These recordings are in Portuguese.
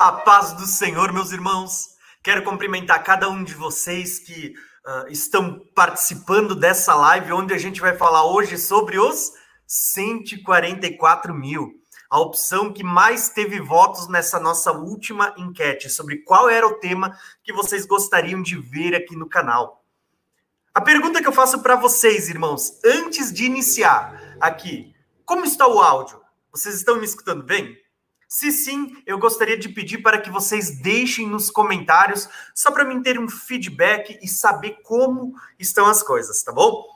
A paz do Senhor, meus irmãos. Quero cumprimentar cada um de vocês que uh, estão participando dessa live, onde a gente vai falar hoje sobre os 144 mil. A opção que mais teve votos nessa nossa última enquete sobre qual era o tema que vocês gostariam de ver aqui no canal. A pergunta que eu faço para vocês, irmãos, antes de iniciar aqui, como está o áudio? Vocês estão me escutando bem? Se sim, eu gostaria de pedir para que vocês deixem nos comentários, só para mim ter um feedback e saber como estão as coisas, tá bom?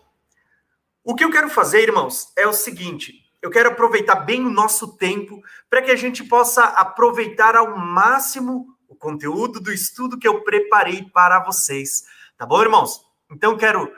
O que eu quero fazer, irmãos, é o seguinte: eu quero aproveitar bem o nosso tempo para que a gente possa aproveitar ao máximo o conteúdo do estudo que eu preparei para vocês, tá bom, irmãos? Então, quero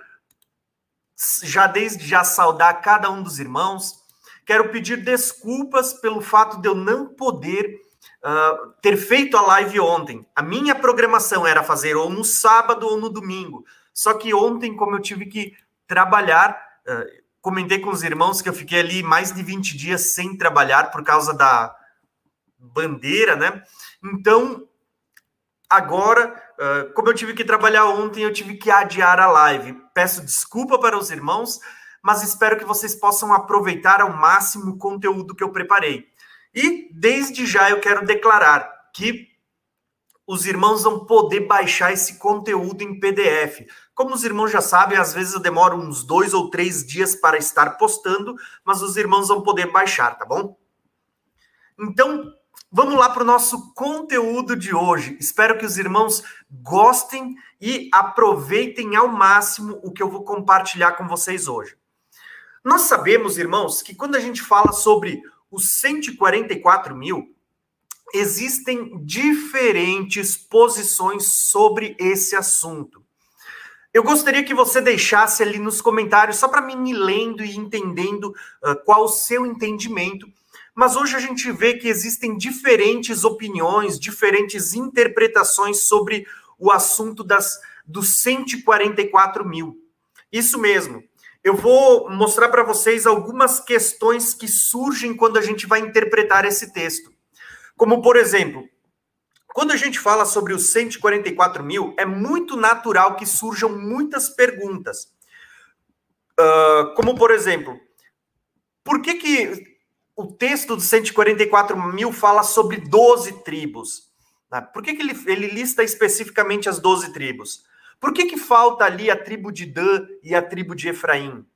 já desde já saudar cada um dos irmãos Quero pedir desculpas pelo fato de eu não poder uh, ter feito a live ontem. A minha programação era fazer ou no sábado ou no domingo. Só que ontem, como eu tive que trabalhar, uh, comentei com os irmãos que eu fiquei ali mais de 20 dias sem trabalhar por causa da bandeira, né? Então, agora, uh, como eu tive que trabalhar ontem, eu tive que adiar a live. Peço desculpa para os irmãos, mas espero que vocês possam aproveitar ao máximo o conteúdo que eu preparei. E desde já eu quero declarar que os irmãos vão poder baixar esse conteúdo em PDF. Como os irmãos já sabem, às vezes eu demoro uns dois ou três dias para estar postando, mas os irmãos vão poder baixar, tá bom? Então, vamos lá para o nosso conteúdo de hoje. Espero que os irmãos gostem e aproveitem ao máximo o que eu vou compartilhar com vocês hoje. Nós sabemos, irmãos, que quando a gente fala sobre os 144 mil, existem diferentes posições sobre esse assunto. Eu gostaria que você deixasse ali nos comentários, só para mim ir lendo e entendendo uh, qual o seu entendimento. Mas hoje a gente vê que existem diferentes opiniões, diferentes interpretações sobre o assunto das, dos 144 mil. Isso mesmo eu vou mostrar para vocês algumas questões que surgem quando a gente vai interpretar esse texto. Como, por exemplo, quando a gente fala sobre os 144 mil, é muito natural que surjam muitas perguntas. Uh, como, por exemplo, por que, que o texto dos 144 mil fala sobre 12 tribos? Né? Por que, que ele, ele lista especificamente as 12 tribos? Por que, que falta ali a tribo de Dan e a tribo de Efraim?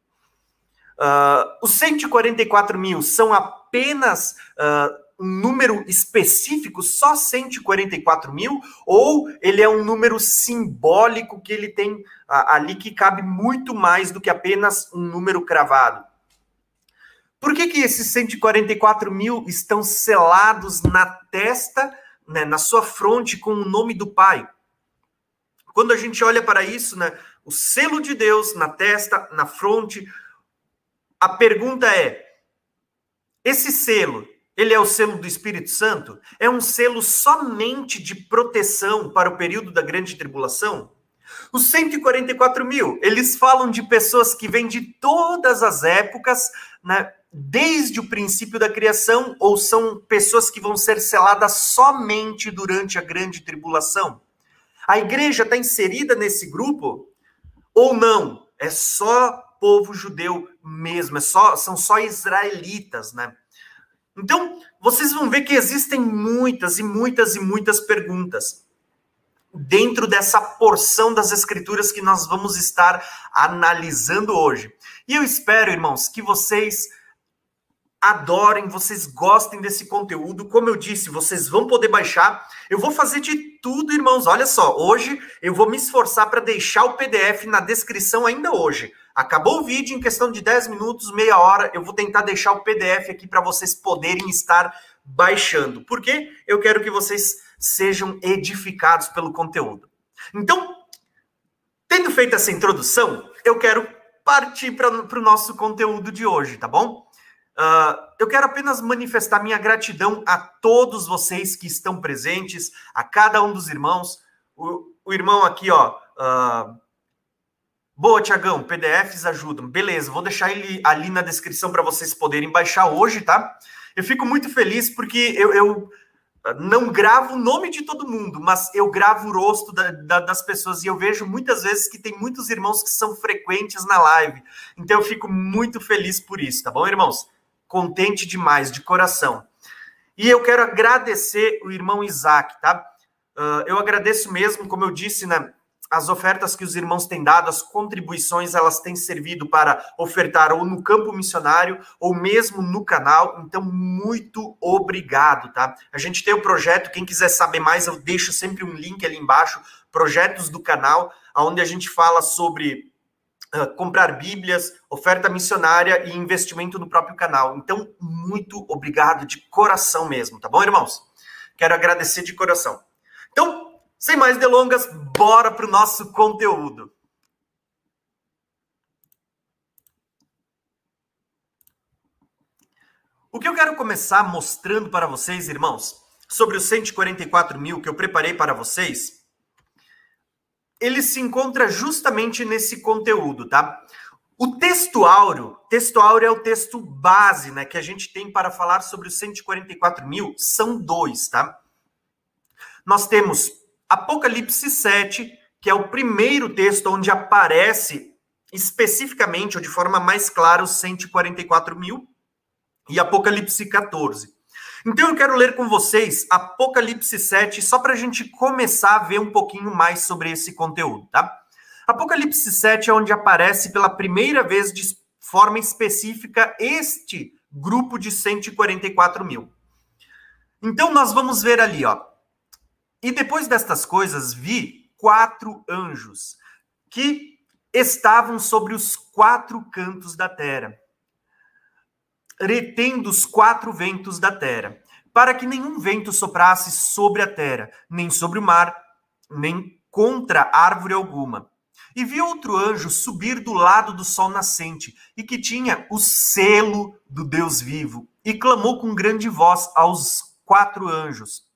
Uh, os 144 mil são apenas uh, um número específico, só 144 mil, ou ele é um número simbólico que ele tem uh, ali que cabe muito mais do que apenas um número cravado? Por que, que esses 144 mil estão selados na testa, né, na sua fronte, com o nome do Pai? Quando a gente olha para isso, né, o selo de Deus na testa, na fronte, a pergunta é: esse selo, ele é o selo do Espírito Santo? É um selo somente de proteção para o período da grande tribulação? Os 144 mil, eles falam de pessoas que vêm de todas as épocas, né, desde o princípio da criação, ou são pessoas que vão ser seladas somente durante a grande tribulação? A igreja está inserida nesse grupo ou não? É só povo judeu mesmo, é só, são só israelitas, né? Então, vocês vão ver que existem muitas e muitas e muitas perguntas dentro dessa porção das escrituras que nós vamos estar analisando hoje. E eu espero, irmãos, que vocês adorem, vocês gostem desse conteúdo. Como eu disse, vocês vão poder baixar. Eu vou fazer de tudo, irmãos. Olha só, hoje eu vou me esforçar para deixar o PDF na descrição ainda hoje. Acabou o vídeo em questão de 10 minutos, meia hora, eu vou tentar deixar o PDF aqui para vocês poderem estar baixando. Porque eu quero que vocês sejam edificados pelo conteúdo. Então, tendo feito essa introdução, eu quero partir para o nosso conteúdo de hoje, tá bom? Uh, eu quero apenas manifestar minha gratidão a todos vocês que estão presentes, a cada um dos irmãos. O, o irmão aqui, ó. Uh, boa, Tiagão, PDFs ajudam. Beleza, vou deixar ele ali na descrição para vocês poderem baixar hoje, tá? Eu fico muito feliz porque eu, eu não gravo o nome de todo mundo, mas eu gravo o rosto da, da, das pessoas e eu vejo muitas vezes que tem muitos irmãos que são frequentes na live. Então eu fico muito feliz por isso, tá bom, irmãos? Contente demais, de coração. E eu quero agradecer o irmão Isaac, tá? Uh, eu agradeço mesmo, como eu disse, né? as ofertas que os irmãos têm dado, as contribuições, elas têm servido para ofertar ou no campo missionário ou mesmo no canal. Então, muito obrigado, tá? A gente tem o projeto, quem quiser saber mais, eu deixo sempre um link ali embaixo, projetos do canal, onde a gente fala sobre Comprar Bíblias, oferta missionária e investimento no próprio canal. Então, muito obrigado de coração mesmo, tá bom, irmãos? Quero agradecer de coração. Então, sem mais delongas, bora para o nosso conteúdo. O que eu quero começar mostrando para vocês, irmãos, sobre os 144 mil que eu preparei para vocês, ele se encontra justamente nesse conteúdo, tá? O texto áureo, texto áureo é o texto base, né, que a gente tem para falar sobre os 144 mil, são dois, tá? Nós temos Apocalipse 7, que é o primeiro texto onde aparece especificamente ou de forma mais clara os 144 mil, e Apocalipse 14. Então eu quero ler com vocês Apocalipse 7, só para a gente começar a ver um pouquinho mais sobre esse conteúdo, tá? Apocalipse 7 é onde aparece pela primeira vez de forma específica este grupo de 144 mil. Então nós vamos ver ali, ó. E depois destas coisas vi quatro anjos que estavam sobre os quatro cantos da terra, retendo os quatro ventos da terra, para que nenhum vento soprasse sobre a terra, nem sobre o mar, nem contra árvore alguma. E vi outro anjo subir do lado do sol nascente, e que tinha o selo do Deus vivo, e clamou com grande voz aos quatro anjos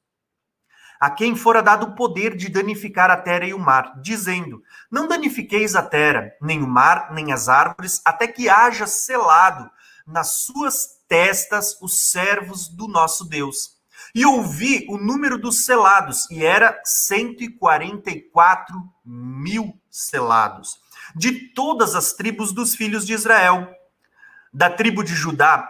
a quem fora dado o poder de danificar a terra e o mar, dizendo: Não danifiqueis a terra, nem o mar, nem as árvores, até que haja selado nas suas testas os servos do nosso Deus. E ouvi o número dos selados, e era 144 mil selados, de todas as tribos dos filhos de Israel. Da tribo de Judá,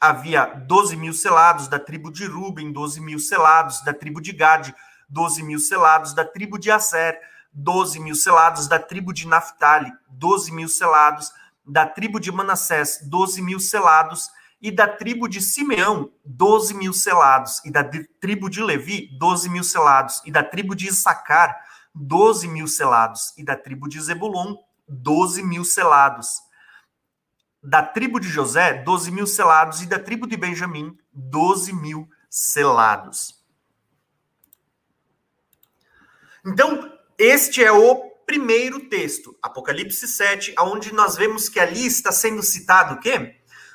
havia 12 mil selados, da tribo de Ruben, 12 mil selados, da tribo de Gade, 12 mil selados, da tribo de Aser, 12 mil selados, da tribo de Naphtali, 12 mil selados, da tribo de Manassés, 12 mil selados, e da tribo de Simeão, 12 mil selados, e da tribo de Levi, 12 mil selados, e da tribo de Issacar, 12 mil selados, e da tribo de Zebulon, 12 mil selados da tribo de José, 12 mil selados, e da tribo de Benjamim, 12 mil selados. Então, este é o primeiro texto, Apocalipse 7, onde nós vemos que ali está sendo citado o quê?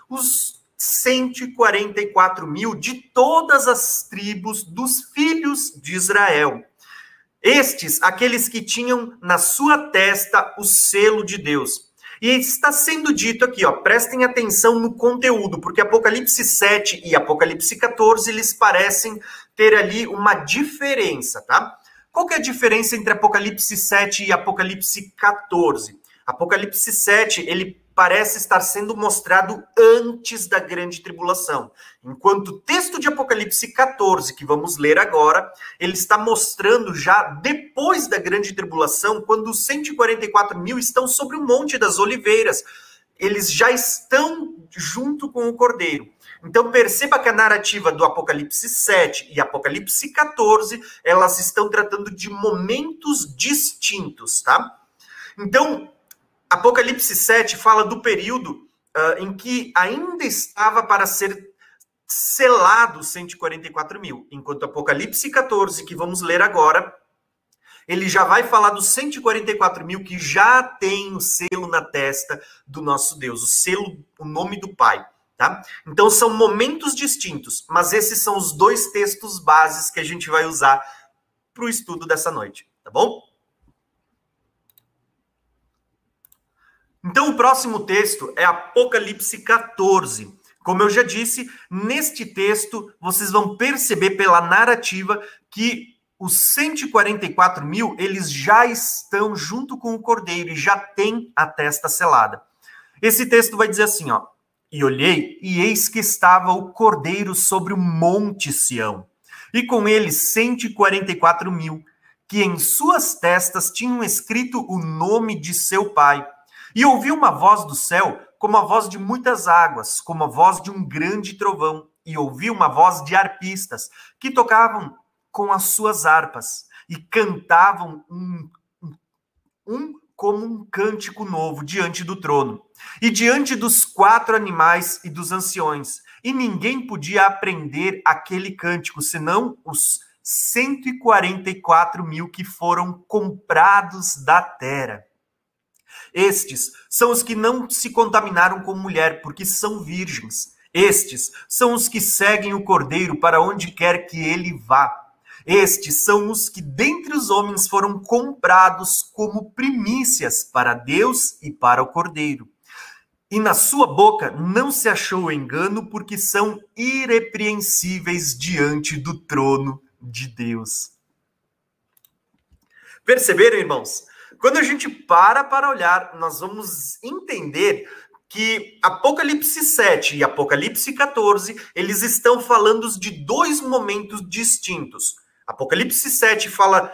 Os 144 mil de todas as tribos dos filhos de Israel. Estes, aqueles que tinham na sua testa o selo de Deus. E está sendo dito aqui, ó, prestem atenção no conteúdo, porque Apocalipse 7 e Apocalipse 14, eles parecem ter ali uma diferença, tá? Qual que é a diferença entre Apocalipse 7 e Apocalipse 14? Apocalipse 7, ele parece estar sendo mostrado antes da grande tribulação. Enquanto o texto de Apocalipse 14, que vamos ler agora, ele está mostrando já depois da grande tribulação, quando os 144 mil estão sobre o Monte das Oliveiras. Eles já estão junto com o Cordeiro. Então perceba que a narrativa do Apocalipse 7 e Apocalipse 14, elas estão tratando de momentos distintos, tá? Então, Apocalipse 7 fala do período uh, em que ainda estava para ser selado 144 mil, enquanto Apocalipse 14, que vamos ler agora, ele já vai falar dos 144 mil que já tem o selo na testa do nosso Deus, o selo, o nome do Pai. Tá? Então são momentos distintos, mas esses são os dois textos bases que a gente vai usar para o estudo dessa noite, tá bom? Então, o próximo texto é Apocalipse 14, Como eu já disse, neste texto vocês vão perceber pela narrativa que os 144 mil eles já estão junto com o cordeiro e já têm a testa selada. Esse texto vai dizer assim, ó. E olhei, e eis que estava o cordeiro sobre o monte Sião, e com ele 144 mil, que em suas testas tinham escrito o nome de seu pai. E ouvi uma voz do céu, como a voz de muitas águas, como a voz de um grande trovão, e ouvi uma voz de arpistas, que tocavam com as suas harpas, e cantavam um, um como um cântico novo diante do trono, e diante dos quatro animais e dos anciões. E ninguém podia aprender aquele cântico, senão os 144 mil que foram comprados da terra. Estes são os que não se contaminaram com mulher, porque são virgens. Estes são os que seguem o cordeiro para onde quer que ele vá. Estes são os que dentre os homens foram comprados como primícias para Deus e para o cordeiro. E na sua boca não se achou engano, porque são irrepreensíveis diante do trono de Deus. Perceberam, irmãos? Quando a gente para para olhar, nós vamos entender que Apocalipse 7 e Apocalipse 14, eles estão falando de dois momentos distintos. Apocalipse 7 fala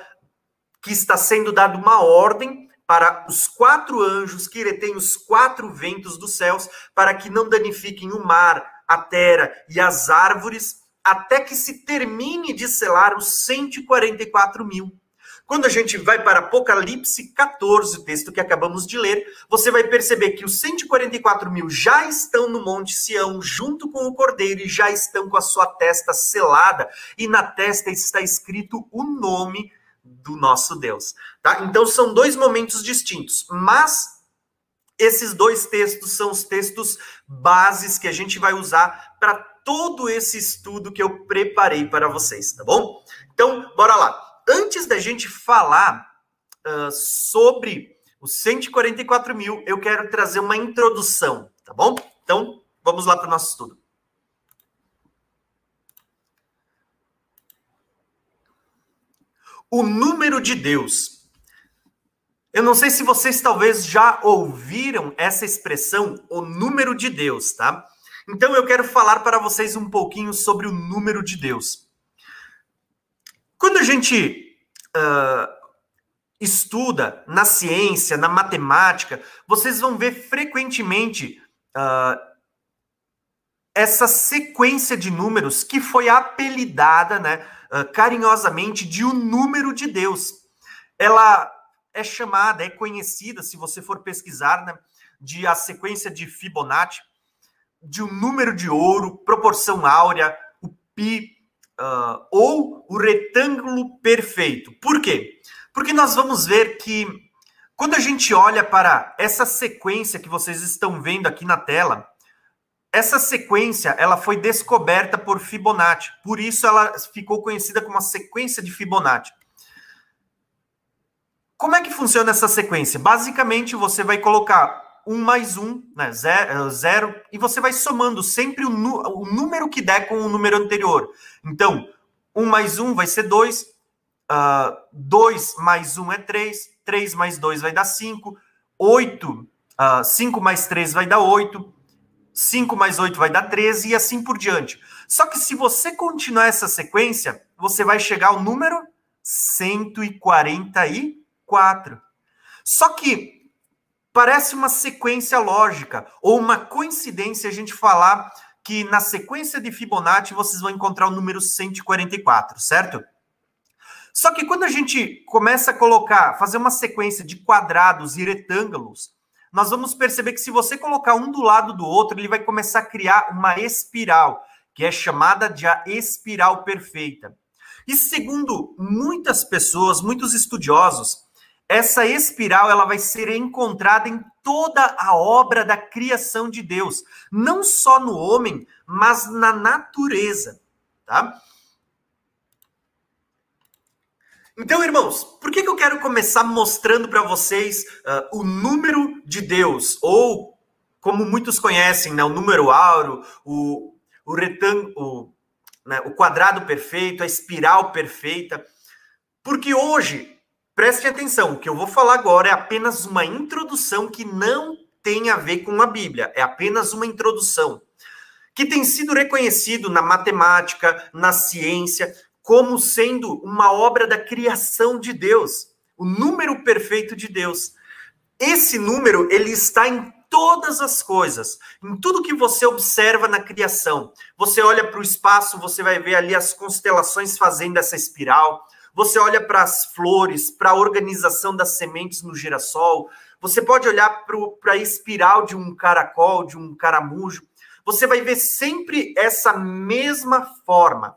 que está sendo dada uma ordem para os quatro anjos que retêm os quatro ventos dos céus, para que não danifiquem o mar, a terra e as árvores, até que se termine de selar os 144 mil. Quando a gente vai para Apocalipse 14, o texto que acabamos de ler, você vai perceber que os 144 mil já estão no Monte Sião, junto com o Cordeiro, e já estão com a sua testa selada, e na testa está escrito o nome do nosso Deus. Tá? Então são dois momentos distintos, mas esses dois textos são os textos bases que a gente vai usar para todo esse estudo que eu preparei para vocês, tá bom? Então, bora lá antes da gente falar uh, sobre os 144 mil, eu quero trazer uma introdução, tá bom? Então, vamos lá para o nosso estudo. O número de Deus. Eu não sei se vocês talvez já ouviram essa expressão, o número de Deus, tá? Então eu quero falar para vocês um pouquinho sobre o número de Deus. Quando a gente uh, estuda na ciência, na matemática, vocês vão ver frequentemente uh, essa sequência de números que foi apelidada, né, uh, carinhosamente, de o número de Deus. Ela é chamada, é conhecida, se você for pesquisar, né, de a sequência de Fibonacci, de um número de ouro, proporção áurea, o pi, uh, ou o retângulo perfeito. Por quê? Porque nós vamos ver que quando a gente olha para essa sequência que vocês estão vendo aqui na tela, essa sequência ela foi descoberta por Fibonacci, por isso ela ficou conhecida como a sequência de Fibonacci. Como é que funciona essa sequência? Basicamente, você vai colocar um mais um, né, zero, zero, e você vai somando sempre o, o, número que der com o número anterior. Então, um mais um vai ser dois, uh, dois mais um é três, três mais dois vai dar cinco, oito, uh, cinco mais três vai dar oito, cinco mais oito vai dar treze e assim por diante. Só que se você continuar essa sequência, você vai chegar ao número 144. Só que Parece uma sequência lógica ou uma coincidência a gente falar que na sequência de Fibonacci vocês vão encontrar o número 144, certo? Só que quando a gente começa a colocar, fazer uma sequência de quadrados e retângulos, nós vamos perceber que se você colocar um do lado do outro, ele vai começar a criar uma espiral, que é chamada de a espiral perfeita. E segundo muitas pessoas, muitos estudiosos, essa espiral ela vai ser encontrada em toda a obra da criação de Deus, não só no homem, mas na natureza, tá? Então, irmãos, por que, que eu quero começar mostrando para vocês uh, o número de Deus, ou como muitos conhecem, né, o número áureo, o, o retângulo, né, o quadrado perfeito, a espiral perfeita. Porque hoje, preste atenção, o que eu vou falar agora é apenas uma introdução que não tem a ver com a Bíblia, é apenas uma introdução que tem sido reconhecido na matemática, na ciência, como sendo uma obra da criação de Deus, o número perfeito de Deus. Esse número, ele está em todas as coisas, em tudo que você observa na criação. Você olha para o espaço, você vai ver ali as constelações fazendo essa espiral. Você olha para as flores, para a organização das sementes no girassol. Você pode olhar para a espiral de um caracol, de um caramujo você vai ver sempre essa mesma forma.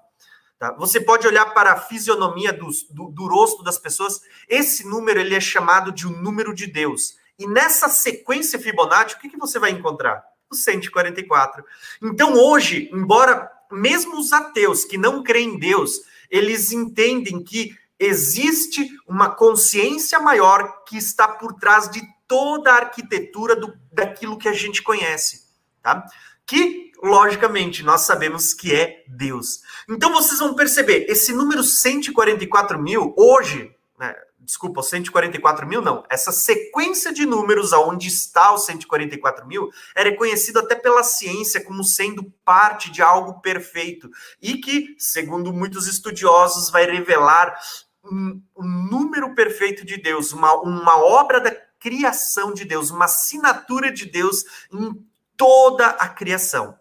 Tá? Você pode olhar para a fisionomia do, do, rosto das pessoas. Esse número ele é chamado de um número de Deus. E nessa sequência Fibonacci, o que, que você vai encontrar? O 144. Então, hoje, embora mesmo os ateus que não creem em Deus, eles entendem que existe uma consciência maior que está por trás de toda a arquitetura do, daquilo que a gente conhece. Tá? que, logicamente, nós sabemos que é Deus. Então vocês vão perceber, esse número 144 mil, hoje, né, desculpa, 144 mil não, essa sequência de números aonde está o 144 mil é reconhecido até pela ciência como sendo parte de algo perfeito e que, segundo muitos estudiosos, vai revelar um, um número perfeito de Deus, uma, uma obra da criação de Deus, uma assinatura de Deus em toda a criação.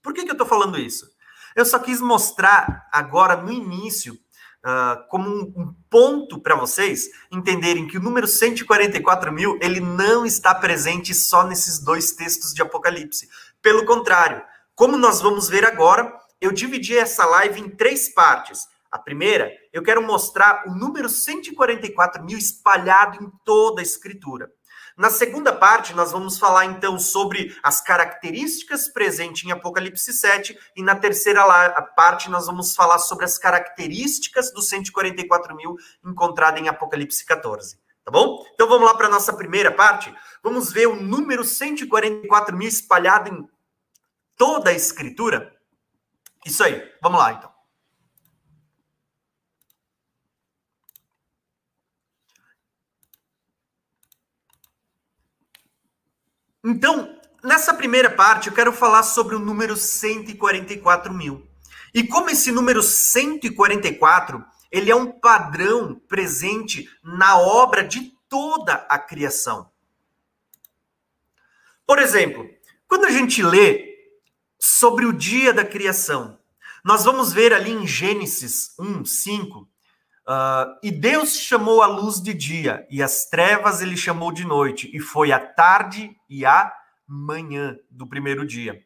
Por que, que eu estou falando isso? Eu só quis mostrar agora no início, uh, como um, um ponto para vocês entenderem que o número 144 mil ele não está presente só nesses dois textos de Apocalipse. Pelo contrário, como nós vamos ver agora, eu dividi essa live em três partes. A primeira, eu quero mostrar o número 144 mil espalhado em toda a Escritura. Na segunda parte, nós vamos falar então sobre as características presentes em Apocalipse 7, e na terceira parte, nós vamos falar sobre as características dos 144 mil encontradas em Apocalipse 14. Tá bom? Então vamos lá para a nossa primeira parte. Vamos ver o número 144 mil espalhado em toda a Escritura. Isso aí, vamos lá então. Então, nessa primeira parte, eu quero falar sobre o número 144 mil. E como esse número 144, ele é um padrão presente na obra de toda a criação. Por exemplo, quando a gente lê sobre o dia da criação, nós vamos ver ali em Gênesis 1, 5, Uh, e Deus chamou a luz de dia, e as trevas ele chamou de noite, e foi a tarde e a manhã do primeiro dia.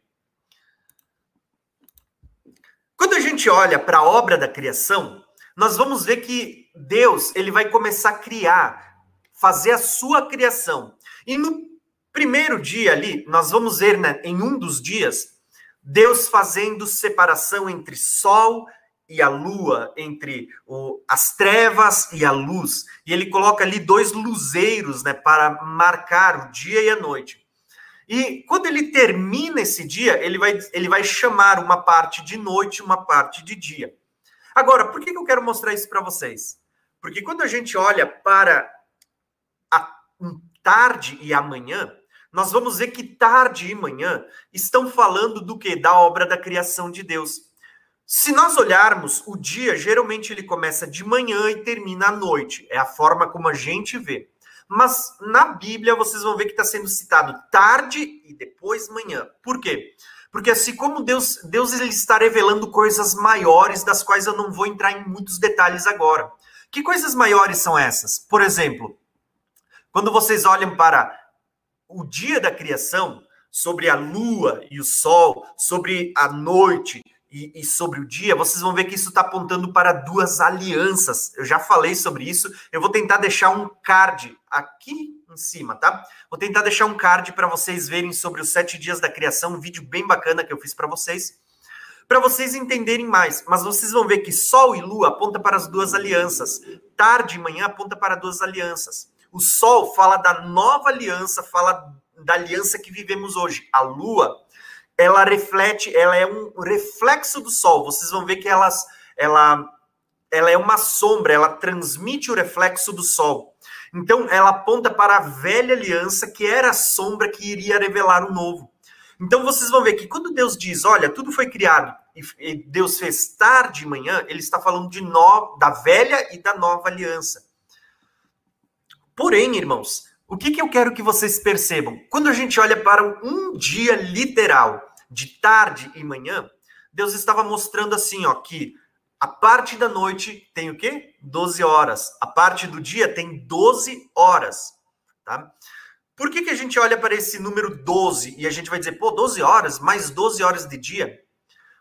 Quando a gente olha para a obra da criação, nós vamos ver que Deus ele vai começar a criar, fazer a sua criação. E no primeiro dia ali, nós vamos ver né, em um dos dias, Deus fazendo separação entre sol e a lua, entre o, as trevas e a luz. E ele coloca ali dois luzeiros né, para marcar o dia e a noite. E quando ele termina esse dia, ele vai, ele vai chamar uma parte de noite uma parte de dia. Agora, por que eu quero mostrar isso para vocês? Porque quando a gente olha para a tarde e amanhã, nós vamos ver que tarde e manhã estão falando do que? Da obra da criação de Deus. Se nós olharmos, o dia geralmente ele começa de manhã e termina à noite. É a forma como a gente vê. Mas na Bíblia vocês vão ver que está sendo citado tarde e depois manhã. Por quê? Porque assim como Deus, Deus ele está revelando coisas maiores, das quais eu não vou entrar em muitos detalhes agora. Que coisas maiores são essas? Por exemplo, quando vocês olham para o dia da criação, sobre a lua e o sol, sobre a noite, e, e, sobre o dia, vocês vão ver que isso está apontando para duas alianças. Eu já falei sobre isso. Eu vou tentar deixar um card aqui em cima, tá? Vou tentar deixar um card para vocês verem sobre os sete dias da criação, um vídeo bem bacana que eu fiz para vocês, para vocês entenderem mais. Mas vocês vão ver que Sol e Lua aponta para as duas alianças, tarde e manhã aponta para duas alianças. O Sol fala da nova aliança, fala da aliança que vivemos hoje. A lua, ela reflete, ela é um reflexo do sol. Vocês vão ver que elas, ela, ela é uma sombra, ela transmite o reflexo do sol. Então, ela aponta para a velha aliança, que era a sombra que iria revelar o novo. Então, vocês vão ver que quando Deus diz, olha, tudo foi criado e Deus fez tarde e manhã, ele está falando de no, da velha e da nova aliança. Porém, irmãos, o que, que eu quero que vocês percebam? Quando a gente olha para um dia literal, de tarde e manhã, Deus estava mostrando assim, ó, que a parte da noite tem o quê? 12 horas. A parte do dia tem 12 horas, tá? Por que, que a gente olha para esse número 12 e a gente vai dizer, pô, 12 horas, mais 12 horas de dia?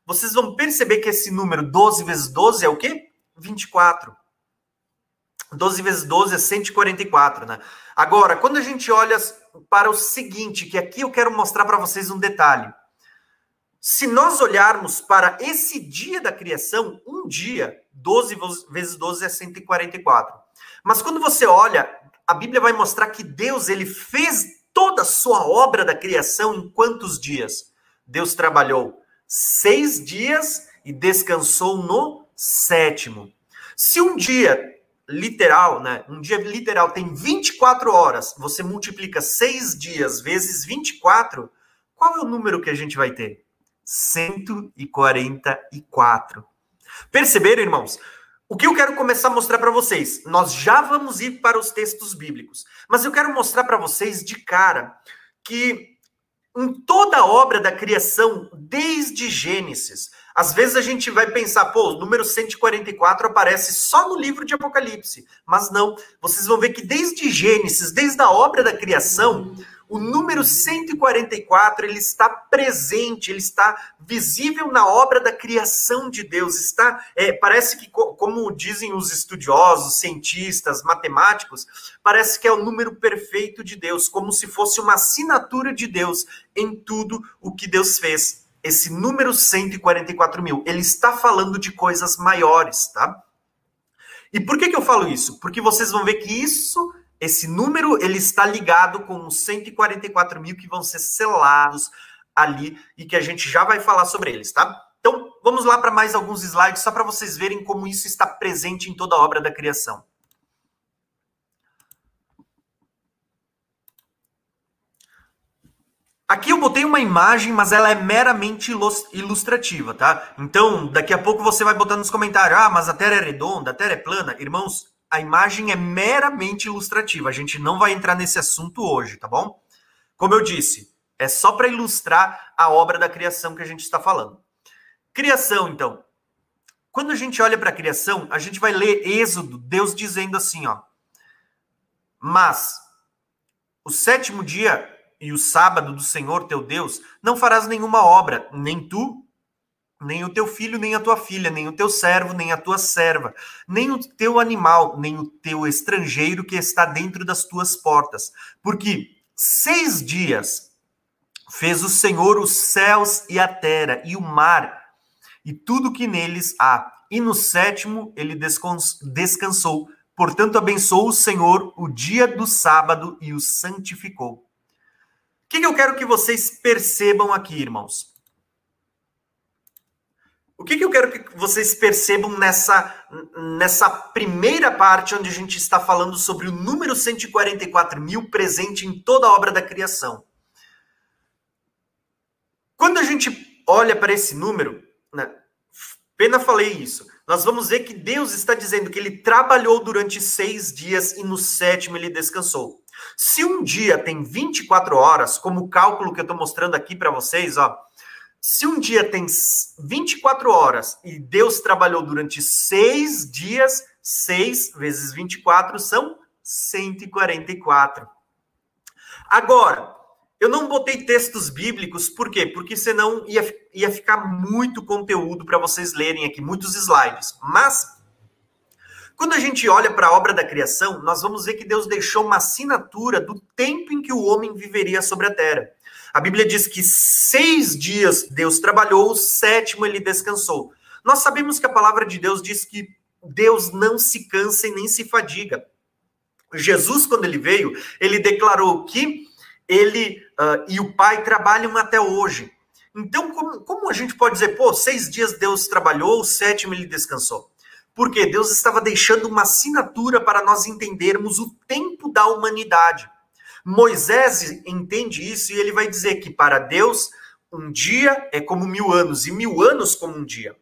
Vocês vão perceber que esse número 12 vezes 12 é o quê? 24. 12 vezes 12 é 144, né? Agora, quando a gente olha para o seguinte, que aqui eu quero mostrar para vocês um detalhe. Se nós olharmos para esse dia da criação, um dia, 12 vezes 12 é 144. Mas quando você olha, a Bíblia vai mostrar que Deus ele fez toda a sua obra da criação em quantos dias? Deus trabalhou seis dias e descansou no sétimo. Se um dia literal, né? Um dia literal tem 24 horas, você multiplica seis dias vezes 24, qual é o número que a gente vai ter? 144. Perceberam, irmãos? O que eu quero começar a mostrar para vocês? Nós já vamos ir para os textos bíblicos, mas eu quero mostrar para vocês de cara que em toda a obra da criação, desde Gênesis, às vezes a gente vai pensar, pô, o número 144 aparece só no livro de Apocalipse, mas não. Vocês vão ver que desde Gênesis, desde a obra da criação, o número 144, ele está presente, ele está visível na obra da criação de Deus. Está, é, parece que, como dizem os estudiosos, cientistas, matemáticos, parece que é o número perfeito de Deus, como se fosse uma assinatura de Deus em tudo o que Deus fez. Esse número 144 mil, ele está falando de coisas maiores, tá? E por que, que eu falo isso? Porque vocês vão ver que isso esse número ele está ligado com os 144 mil que vão ser selados ali e que a gente já vai falar sobre eles, tá? Então, vamos lá para mais alguns slides só para vocês verem como isso está presente em toda a obra da criação. Aqui eu botei uma imagem, mas ela é meramente ilustrativa, tá? Então, daqui a pouco você vai botar nos comentários: ah, mas a Terra é redonda, a Terra é plana. Irmãos, a imagem é meramente ilustrativa. A gente não vai entrar nesse assunto hoje, tá bom? Como eu disse, é só para ilustrar a obra da criação que a gente está falando. Criação, então. Quando a gente olha para a criação, a gente vai ler Êxodo, Deus dizendo assim, ó. Mas o sétimo dia e o sábado do Senhor teu Deus não farás nenhuma obra, nem tu, nem o teu filho, nem a tua filha, nem o teu servo, nem a tua serva, nem o teu animal, nem o teu estrangeiro que está dentro das tuas portas. Porque seis dias fez o Senhor os céus e a terra e o mar e tudo que neles há. E no sétimo ele descansou. Portanto, abençoou o Senhor o dia do sábado e o santificou. O que, eu quero que vocês percebam aqui, irmãos? O que, que, eu quero que vocês percebam nessa, nessa primeira parte, onde a gente está falando sobre o número 144 mil presente em toda a obra da criação? Quando a gente olha para esse número, né, pena falei isso, nós vamos ver que Deus está dizendo que ele trabalhou durante seis dias e no sétimo ele descansou. Se um dia tem 24 horas, como o cálculo que eu estou mostrando aqui para vocês, ó, se um dia tem 24 horas e Deus trabalhou durante seis dias, seis vezes 24 são 144. Agora, eu não botei textos bíblicos, por quê? Porque senão ia, ia ficar muito conteúdo para vocês lerem aqui, muitos slides. Mas, quando a gente olha para a obra da criação, nós vamos ver que Deus deixou uma assinatura do tempo em que o homem viveria sobre a terra. A Bíblia diz que seis dias Deus trabalhou, o sétimo ele descansou. Nós sabemos que a palavra de Deus diz que Deus não se cansa e nem se fadiga. Jesus, quando ele veio, ele declarou que ele uh, e o pai trabalham até hoje. Então, como, como a gente pode dizer, pô, seis dias Deus trabalhou, o sétimo ele descansou? Porque Deus estava deixando uma assinatura para nós entendermos o tempo da humanidade. Moisés entende isso e ele vai dizer que para Deus um dia é como mil anos e mil anos como um dia.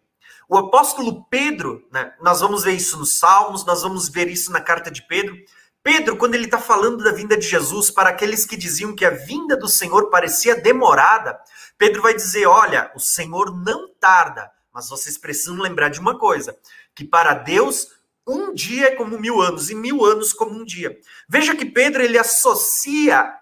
O apóstolo Pedro, né, nós vamos ver isso nos Salmos, nós vamos ver isso na carta de Pedro. Pedro, quando ele está falando da vinda de Jesus, para aqueles que diziam que a vinda do Senhor parecia demorada, Pedro vai dizer: olha, o Senhor não tarda, mas vocês precisam lembrar de uma coisa: que para Deus um dia é como mil anos e mil anos como um dia. Veja que Pedro ele associa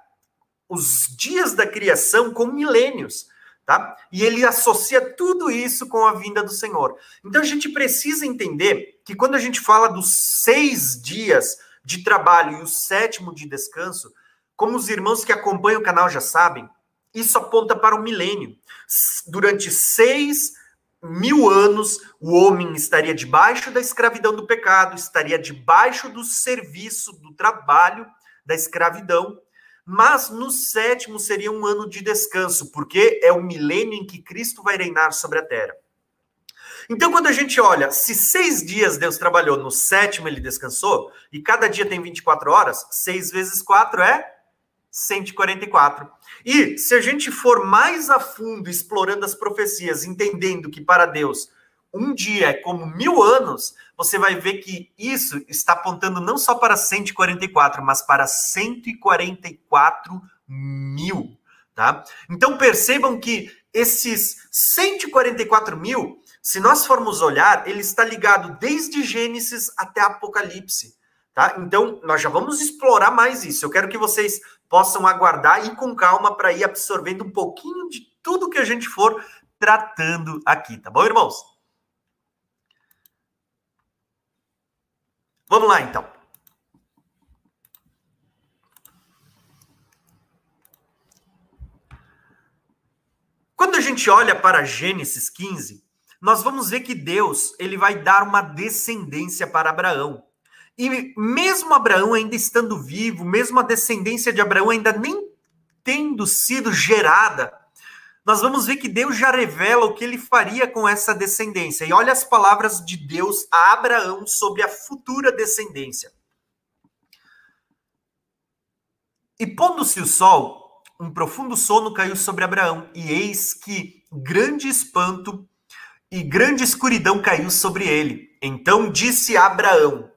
os dias da criação com milênios. Tá? E ele associa tudo isso com a vinda do Senhor. Então a gente precisa entender que quando a gente fala dos seis dias de trabalho e o sétimo de descanso, como os irmãos que acompanham o canal já sabem, isso aponta para o milênio. Durante seis mil anos, o homem estaria debaixo da escravidão do pecado, estaria debaixo do serviço, do trabalho da escravidão, mas no sétimo seria um ano de descanso, porque é o milênio em que Cristo vai reinar sobre a terra. Então, quando a gente olha, se seis dias Deus trabalhou, no sétimo ele descansou, e cada dia tem 24 horas, seis vezes quatro é 144. E se a gente for mais a fundo explorando as profecias, entendendo que para Deus um dia é como mil anos, você vai ver que isso está apontando não só para 144, mas para 144 mil. Tá? Então percebam que esses 144 mil, se nós formos olhar, ele está ligado desde Gênesis até Apocalipse. Tá? Então, nós já vamos explorar mais isso. Eu quero que vocês possam aguardar e com calma para ir absorvendo um pouquinho de tudo que a gente for tratando aqui, tá bom, irmãos? Vamos lá, então. Quando a gente olha para Gênesis 15, nós vamos ver que Deus ele vai dar uma descendência para Abraão. E mesmo Abraão ainda estando vivo, mesmo a descendência de Abraão ainda nem tendo sido gerada, nós vamos ver que Deus já revela o que ele faria com essa descendência. E olha as palavras de Deus a Abraão sobre a futura descendência. E pondo-se o sol, um profundo sono caiu sobre Abraão, e eis que grande espanto e grande escuridão caiu sobre ele. Então disse Abraão: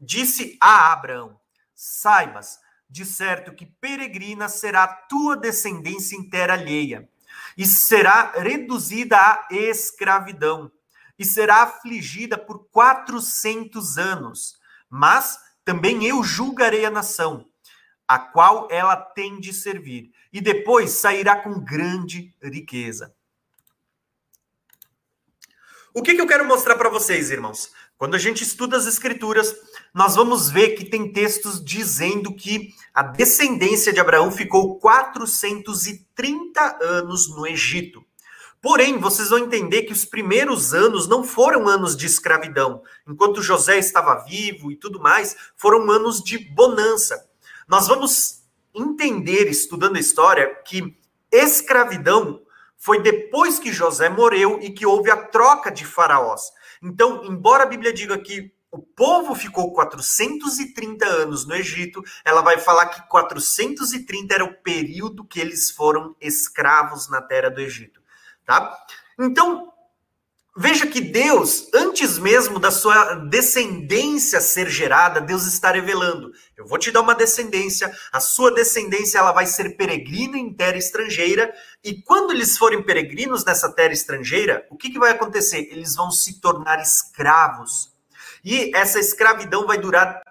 Disse a Abraão: Saibas, de certo que peregrina será a tua descendência em terra alheia e será reduzida à escravidão, e será afligida por quatrocentos anos. Mas também eu julgarei a nação, a qual ela tem de servir, e depois sairá com grande riqueza. O que, que eu quero mostrar para vocês, irmãos? Quando a gente estuda as escrituras, nós vamos ver que tem textos dizendo que a descendência de Abraão ficou 430 anos no Egito. Porém, vocês vão entender que os primeiros anos não foram anos de escravidão. Enquanto José estava vivo e tudo mais, foram anos de bonança. Nós vamos entender, estudando a história, que escravidão foi depois que José morreu e que houve a troca de faraós. Então, embora a Bíblia diga que o povo ficou 430 anos no Egito, ela vai falar que 430 era o período que eles foram escravos na terra do Egito, tá? Então, veja que Deus, antes mesmo da sua descendência ser gerada, Deus está revelando: eu vou te dar uma descendência, a sua descendência ela vai ser peregrina em terra estrangeira, e quando eles forem peregrinos nessa terra estrangeira, o que, que vai acontecer? Eles vão se tornar escravos e essa escravidão vai durar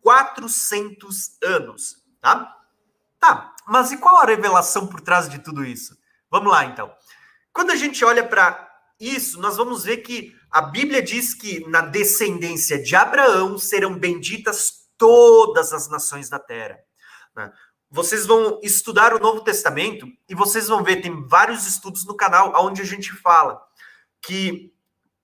400 anos, tá? Tá, mas e qual a revelação por trás de tudo isso? Vamos lá, então. Quando a gente olha para isso, nós vamos ver que a Bíblia diz que na descendência de Abraão serão benditas todas as nações da terra. Né? Vocês vão estudar o Novo Testamento e vocês vão ver, tem vários estudos no canal onde a gente fala que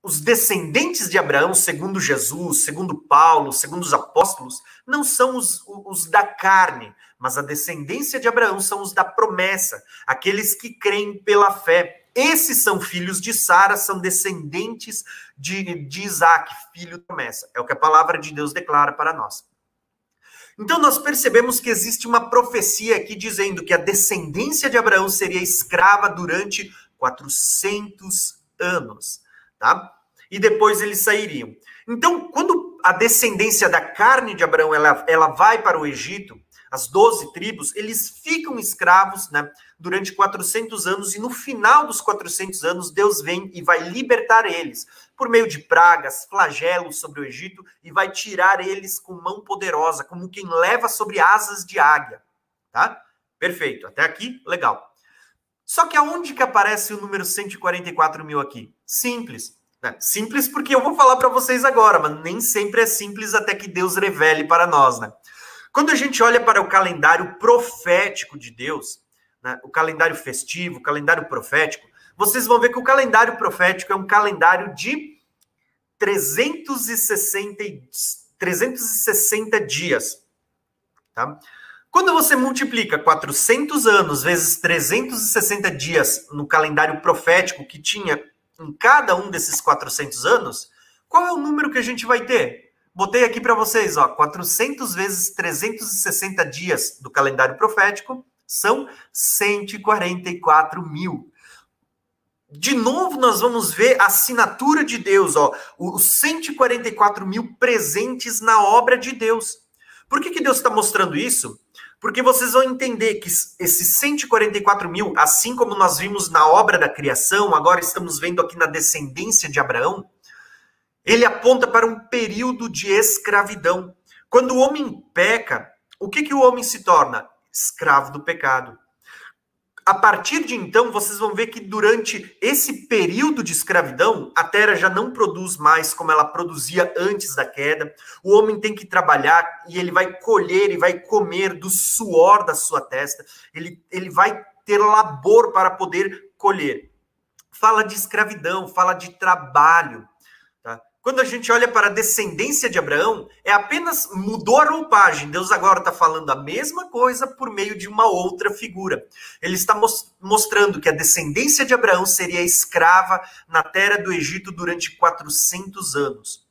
os descendentes de Abraão, segundo Jesus, segundo Paulo, segundo os apóstolos, não são os, os da carne, mas a descendência de Abraão são os da promessa, aqueles que creem pela fé. Esses são filhos de Sara, são descendentes de, de Isaac, filho da promessa. É o que a palavra de Deus declara para nós. Então, nós percebemos que existe uma profecia aqui dizendo que a descendência de Abraão seria escrava durante 400 anos tá? E depois eles sairiam. Então, quando a descendência da carne de Abraão ela, ela vai para o Egito, as doze tribos, eles ficam escravos né, durante 400 anos, e no final dos 400 anos, Deus vem e vai libertar eles, por meio de pragas, flagelos sobre o Egito, e vai tirar eles com mão poderosa, como quem leva sobre asas de águia. Tá? Perfeito, até aqui, legal. Só que aonde que aparece o número 144 mil aqui? Simples. Né? Simples porque eu vou falar para vocês agora, mas nem sempre é simples até que Deus revele para nós, né? Quando a gente olha para o calendário profético de Deus, né, o calendário festivo, o calendário profético, vocês vão ver que o calendário profético é um calendário de 360, 360 dias. Tá? Quando você multiplica 400 anos vezes 360 dias no calendário profético que tinha em cada um desses 400 anos, qual é o número que a gente vai ter? Botei aqui para vocês, ó, 400 vezes 360 dias do calendário profético são 144 mil. De novo, nós vamos ver a assinatura de Deus, ó, os 144 mil presentes na obra de Deus. Por que, que Deus está mostrando isso? Porque vocês vão entender que esses 144 mil, assim como nós vimos na obra da criação, agora estamos vendo aqui na descendência de Abraão, ele aponta para um período de escravidão. Quando o homem peca, o que, que o homem se torna? Escravo do pecado a partir de então, vocês vão ver que durante esse período de escravidão, a terra já não produz mais como ela produzia antes da queda. O homem tem que trabalhar e ele vai colher e vai comer do suor da sua testa. Ele, ele vai ter labor para poder colher. Fala de escravidão, fala de trabalho. Quando a gente olha para a descendência de Abraão, é apenas mudou a roupagem. Deus agora está falando a mesma coisa por meio de uma outra figura. Ele está mostrando que a descendência de Abraão seria escrava na terra do Egito durante 400 anos.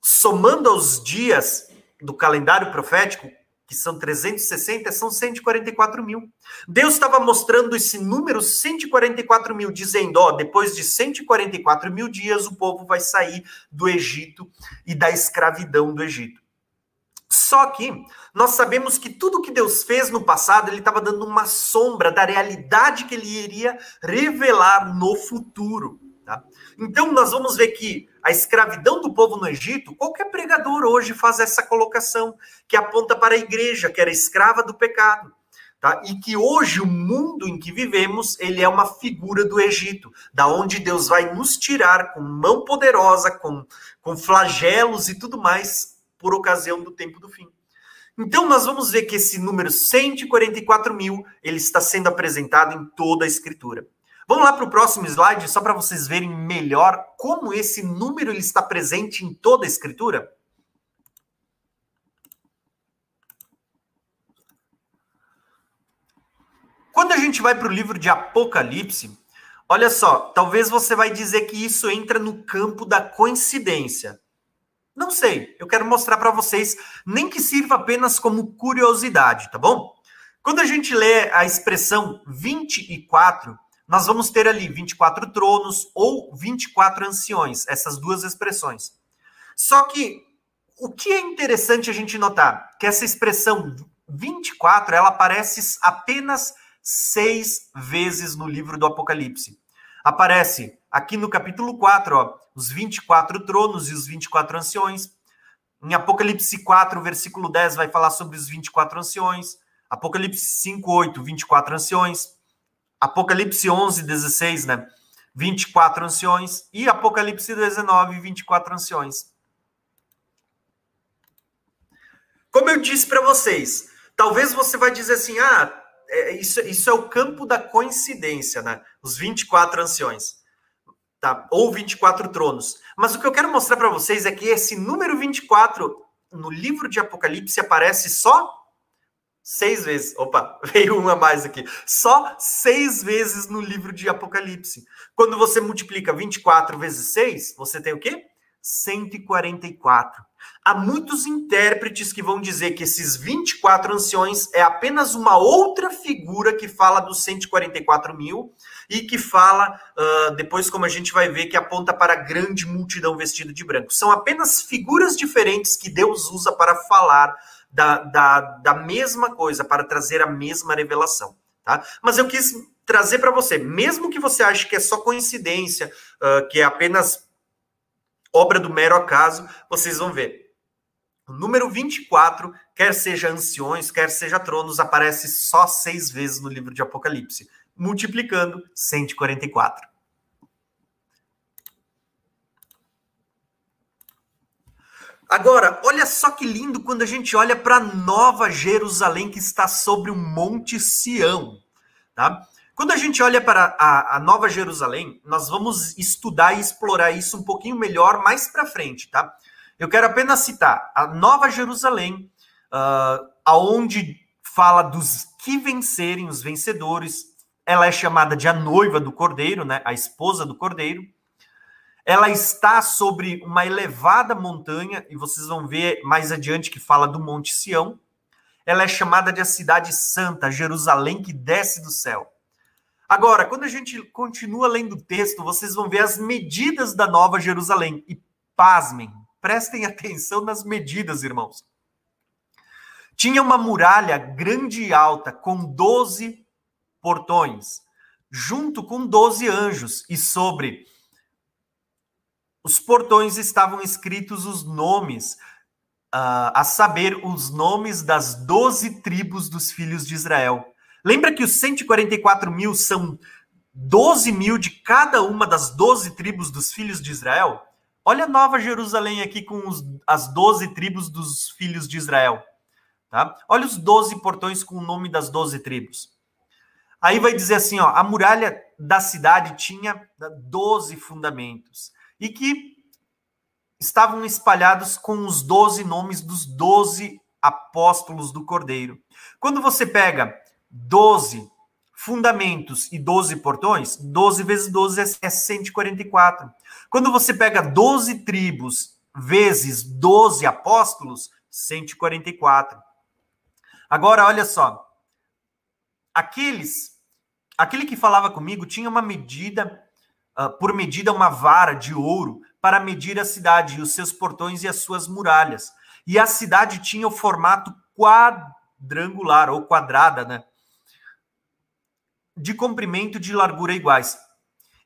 Somando aos dias do calendário profético, que são 360, são 144 mil. Deus estava mostrando esse número 144 mil, dizendo: ó, depois de 144 mil dias, o povo vai sair do Egito e da escravidão do Egito. Só que nós sabemos que tudo que Deus fez no passado, ele estava dando uma sombra da realidade que ele iria revelar no futuro. Tá? Então, nós vamos ver que a escravidão do povo no Egito, qualquer pregador hoje faz essa colocação, que aponta para a igreja, que era escrava do pecado. Tá? E que hoje o mundo em que vivemos, ele é uma figura do Egito, da onde Deus vai nos tirar com mão poderosa, com, com flagelos e tudo mais, por ocasião do tempo do fim. Então, nós vamos ver que esse número 144 mil, ele está sendo apresentado em toda a Escritura. Vamos lá para o próximo slide, só para vocês verem melhor como esse número ele está presente em toda a escritura. Quando a gente vai para o livro de Apocalipse, olha só, talvez você vai dizer que isso entra no campo da coincidência. Não sei, eu quero mostrar para vocês, nem que sirva apenas como curiosidade, tá bom? Quando a gente lê a expressão 24, nós vamos ter ali 24 tronos ou 24 anciões, essas duas expressões. Só que o que é interessante a gente notar que essa expressão 24 ela aparece apenas seis vezes no livro do Apocalipse. Aparece aqui no capítulo 4, ó, os 24 tronos e os 24 anciões. Em Apocalipse 4, versículo 10, vai falar sobre os 24 anciões. Apocalipse 5, 8, 24 anciões. Apocalipse 11, 16, né? 24 anciões. E Apocalipse 19, 24 anciões. Como eu disse para vocês, talvez você vai dizer assim: ah, é, isso, isso é o campo da coincidência, né? Os 24 anciões. tá? Ou 24 tronos. Mas o que eu quero mostrar para vocês é que esse número 24 no livro de Apocalipse aparece só seis vezes. Opa, veio uma mais aqui. Só seis vezes no livro de Apocalipse. Quando você multiplica 24 vezes 6, você tem o quê? 144. Há muitos intérpretes que vão dizer que esses 24 anciões é apenas uma outra figura que fala dos 144 mil e que fala, uh, depois como a gente vai ver, que aponta para a grande multidão vestida de branco. São apenas figuras diferentes que Deus usa para falar da, da, da mesma coisa, para trazer a mesma revelação. Tá? Mas eu quis trazer para você, mesmo que você ache que é só coincidência, uh, que é apenas obra do mero acaso, vocês vão ver. O número 24, quer seja anciões, quer seja tronos, aparece só seis vezes no livro de Apocalipse, multiplicando 144. Agora, olha só que lindo quando a gente olha para Nova Jerusalém que está sobre o Monte Sião, tá? Quando a gente olha para a, a, Nova Jerusalém, nós vamos estudar e explorar isso um pouquinho melhor mais para frente, tá? Eu quero apenas citar a Nova Jerusalém, uh, aonde fala dos que vencerem, os vencedores. Ela é chamada de a noiva do Cordeiro, né? A esposa do Cordeiro. Ela está sobre uma elevada montanha, e vocês vão ver mais adiante que fala do Monte Sião. Ela é chamada de a cidade santa, Jerusalém que desce do céu. Agora, quando a gente continua lendo o texto, vocês vão ver as medidas da Nova Jerusalém. E pasmem, prestem atenção nas medidas, irmãos. Tinha uma muralha grande e alta, com 12 portões, junto com 12 anjos, e sobre os portões estavam escritos os nomes, uh, a saber, os nomes das 12 tribos dos filhos de Israel. Lembra que os 144 mil são 12 mil de cada uma das 12 tribos dos filhos de Israel? Olha a Nova Jerusalém aqui com os, as 12 tribos dos filhos de Israel. Tá? Olha os 12 portões com o nome das 12 tribos. Aí vai dizer assim, ó, a muralha da cidade tinha 12 fundamentos e que estavam espalhados com os 12 nomes dos 12 apóstolos do Cordeiro. Quando você pega 12 fundamentos e 12 portões, 12 vezes 12 é 144. Quando você pega 12 tribos vezes 12 apóstolos, 144. Agora, olha só. Aqueles, aquele que falava comigo tinha uma medida, uh, por medida, uma vara de ouro para medir a cidade e os seus portões e as suas muralhas. E a cidade tinha o formato quadrangular ou quadrada, né? de comprimento e de largura iguais.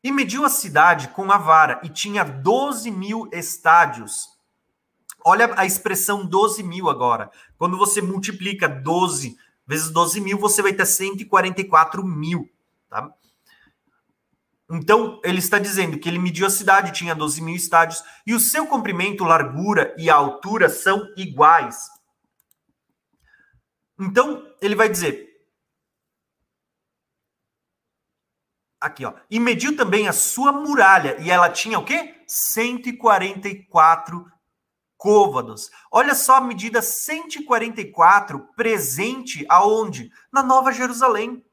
E mediu a cidade com a vara, e tinha 12 mil estádios. Olha a expressão 12 mil agora. Quando você multiplica 12 vezes 12 mil, você vai ter 144 mil. Tá? Então, ele está dizendo que ele mediu a cidade, tinha 12 mil estádios, e o seu comprimento, largura e altura são iguais. Então, ele vai dizer: Aqui, ó. E mediu também a sua muralha. E ela tinha o quê? 144 côvados. Olha só a medida 144 presente aonde? Na Nova Jerusalém.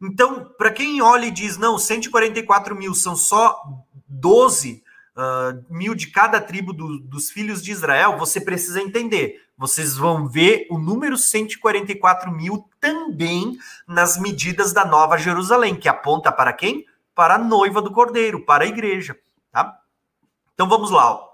Então, para quem olha e diz, não, 144 mil são só 12 uh, mil de cada tribo do, dos filhos de Israel, você precisa entender. Vocês vão ver o número 144 mil também nas medidas da Nova Jerusalém, que aponta para quem? Para a noiva do Cordeiro, para a igreja. Tá? Então vamos lá.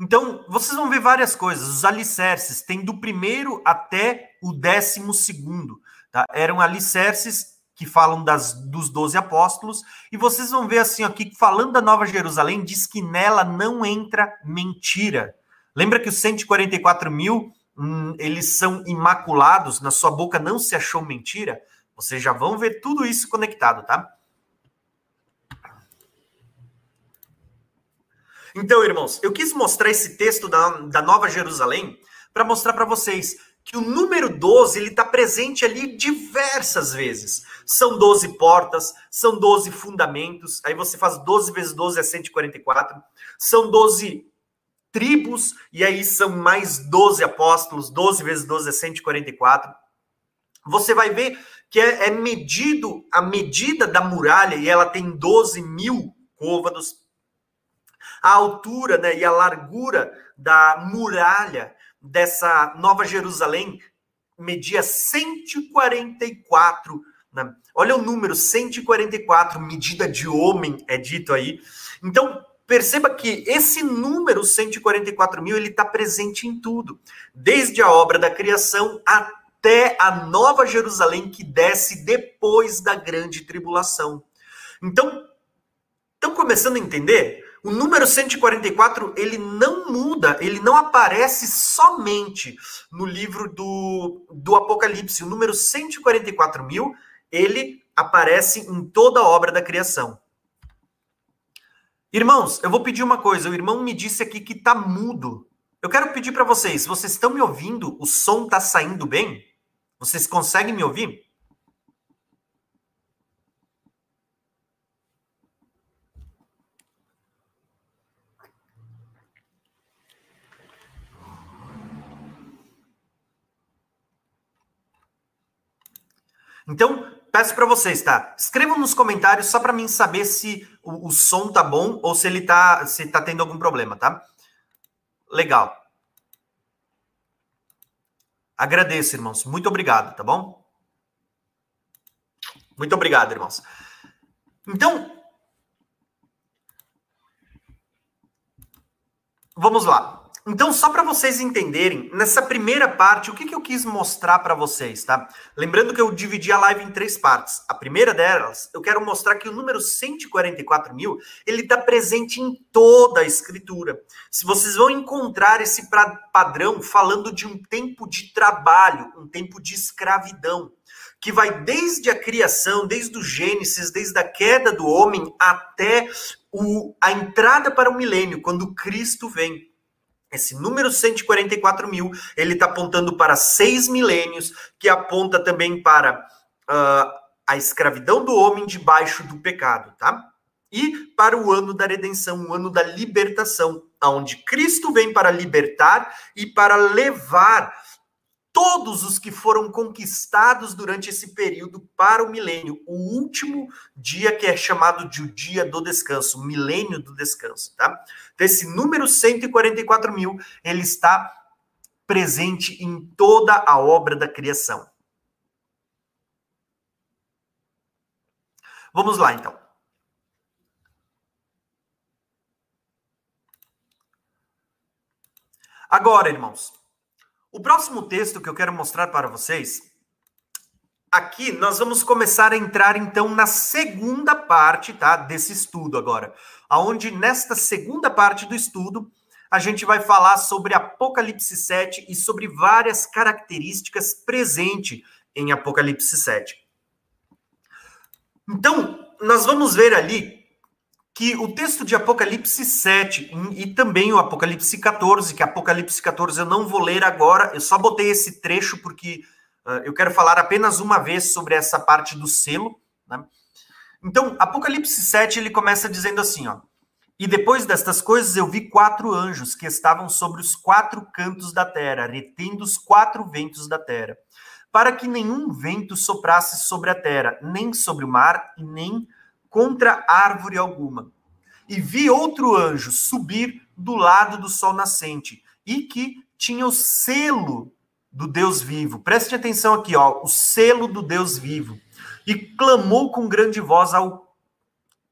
Então, vocês vão ver várias coisas. Os alicerces tem do primeiro até o décimo segundo. Tá? Eram alicerces que falam das, dos doze apóstolos, e vocês vão ver assim aqui, falando da Nova Jerusalém, diz que nela não entra mentira. Lembra que os 144 mil, hum, eles são imaculados, na sua boca não se achou mentira? Vocês já vão ver tudo isso conectado, tá? Então, irmãos, eu quis mostrar esse texto da, da Nova Jerusalém para mostrar para vocês que o número 12 ele está presente ali diversas vezes. São 12 portas, são 12 fundamentos, aí você faz 12 vezes 12 é 144. São 12 tribos, e aí são mais 12 apóstolos, 12 vezes 12 é 144. Você vai ver que é, é medido a medida da muralha, e ela tem 12 mil côvados. A altura né, e a largura da muralha dessa Nova Jerusalém media 144. Né? Olha o número, 144, medida de homem, é dito aí. Então, perceba que esse número 144 mil ele está presente em tudo, desde a obra da criação até a Nova Jerusalém que desce depois da grande tribulação. Então, estão começando a entender? O número 144, ele não muda, ele não aparece somente no livro do, do Apocalipse. O número 144 mil, ele aparece em toda a obra da criação. Irmãos, eu vou pedir uma coisa. O irmão me disse aqui que tá mudo. Eu quero pedir para vocês, vocês estão me ouvindo? O som tá saindo bem? Vocês conseguem me ouvir? Então, peço para vocês, tá? Escrevam nos comentários só para mim saber se o, o, som tá bom ou se ele tá, se tá tendo algum problema, tá? Legal. Agradeço, irmãos. Muito obrigado, tá bom? Muito obrigado, irmãos. Então, vamos lá. Então, só para vocês entenderem, nessa primeira parte, o que, que eu quis mostrar para vocês, tá? Lembrando que eu dividi a live em três partes. A primeira delas, eu quero mostrar que o número 144 mil, ele está presente em toda a escritura. Se vocês vão encontrar esse padrão falando de um tempo de trabalho, um tempo de escravidão, que vai desde a criação, desde o Gênesis, desde a queda do homem até o, a entrada para o milênio, quando Cristo vem. Esse número 144 mil, ele está apontando para seis milênios, que aponta também para uh, a escravidão do homem debaixo do pecado, tá? E para o ano da redenção, o ano da libertação, onde Cristo vem para libertar e para levar todos os que foram conquistados durante esse período para o milênio, o último dia que é chamado de o dia do descanso, o milênio do descanso, tá? Então, esse número 144 mil, ele está presente em toda a obra da criação. Vamos lá, então. Agora, irmãos, o próximo texto que eu quero mostrar para vocês, aqui nós vamos começar a entrar então na segunda parte, tá, desse estudo agora, aonde nesta segunda parte do estudo a gente vai falar sobre Apocalipse 7 e sobre várias características presentes em Apocalipse 7. Então, nós vamos ver ali que o texto de Apocalipse 7 e também o Apocalipse 14, que Apocalipse 14 eu não vou ler agora, eu só botei esse trecho porque uh, eu quero falar apenas uma vez sobre essa parte do selo. Né? Então, Apocalipse 7 ele começa dizendo assim: ó, E depois destas coisas eu vi quatro anjos que estavam sobre os quatro cantos da terra, retendo os quatro ventos da terra, para que nenhum vento soprasse sobre a terra, nem sobre o mar, e nem contra árvore alguma. E vi outro anjo subir do lado do sol nascente e que tinha o selo do Deus vivo. Preste atenção aqui, ó, o selo do Deus vivo. E clamou com grande voz ao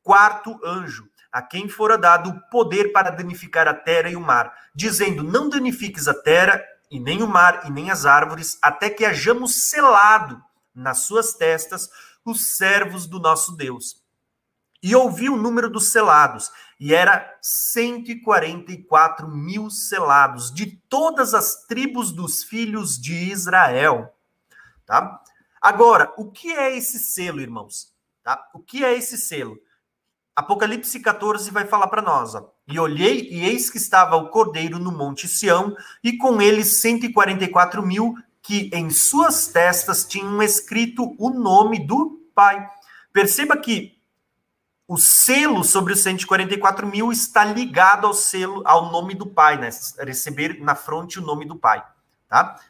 quarto anjo, a quem fora dado o poder para danificar a terra e o mar, dizendo: Não danifiques a terra e nem o mar e nem as árvores, até que hajamos selado nas suas testas os servos do nosso Deus e ouvi o número dos selados, e era 144 mil selados, de todas as tribos dos filhos de Israel. Tá? Agora, o que é esse selo, irmãos? Tá? O que é esse selo? Apocalipse 14 vai falar para nós. Ó. E olhei, e eis que estava o cordeiro no monte Sião, e com ele 144 mil que em suas testas tinham escrito o nome do Pai. Perceba que o selo sobre os 144 mil está ligado ao selo, ao nome do Pai, né? Receber na fronte o nome do Pai, tá?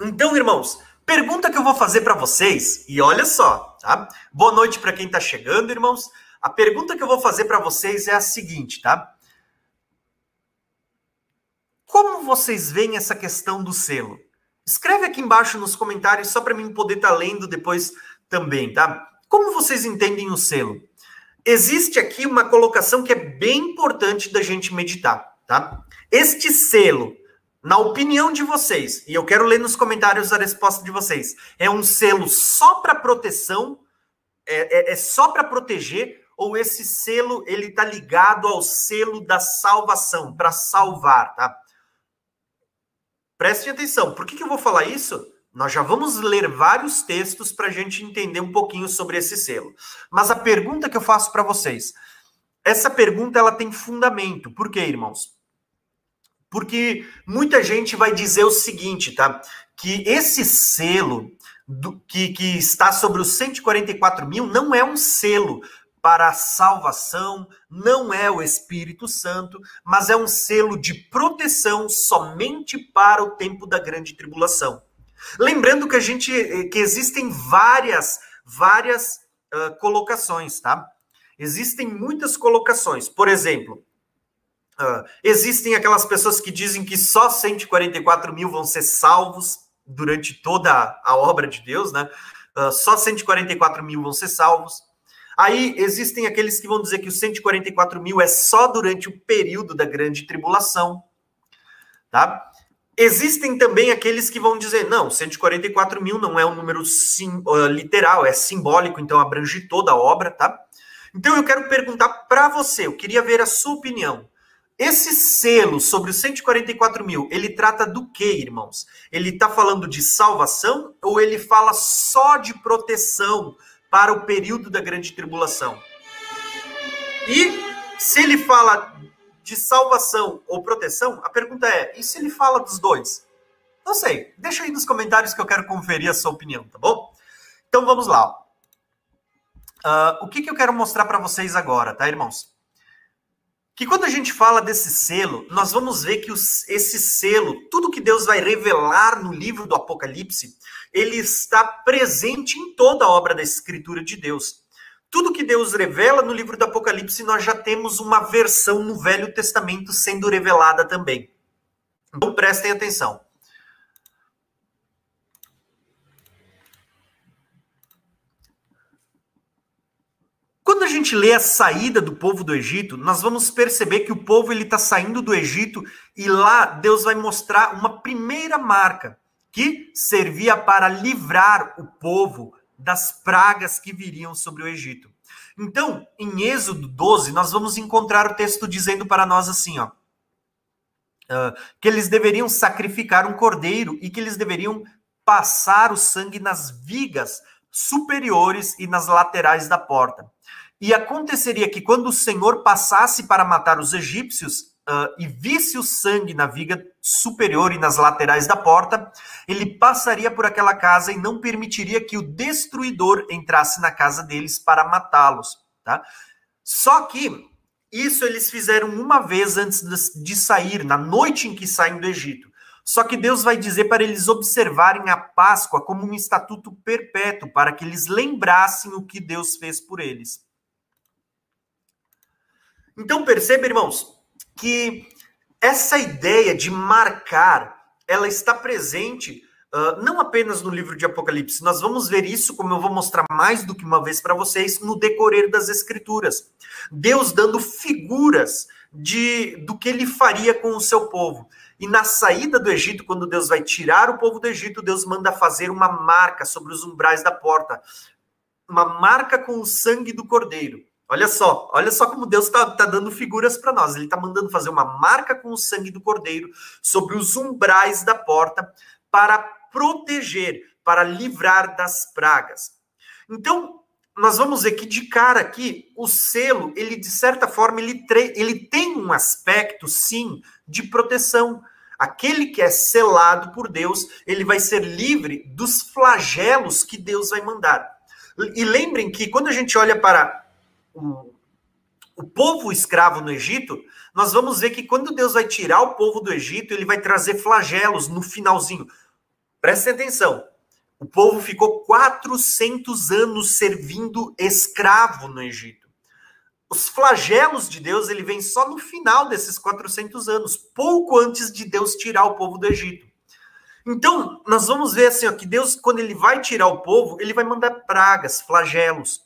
Então, irmãos, pergunta que eu vou fazer para vocês, e olha só, tá? Boa noite para quem está chegando, irmãos. A pergunta que eu vou fazer para vocês é a seguinte, tá? Como vocês veem essa questão do selo? Escreve aqui embaixo nos comentários só para mim poder estar tá lendo depois também, tá? Como vocês entendem o selo? Existe aqui uma colocação que é bem importante da gente meditar, tá? Este selo, na opinião de vocês, e eu quero ler nos comentários a resposta de vocês, é um selo só para proteção? É, é, é só para proteger? Ou esse selo ele está ligado ao selo da salvação, para salvar, tá? Prestem atenção, por que, que eu vou falar isso? Nós já vamos ler vários textos para a gente entender um pouquinho sobre esse selo. Mas a pergunta que eu faço para vocês, essa pergunta ela tem fundamento. Por quê, irmãos? Porque muita gente vai dizer o seguinte, tá? Que esse selo do, que, que está sobre os 144 mil não é um selo para a salvação, não é o Espírito Santo, mas é um selo de proteção somente para o tempo da grande tribulação. Lembrando que a gente que existem várias várias uh, colocações, tá? Existem muitas colocações. Por exemplo, uh, existem aquelas pessoas que dizem que só 144 mil vão ser salvos durante toda a obra de Deus, né? Uh, só 144 mil vão ser salvos. Aí existem aqueles que vão dizer que os 144 mil é só durante o período da grande tribulação. Tá? Existem também aqueles que vão dizer, não, 144 mil não é um número sim, uh, literal, é simbólico, então abrange toda a obra, tá? Então eu quero perguntar para você, eu queria ver a sua opinião. Esse selo sobre os 144 mil, ele trata do que, irmãos? Ele está falando de salvação ou ele fala só de proteção para o período da grande tribulação. E se ele fala de salvação ou proteção, a pergunta é: e se ele fala dos dois? Não sei. Deixa aí nos comentários que eu quero conferir a sua opinião, tá bom? Então vamos lá. Uh, o que, que eu quero mostrar para vocês agora, tá, irmãos? Que quando a gente fala desse selo, nós vamos ver que os, esse selo, tudo que Deus vai revelar no livro do Apocalipse, ele está presente em toda a obra da Escritura de Deus. Tudo que Deus revela no livro do Apocalipse, nós já temos uma versão no Velho Testamento sendo revelada também. Então prestem atenção. Quando a gente lê a saída do povo do Egito, nós vamos perceber que o povo ele está saindo do Egito e lá Deus vai mostrar uma primeira marca que servia para livrar o povo das pragas que viriam sobre o Egito. Então, em Êxodo 12, nós vamos encontrar o texto dizendo para nós assim, ó, que eles deveriam sacrificar um cordeiro e que eles deveriam passar o sangue nas vigas superiores e nas laterais da porta. E aconteceria que quando o Senhor passasse para matar os egípcios, uh, e visse o sangue na viga superior e nas laterais da porta, ele passaria por aquela casa e não permitiria que o destruidor entrasse na casa deles para matá-los. Tá? Só que isso eles fizeram uma vez antes de sair, na noite em que saem do Egito. Só que Deus vai dizer para eles observarem a Páscoa como um estatuto perpétuo, para que eles lembrassem o que Deus fez por eles. Então perceba, irmãos, que essa ideia de marcar, ela está presente uh, não apenas no livro de Apocalipse. Nós vamos ver isso, como eu vou mostrar mais do que uma vez para vocês, no decorrer das Escrituras. Deus dando figuras de do que ele faria com o seu povo. E na saída do Egito, quando Deus vai tirar o povo do Egito, Deus manda fazer uma marca sobre os umbrais da porta. Uma marca com o sangue do cordeiro. Olha só, olha só como Deus está tá dando figuras para nós. Ele está mandando fazer uma marca com o sangue do cordeiro sobre os umbrais da porta para proteger, para livrar das pragas. Então, nós vamos ver que de cara aqui, o selo, ele de certa forma, ele, ele tem um aspecto, sim, de proteção. Aquele que é selado por Deus, ele vai ser livre dos flagelos que Deus vai mandar. E lembrem que quando a gente olha para o, o povo escravo no Egito, nós vamos ver que quando Deus vai tirar o povo do Egito, ele vai trazer flagelos no finalzinho. Prestem atenção. O povo ficou 400 anos servindo escravo no Egito. Os flagelos de Deus, ele vem só no final desses 400 anos, pouco antes de Deus tirar o povo do Egito. Então, nós vamos ver assim, ó, que Deus, quando ele vai tirar o povo, ele vai mandar pragas, flagelos.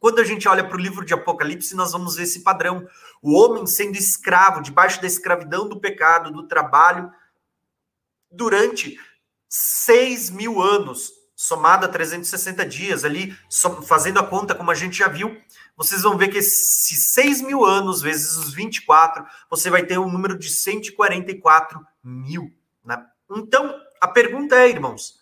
Quando a gente olha para o livro de Apocalipse, nós vamos ver esse padrão. O homem sendo escravo, debaixo da escravidão do pecado, do trabalho, durante seis mil anos, somado a 360 dias, ali, fazendo a conta como a gente já viu, vocês vão ver que esses 6 mil anos vezes os 24, você vai ter um número de 144 mil. Né? Então, a pergunta é, irmãos,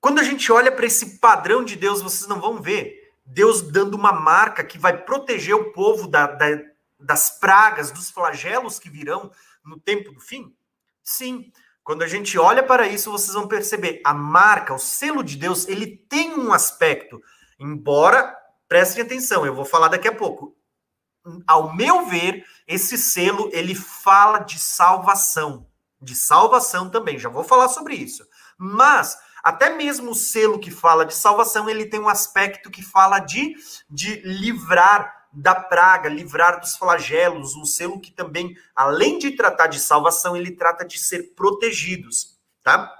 quando a gente olha para esse padrão de Deus, vocês não vão ver Deus dando uma marca que vai proteger o povo da, da, das pragas, dos flagelos que virão no tempo do fim? Sim. Quando a gente olha para isso, vocês vão perceber a marca, o selo de Deus, ele tem um aspecto, embora Prestem atenção, eu vou falar daqui a pouco. Ao meu ver, esse selo ele fala de salvação, de salvação também. Já vou falar sobre isso. Mas até mesmo o selo que fala de salvação, ele tem um aspecto que fala de, de livrar da praga, livrar dos flagelos, um selo que também, além de tratar de salvação, ele trata de ser protegidos, tá?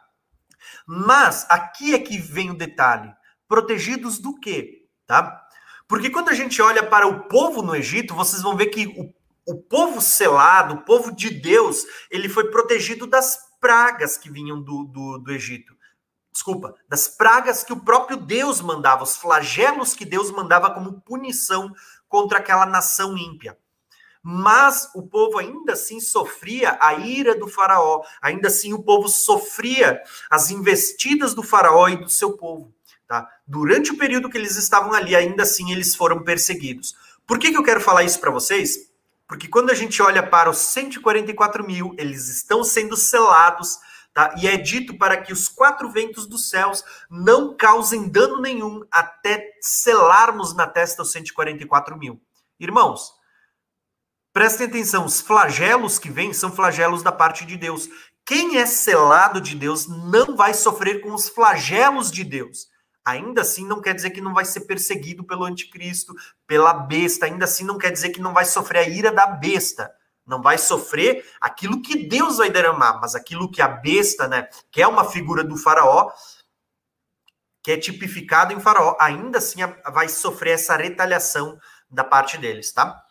Mas aqui é que vem o detalhe. Protegidos do quê? Tá? Porque quando a gente olha para o povo no Egito, vocês vão ver que o, o povo selado, o povo de Deus, ele foi protegido das pragas que vinham do, do, do Egito. Desculpa, das pragas que o próprio Deus mandava, os flagelos que Deus mandava como punição contra aquela nação ímpia. Mas o povo ainda assim sofria a ira do Faraó, ainda assim o povo sofria as investidas do Faraó e do seu povo. Tá? Durante o período que eles estavam ali, ainda assim eles foram perseguidos. Por que, que eu quero falar isso para vocês? Porque quando a gente olha para os 144 mil, eles estão sendo selados, tá? E é dito para que os quatro ventos dos céus não causem dano nenhum até selarmos na testa os 144 mil. Irmãos, prestem atenção, os flagelos que vêm são flagelos da parte de Deus. Quem é selado de Deus não vai sofrer com os flagelos de Deus. Ainda assim não quer dizer que não vai ser perseguido pelo anticristo, pela besta, ainda assim não quer dizer que não vai sofrer a ira da besta. Não vai sofrer aquilo que Deus vai derramar, mas aquilo que a besta, né, que é uma figura do faraó, que é tipificado em faraó, ainda assim vai sofrer essa retaliação da parte deles, tá?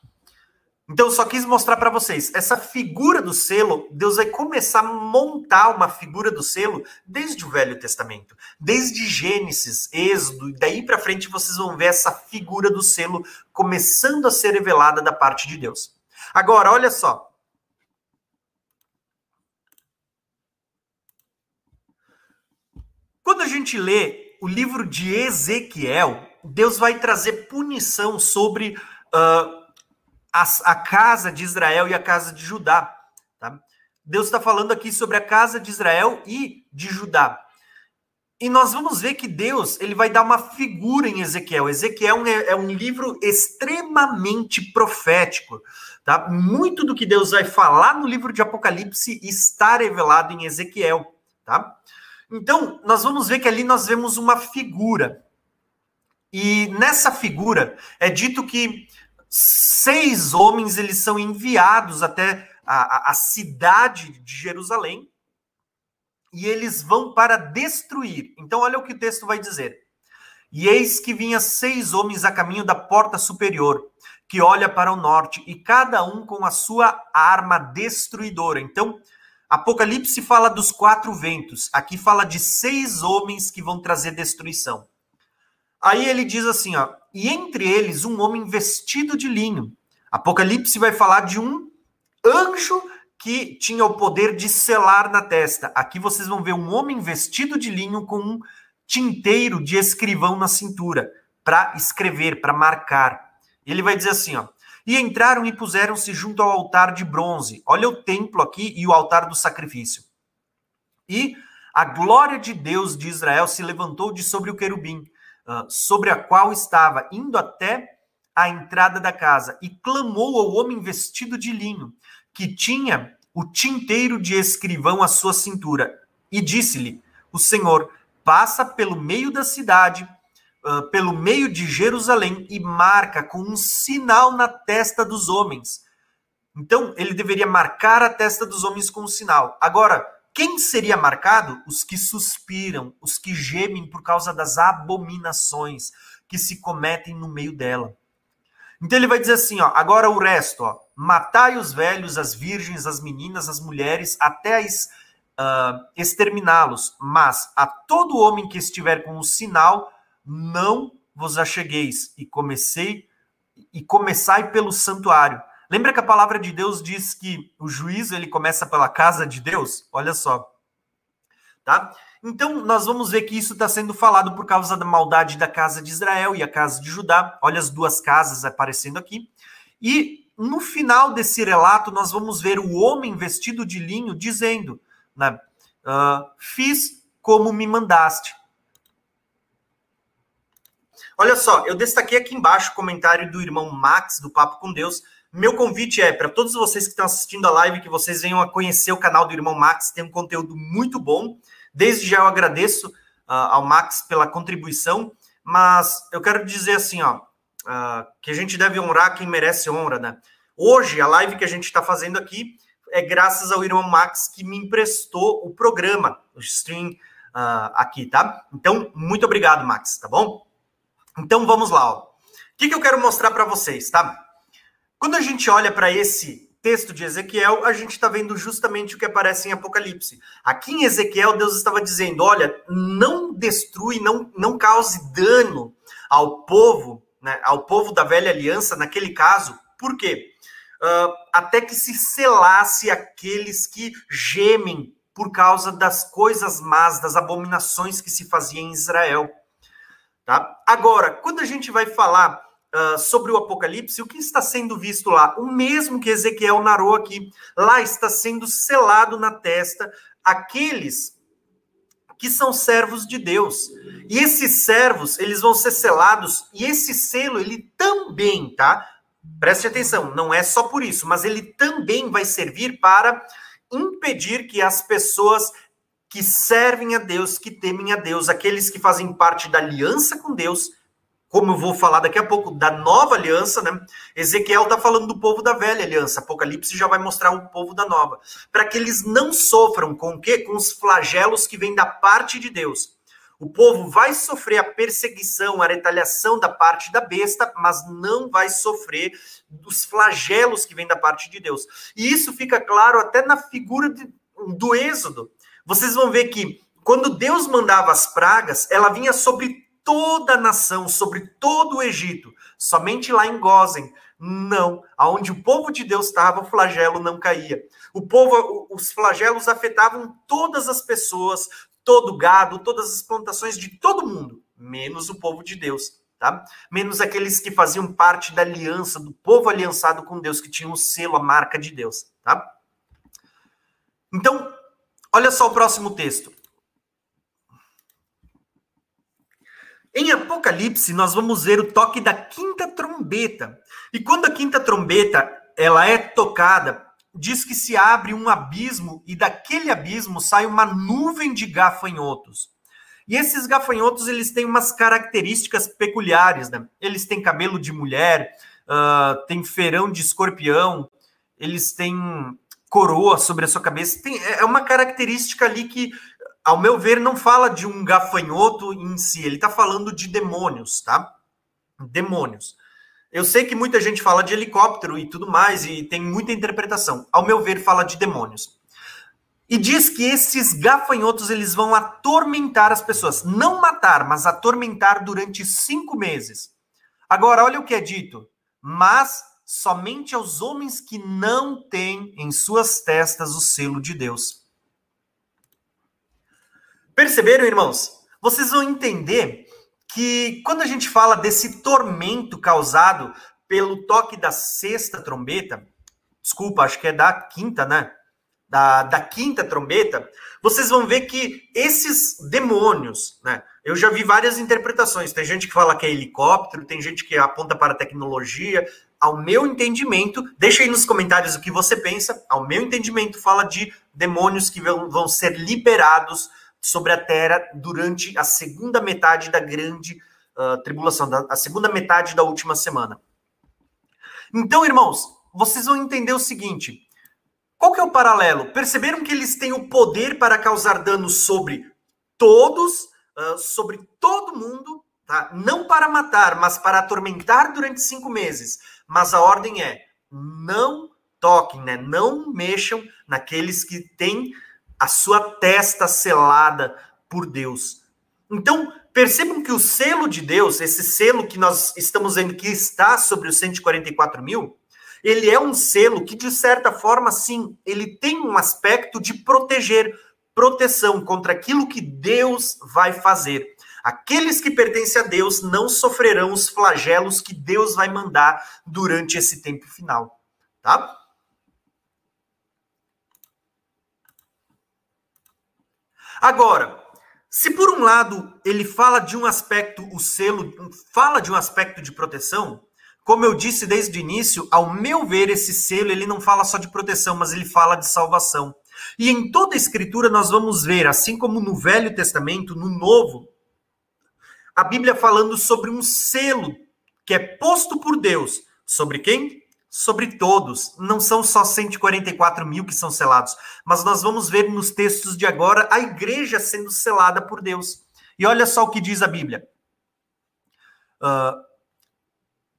Então, só quis mostrar para vocês essa figura do selo. Deus vai começar a montar uma figura do selo desde o Velho Testamento, desde Gênesis, Êxodo, e daí para frente vocês vão ver essa figura do selo começando a ser revelada da parte de Deus. Agora, olha só. Quando a gente lê o livro de Ezequiel, Deus vai trazer punição sobre. Uh, a, a casa de Israel e a casa de Judá. Tá? Deus está falando aqui sobre a casa de Israel e de Judá. E nós vamos ver que Deus ele vai dar uma figura em Ezequiel. Ezequiel é, é um livro extremamente profético. Tá? Muito do que Deus vai falar no livro de Apocalipse está revelado em Ezequiel. Tá? Então, nós vamos ver que ali nós vemos uma figura. E nessa figura é dito que seis homens eles são enviados até a, a, a cidade de Jerusalém e eles vão para destruir. Então, olha o que o texto vai dizer. E eis que vinha seis homens a caminho da porta superior, que olha para o norte, e cada um com a sua arma destruidora. Então, Apocalipse fala dos quatro ventos, aqui fala de seis homens que vão trazer destruição. Aí ele diz assim, ó, e entre eles um homem vestido de linho. Apocalipse vai falar de um anjo que tinha o poder de selar na testa. Aqui vocês vão ver um homem vestido de linho com um tinteiro de escrivão na cintura. para escrever, para marcar. Ele vai dizer assim, ó. E entraram e puseram-se junto ao altar de bronze. Olha o templo aqui e o altar do sacrifício. E a glória de Deus de Israel se levantou de sobre o querubim, uh, sobre a qual estava, indo até a entrada da casa, e clamou ao homem vestido de linho, que tinha o tinteiro de escrivão à sua cintura, e disse-lhe: O Senhor passa pelo meio da cidade, uh, pelo meio de Jerusalém, e marca com um sinal na testa dos homens. Então, ele deveria marcar a testa dos homens com um sinal. Agora, quem seria marcado? Os que suspiram, os que gemem por causa das abominações que se cometem no meio dela. Então ele vai dizer assim, ó, agora o resto, ó, matai os velhos, as virgens, as meninas, as mulheres, até as, uh, exterminá-los, mas a todo homem que estiver com o sinal, não vos achegueis, e comecei e começai pelo santuário. Lembra que a palavra de Deus diz que o juízo ele começa pela casa de Deus? Olha só. Tá? Então, nós vamos ver que isso está sendo falado por causa da maldade da casa de Israel e a casa de Judá. Olha as duas casas aparecendo aqui. E no final desse relato, nós vamos ver o homem vestido de linho dizendo: né, uh, Fiz como me mandaste. Olha só, eu destaquei aqui embaixo o comentário do irmão Max, do Papo com Deus, meu convite é para todos vocês que estão assistindo a live que vocês venham a conhecer o canal do Irmão Max, tem um conteúdo muito bom. Desde já eu agradeço uh, ao Max pela contribuição, mas eu quero dizer assim, ó, uh, que a gente deve honrar quem merece honra, né? Hoje, a live que a gente está fazendo aqui é graças ao Irmão Max que me emprestou o programa, o stream uh, aqui, tá? Então, muito obrigado, Max, tá bom? Então, vamos lá, ó. O que, que eu quero mostrar para vocês, tá? Quando a gente olha para esse texto de Ezequiel, a gente está vendo justamente o que aparece em Apocalipse. Aqui em Ezequiel, Deus estava dizendo: olha, não destrui, não, não cause dano ao povo, né, ao povo da velha aliança, naquele caso. Por quê? Uh, até que se selasse aqueles que gemem por causa das coisas más, das abominações que se faziam em Israel. Tá? Agora, quando a gente vai falar uh, sobre o Apocalipse, o que está sendo visto lá? O mesmo que Ezequiel narrou aqui. Lá está sendo selado na testa aqueles que são servos de Deus. E esses servos, eles vão ser selados, e esse selo, ele também, tá? Preste atenção, não é só por isso, mas ele também vai servir para impedir que as pessoas que servem a Deus, que temem a Deus, aqueles que fazem parte da aliança com Deus, como eu vou falar daqui a pouco, da nova aliança, né? Ezequiel está falando do povo da velha aliança, Apocalipse já vai mostrar o povo da nova, para que eles não sofram com o quê? Com os flagelos que vêm da parte de Deus. O povo vai sofrer a perseguição, a retaliação da parte da besta, mas não vai sofrer dos flagelos que vêm da parte de Deus. E isso fica claro até na figura de, do Êxodo. Vocês vão ver que quando Deus mandava as pragas, ela vinha sobre toda a nação, sobre todo o Egito. Somente lá em Gozen, não. Aonde o povo de Deus estava, o flagelo não caía. O povo, os flagelos afetavam todas as pessoas, todo o gado, todas as plantações de todo mundo, menos o povo de Deus. Tá? Menos aqueles que faziam parte da aliança, do povo aliançado com Deus, que tinham o selo, a marca de Deus. Tá? Então, olha só o próximo texto. Em Apocalipse, nós vamos ver o toque da quinta trombeta. E quando a quinta trombeta ela é tocada, diz que se abre um abismo e daquele abismo sai uma nuvem de gafanhotos. E esses gafanhotos eles têm umas características peculiares, né? Eles têm cabelo de mulher, uh, têm ferão de escorpião, eles têm coroa sobre a sua cabeça. Tem, é uma característica ali que ao meu ver, não fala de um gafanhoto em si, ele está falando de demônios, tá? Demônios. Eu sei que muita gente fala de helicóptero e tudo mais, e tem muita interpretação. Ao meu ver, fala de demônios. E diz que esses gafanhotos eles vão atormentar as pessoas. Não matar, mas atormentar durante cinco meses. Agora, olha o que é dito. Mas somente aos homens que não têm em suas testas o selo de Deus. Perceberam, irmãos? Vocês vão entender que quando a gente fala desse tormento causado pelo toque da sexta trombeta, desculpa, acho que é da quinta, né? Da, da quinta trombeta, vocês vão ver que esses demônios, né? Eu já vi várias interpretações. Tem gente que fala que é helicóptero, tem gente que aponta para tecnologia. Ao meu entendimento, deixa aí nos comentários o que você pensa. Ao meu entendimento, fala de demônios que vão, ser liberados sobre a terra durante a segunda metade da grande uh, tribulação, da, a segunda metade da última semana. Então, irmãos, vocês vão entender o seguinte: qual que é o paralelo? Perceberam que eles têm o poder para causar dano sobre todos, uh, sobre todo mundo, tá? Não para matar, mas para atormentar durante cinco meses. Mas a ordem é: não toquem, né? Não mexam naqueles que têm a sua testa selada por Deus. Então, percebam que o selo de Deus, esse selo que nós estamos vendo que está sobre os 144 mil, ele é um selo que, de certa forma, sim, ele tem um aspecto de proteger, proteção contra aquilo que Deus vai fazer. Aqueles que pertencem a Deus não sofrerão os flagelos que Deus vai mandar durante esse tempo final, tá? Agora, se por um lado ele fala de um aspecto, o selo fala de um aspecto de proteção, como eu disse desde o início, ao meu ver, esse selo ele não fala só de proteção, mas ele fala de salvação. E em toda a Escritura nós vamos ver, assim como no Velho Testamento, no Novo, a Bíblia falando sobre um selo que é posto por Deus. Sobre quem? Sobre todos. Não são só 144 mil que são selados, mas nós vamos ver nos textos de agora a igreja sendo selada por Deus. E olha só o que diz a Bíblia. Uh,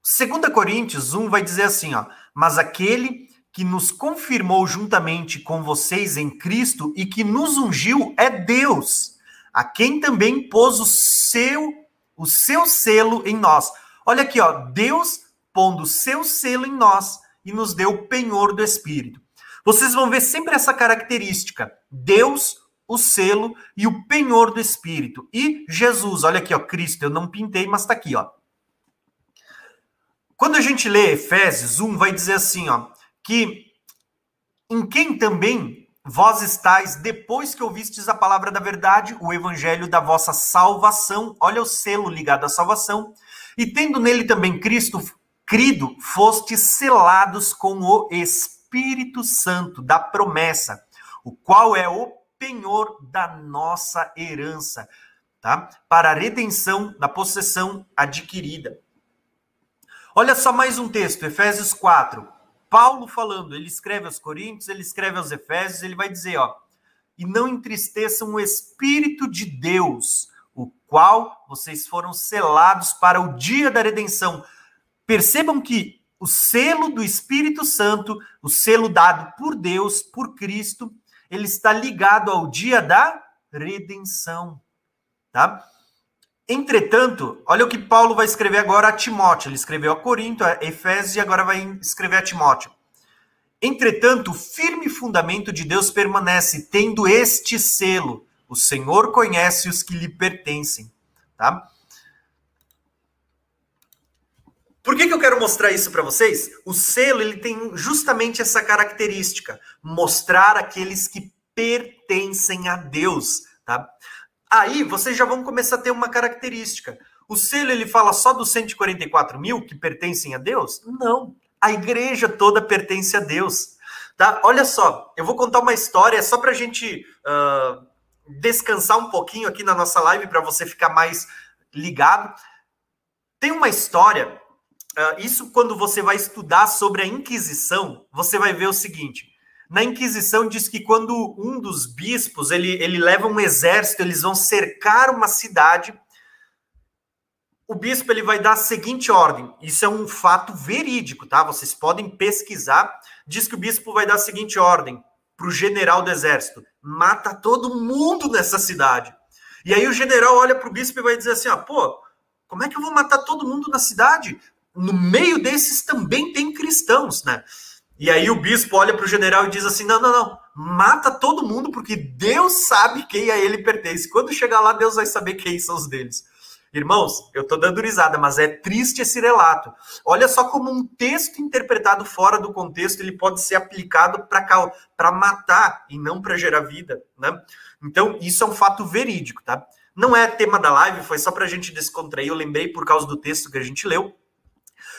2 Coríntios 1 vai dizer assim, ó, mas aquele que nos confirmou juntamente com vocês em Cristo e que nos ungiu é Deus, a quem também pôs o seu o seu selo em nós. Olha aqui, ó, Deus pondo o seu selo em nós e nos deu o penhor do Espírito. Vocês vão ver sempre essa característica: Deus, o selo e o penhor do Espírito. E Jesus, olha aqui, ó, Cristo, eu não pintei, mas está aqui, ó. Quando a gente lê Efésios 1, vai dizer assim, ó, que em quem também vós estáis depois que ouvistes a palavra da verdade, o evangelho da vossa salvação, olha o selo ligado à salvação, e tendo nele também Cristo crido, fostes selados com o Espírito Santo da promessa, o qual é o penhor da nossa herança, tá? Para a redenção da possessão adquirida. Olha só mais um texto, Efésios 4. Paulo falando, ele escreve aos Coríntios, ele escreve aos Efésios, ele vai dizer, ó, e não entristeçam o Espírito de Deus, o qual vocês foram selados para o dia da redenção. Percebam que o selo do Espírito Santo, o selo dado por Deus, por Cristo, ele está ligado ao dia da redenção, tá? Entretanto, olha o que Paulo vai escrever agora a Timóteo. Ele escreveu a Corinto, a Efésios e agora vai escrever a Timóteo. Entretanto, o firme fundamento de Deus permanece, tendo este selo: o Senhor conhece os que lhe pertencem. Tá? Por que, que eu quero mostrar isso para vocês? O selo ele tem justamente essa característica: mostrar aqueles que pertencem a Deus. Tá? Aí vocês já vão começar a ter uma característica. O selo ele fala só dos 144 mil que pertencem a Deus? Não. A igreja toda pertence a Deus. Tá? Olha só, eu vou contar uma história só para a gente uh, descansar um pouquinho aqui na nossa live para você ficar mais ligado. Tem uma história. Uh, isso quando você vai estudar sobre a Inquisição, você vai ver o seguinte: na Inquisição diz que quando um dos bispos ele, ele leva um exército, eles vão cercar uma cidade. O bispo ele vai dar a seguinte ordem. Isso é um fato verídico, tá? Vocês podem pesquisar. Diz que o bispo vai dar a seguinte ordem para o general do exército: mata todo mundo nessa cidade. E aí o general olha para o bispo e vai dizer assim: ó, pô, como é que eu vou matar todo mundo na cidade? No meio desses também tem cristãos, né? E aí o bispo olha para o general e diz assim: não, não, não, mata todo mundo, porque Deus sabe quem a ele pertence. Quando chegar lá, Deus vai saber quem são os deles. Irmãos, eu estou dando risada, mas é triste esse relato. Olha só como um texto interpretado fora do contexto ele pode ser aplicado para matar e não para gerar vida, né? Então, isso é um fato verídico, tá? Não é tema da live, foi só para a gente descontrair. Eu lembrei por causa do texto que a gente leu.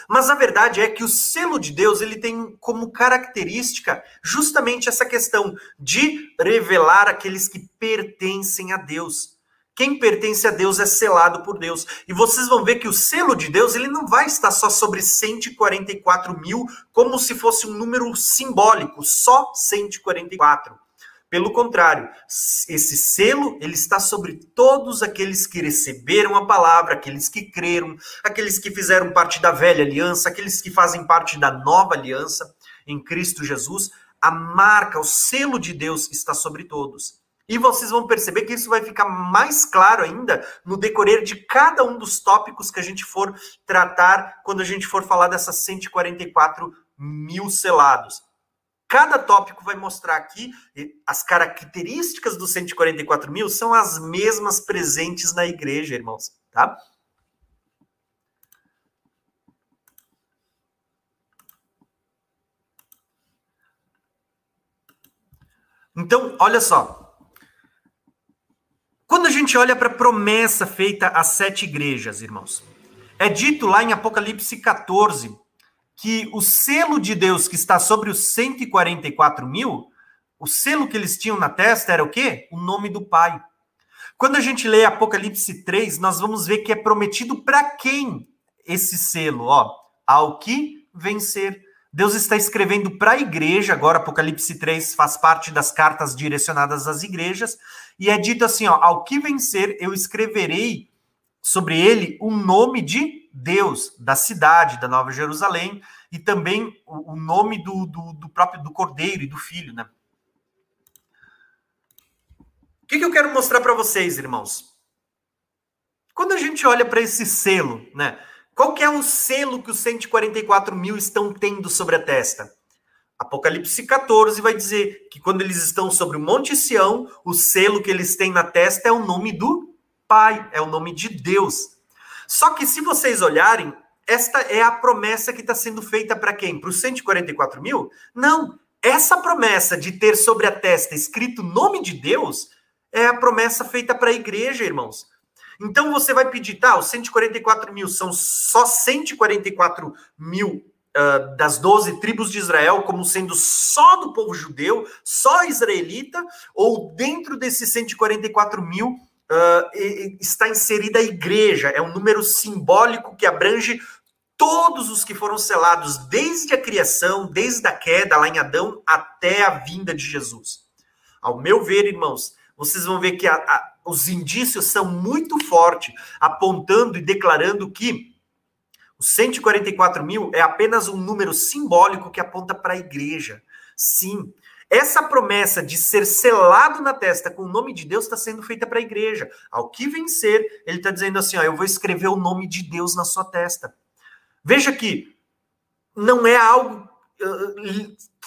Mas a verdade é que o selo de Deus ele tem como característica justamente essa questão de revelar aqueles que pertencem a Deus. Quem pertence a Deus é selado por Deus. E vocês vão ver que o selo de Deus ele não vai estar só sobre 144 mil, como se fosse um número simbólico, só 144. Pelo contrário, esse selo ele está sobre todos aqueles que receberam a palavra, aqueles que creram, aqueles que fizeram parte da velha aliança, aqueles que fazem parte da nova aliança em Cristo Jesus. A marca, o selo de Deus está sobre todos. E vocês vão perceber que isso vai ficar mais claro ainda no decorrer de cada um dos tópicos que a gente for tratar quando a gente for falar dessas 144 mil selados. Cada tópico vai mostrar aqui as características dos 144 mil são as mesmas presentes na igreja, irmãos, tá? Então, olha só, quando a gente olha para a promessa feita às sete igrejas, irmãos, é dito lá em Apocalipse 14 que o selo de Deus que está sobre os 144 mil, o selo que eles tinham na testa era o quê? O nome do Pai. Quando a gente lê Apocalipse 3, nós vamos ver que é prometido para quem esse selo, ó, ao que vencer. Deus está escrevendo para a igreja, agora Apocalipse 3 faz parte das cartas direcionadas às igrejas, e é dito assim, ó, ao que vencer eu escreverei sobre ele o nome de Deus, da cidade, da Nova Jerusalém, e também o, nome do, do, do, próprio do Cordeiro e do Filho, né? O que, que eu quero mostrar para vocês, irmãos? Quando a gente olha para esse selo, né? Qual que é o selo que os 144 mil estão tendo sobre a testa? Apocalipse 14 vai dizer que quando eles estão sobre o Monte Sião, o selo que eles têm na testa é o nome do Pai, é o nome de Deus. Só que se vocês olharem, esta é a promessa que está sendo feita para quem? Para os 144 mil? Não. Essa promessa de ter sobre a testa escrito o nome de Deus é a promessa feita para a igreja, irmãos. Então você vai pedir, tá, os 144 mil são só 144 mil uh, das 12 tribos de Israel como sendo só do povo judeu, só israelita, ou dentro desses 144 mil uh, está inserida a igreja, é um número simbólico que abrange todos os que foram selados desde a criação, desde a queda lá em Adão até a vinda de Jesus. Ao meu ver, irmãos, vocês vão ver que a, a, os indícios são muito fortes, apontando e declarando que os 144 mil é apenas um número simbólico que aponta para a igreja. Sim, essa promessa de ser selado na testa com o nome de Deus está sendo feita para a igreja. Ao que vencer, ele está dizendo assim: ó, eu vou escrever o nome de Deus na sua testa. Veja que não é algo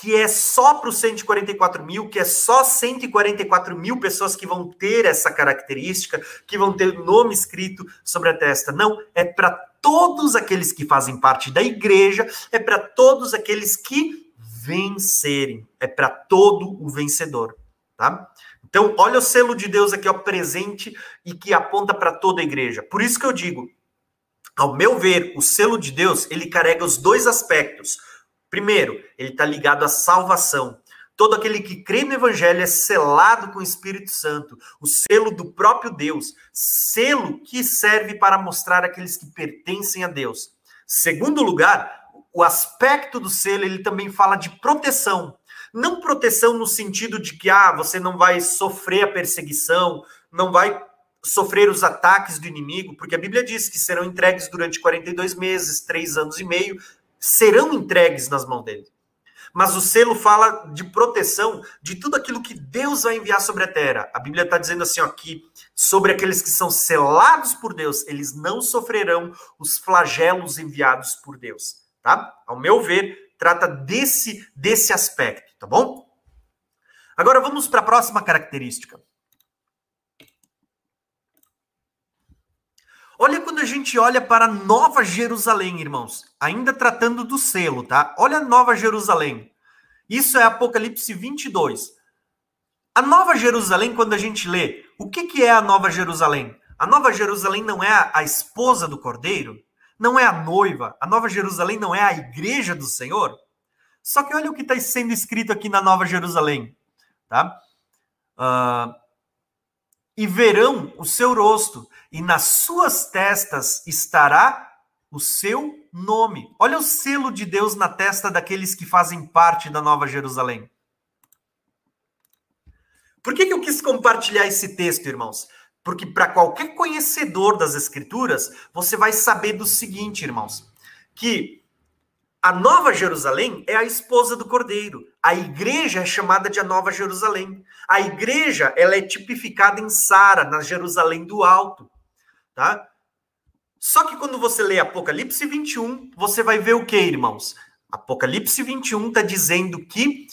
que é só para os 144 mil, que é só 144 mil pessoas que vão ter essa característica, que vão ter o nome escrito sobre a testa. Não, é para todos aqueles que fazem parte da igreja, é para todos aqueles que vencerem, é para todo o vencedor, tá? Então, olha o selo de Deus aqui, ó, presente e que aponta para toda a igreja. Por isso que eu digo, ao meu ver, o selo de Deus, ele carrega os dois aspectos. Primeiro, ele está ligado à salvação. Todo aquele que crê no Evangelho é selado com o Espírito Santo, o selo do próprio Deus, selo que serve para mostrar aqueles que pertencem a Deus. Segundo lugar, o aspecto do selo ele também fala de proteção. Não proteção no sentido de que ah, você não vai sofrer a perseguição, não vai sofrer os ataques do inimigo, porque a Bíblia diz que serão entregues durante 42 meses, três anos e meio, serão entregues nas mãos dele mas o selo fala de proteção de tudo aquilo que Deus vai enviar sobre a terra. A Bíblia está dizendo assim aqui, sobre aqueles que são selados por Deus, eles não sofrerão os flagelos enviados por Deus, tá? Ao meu ver, trata desse desse aspecto, tá bom? Agora vamos para a próxima característica. Olha quando a gente olha para Nova Jerusalém, irmãos, ainda tratando do selo, tá? Olha Nova Jerusalém. Isso é Apocalipse 22. A Nova Jerusalém, quando a gente lê, o que, que é a Nova Jerusalém? A Nova Jerusalém não é a, a esposa do Cordeiro? Não é a noiva? A Nova Jerusalém não é a igreja do Senhor? Só que olha o que está sendo escrito aqui na Nova Jerusalém, tá? Uh, e verão o seu rosto, e nas suas testas estará o seu nome. Olha o selo de Deus na testa daqueles que fazem parte da Nova Jerusalém. Por que, que eu quis compartilhar esse texto, irmãos? Porque para qualquer conhecedor das Escrituras, você vai saber do seguinte, irmãos, que a Nova Jerusalém é a esposa do Cordeiro. A igreja é chamada de a Nova Jerusalém. A igreja, ela é tipificada em Sara, na Jerusalém do Alto, tá? Só que quando você lê Apocalipse 21, você vai ver o que, irmãos? Apocalipse 21 está dizendo que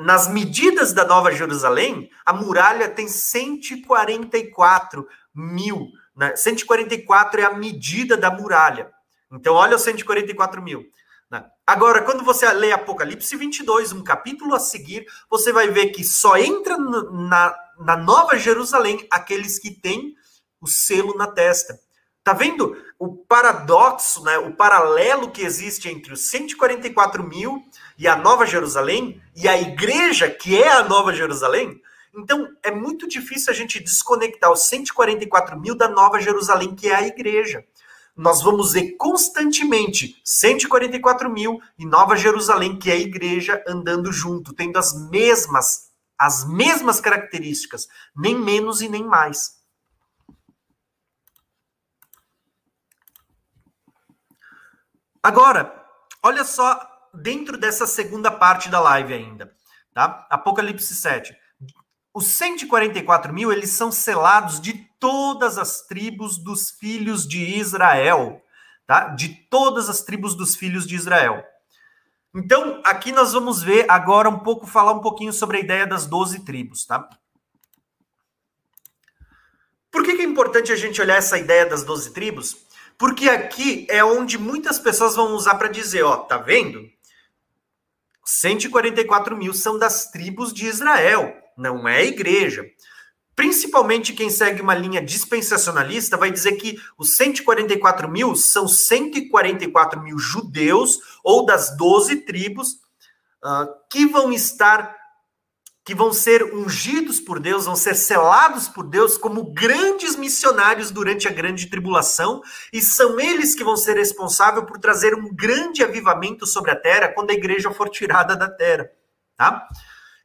nas medidas da Nova Jerusalém, a muralha tem 144 mil. Né? 144 é a medida da muralha. Então, olha os 144 mil. Né? Agora, quando você lê Apocalipse 22, um capítulo a seguir, você vai ver que só entra na, na Nova Jerusalém aqueles que têm o selo na testa. Tá vendo o paradoxo, né, o paralelo que existe entre os 144 mil e a Nova Jerusalém e a igreja que é a Nova Jerusalém? Então é muito difícil a gente desconectar os 144 mil da Nova Jerusalém, que é a igreja nós vamos ver constantemente 144 mil e Nova Jerusalém, que é a igreja, andando junto, tendo as mesmas, as mesmas características, nem menos e nem mais. Agora, olha só dentro dessa segunda parte da live ainda, tá? Apocalipse 7. Os 144 mil, eles são selados de todas as tribos dos filhos de Israel, tá? De todas as tribos dos filhos de Israel. Então, aqui nós vamos ver agora um pouco, falar um pouquinho sobre a ideia das 12 tribos, tá? Por que, que é importante a gente olhar essa ideia das 12 tribos? Porque aqui é onde muitas pessoas vão usar para dizer, ó, tá vendo? 144 mil são das tribos de Israel não é igreja. Principalmente quem segue uma linha dispensacionalista vai dizer que os 144 mil são 144 mil judeus ou das 12 tribos uh, que vão estar, que vão ser ungidos por Deus, vão ser selados por Deus como grandes missionários durante a grande tribulação, e são eles que vão ser responsáveis por trazer um grande avivamento sobre a terra quando a igreja for tirada da terra, tá?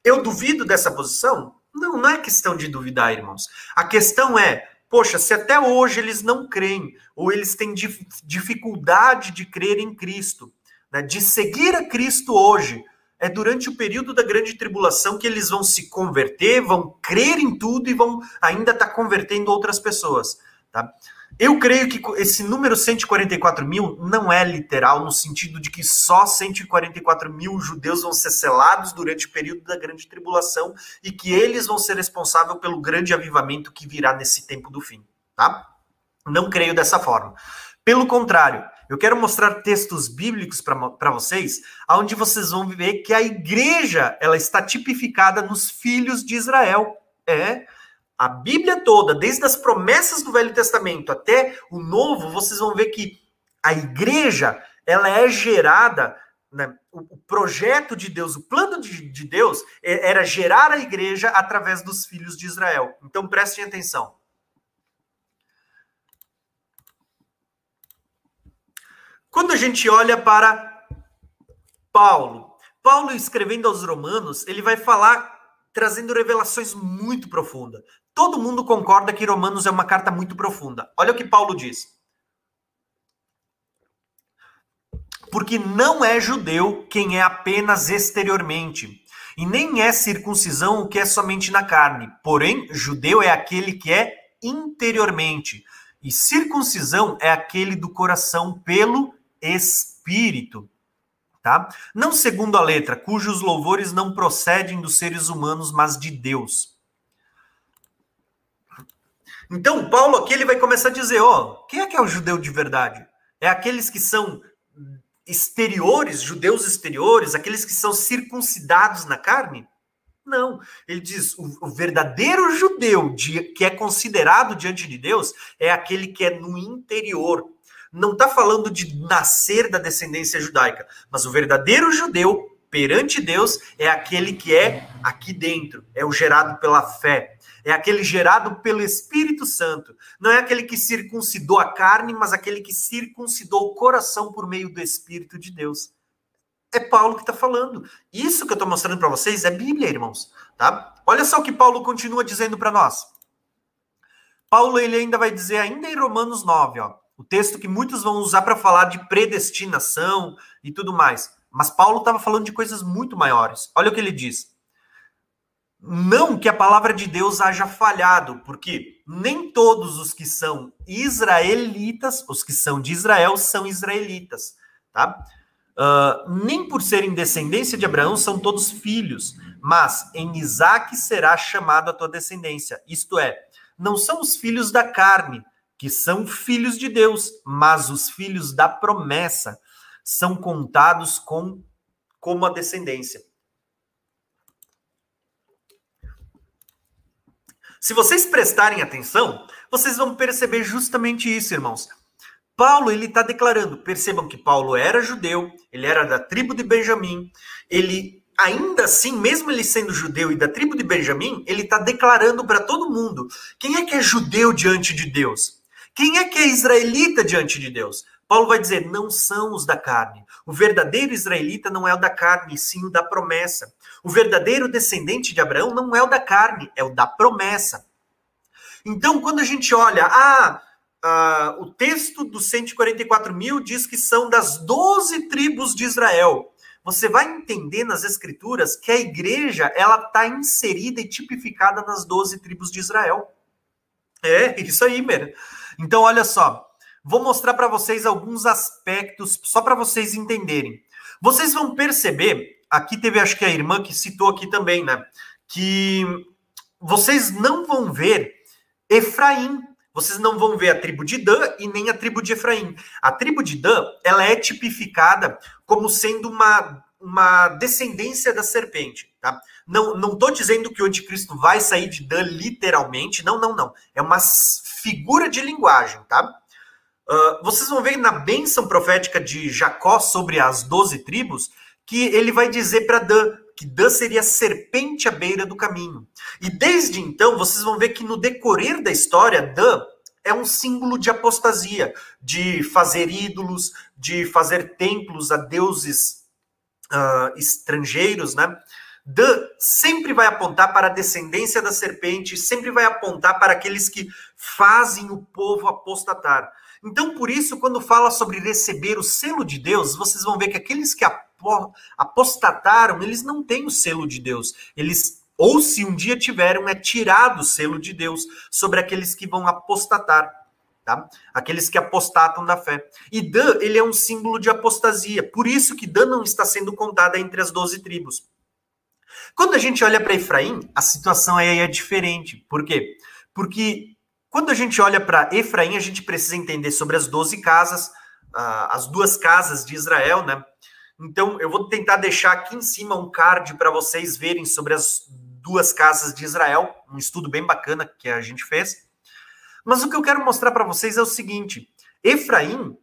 Eu duvido dessa posição? Não, não é questão de duvidar, irmãos. A questão é, poxa, se até hoje eles não creem, ou eles têm dif dificuldade de crer em Cristo, né, de seguir a Cristo hoje, é durante o período da grande tribulação que eles vão se converter, vão crer em tudo e vão ainda estar tá convertendo outras pessoas. Tá? Eu creio que esse número 144 mil não é literal, no sentido de que só 144 mil judeus vão ser selados durante o período da grande tribulação e que eles vão ser responsáveis pelo grande avivamento que virá nesse tempo do fim, tá? Não creio dessa forma. Pelo contrário, eu quero mostrar textos bíblicos para vocês, onde vocês vão ver que a igreja ela está tipificada nos filhos de Israel. É, a Bíblia toda, desde as promessas do Velho Testamento até o Novo, vocês vão ver que a igreja ela é gerada, né, o, projeto de Deus, o plano de, de Deus é, era gerar a igreja através dos filhos de Israel. Então prestem atenção. Quando a gente olha para Paulo, Paulo escrevendo aos Romanos, ele vai falar trazendo revelações muito profundas. Todo mundo concorda que Romanos é uma carta muito profunda. Olha o que Paulo diz. Porque não é judeu quem é apenas exteriormente, e nem é circuncisão o que é somente na carne. Porém, judeu é aquele que é interiormente, e circuncisão é aquele do coração pelo espírito. Tá? Não segundo a letra, cujos louvores não procedem dos seres humanos, mas de Deus Então, Paulo aqui ele vai começar a dizer, ó, quem é que é o judeu de verdade? É aqueles que são exteriores, judeus exteriores, aqueles que são circuncidados na carne? Não, ele diz: o, o verdadeiro judeu de, que é considerado diante de Deus é aquele que é no interior. Não está falando de nascer da descendência judaica, mas o verdadeiro judeu perante Deus é aquele que é aqui dentro, é o gerado pela fé, é aquele gerado pelo Espírito Santo. Não é aquele que circuncidou a carne, mas aquele que circuncidou o coração por meio do Espírito de Deus. É Paulo que está falando. Isso que eu estou mostrando para vocês é Bíblia, irmãos. Tá? Olha só o que Paulo continua dizendo para nós. Paulo ele ainda vai dizer, ainda em Romanos 9, ó, o texto que muitos vão usar para falar de predestinação e tudo mais. Mas Paulo estava falando de coisas muito maiores. Olha o que ele diz. Não que a palavra de Deus haja falhado, porque nem todos os que são israelitas, os que são de Israel, são israelitas, tá? Uh, nem por serem descendência de Abraão são todos filhos, mas em Isaac será chamado a tua descendência. Isto é, não são os filhos da carne, que são filhos de Deus, mas os filhos da promessa são contados com como a descendência. Se vocês prestarem atenção, vocês vão perceber justamente isso, irmãos. Paulo ele está declarando, percebam que Paulo era judeu, ele era da tribo de Benjamim, ele ainda assim, mesmo ele sendo judeu e da tribo de Benjamim, ele está declarando para todo mundo quem é que é judeu diante de Deus, quem é que é israelita diante de Deus. Paulo vai dizer: não são os da carne. O verdadeiro israelita não é o da carne, sim o da promessa. O verdadeiro descendente de Abraão não é o da carne, é o da promessa. Então, quando a gente olha, ah, uh, o texto dos 144 mil diz que são das 12 tribos de Israel. Você vai entender nas escrituras que a igreja ela está inserida e tipificada nas 12 tribos de Israel. É, isso aí, Mer. Então, olha só. Vou mostrar para vocês alguns aspectos, só para vocês entenderem. Vocês vão perceber, aqui teve acho que a irmã que citou aqui também, né? Que vocês não vão ver Efraim vocês não vão ver a tribo de Dan e nem a tribo de Efraim. A tribo de Dan, ela é tipificada como sendo uma, uma descendência da serpente, tá? Não não tô dizendo que o anticristo vai sair de Dan literalmente, não, não, não. É uma figura de linguagem, tá? Uh, vocês vão ver na bênção profética de Jacó sobre as doze tribos que ele vai dizer para Dan que Dan seria serpente à beira do caminho. E desde então, vocês vão ver que no decorrer da história, Dan é um símbolo de apostasia, de fazer ídolos, de fazer templos a deuses uh, estrangeiros, né? Dan sempre vai apontar para a descendência da serpente, sempre vai apontar para aqueles que fazem o povo apostatar. Então, por isso, quando fala sobre receber o selo de Deus, vocês vão ver que aqueles que apostataram, eles não têm o selo de Deus. Eles, ou se um dia tiveram, é tirado o selo de Deus sobre aqueles que vão apostatar. Tá? Aqueles que apostatam da fé. E Dan, ele é um símbolo de apostasia. Por isso que Dan não está sendo contada entre as doze tribos. Quando a gente olha para Efraim, a situação aí é diferente. Por quê? Porque quando a gente olha para Efraim, a gente precisa entender sobre as doze casas, uh, as duas casas de Israel, né? Então, eu vou tentar deixar aqui em cima um card para vocês verem sobre as duas casas de Israel, um estudo bem bacana que a gente fez. Mas o que eu quero mostrar para vocês é o seguinte: Efraim,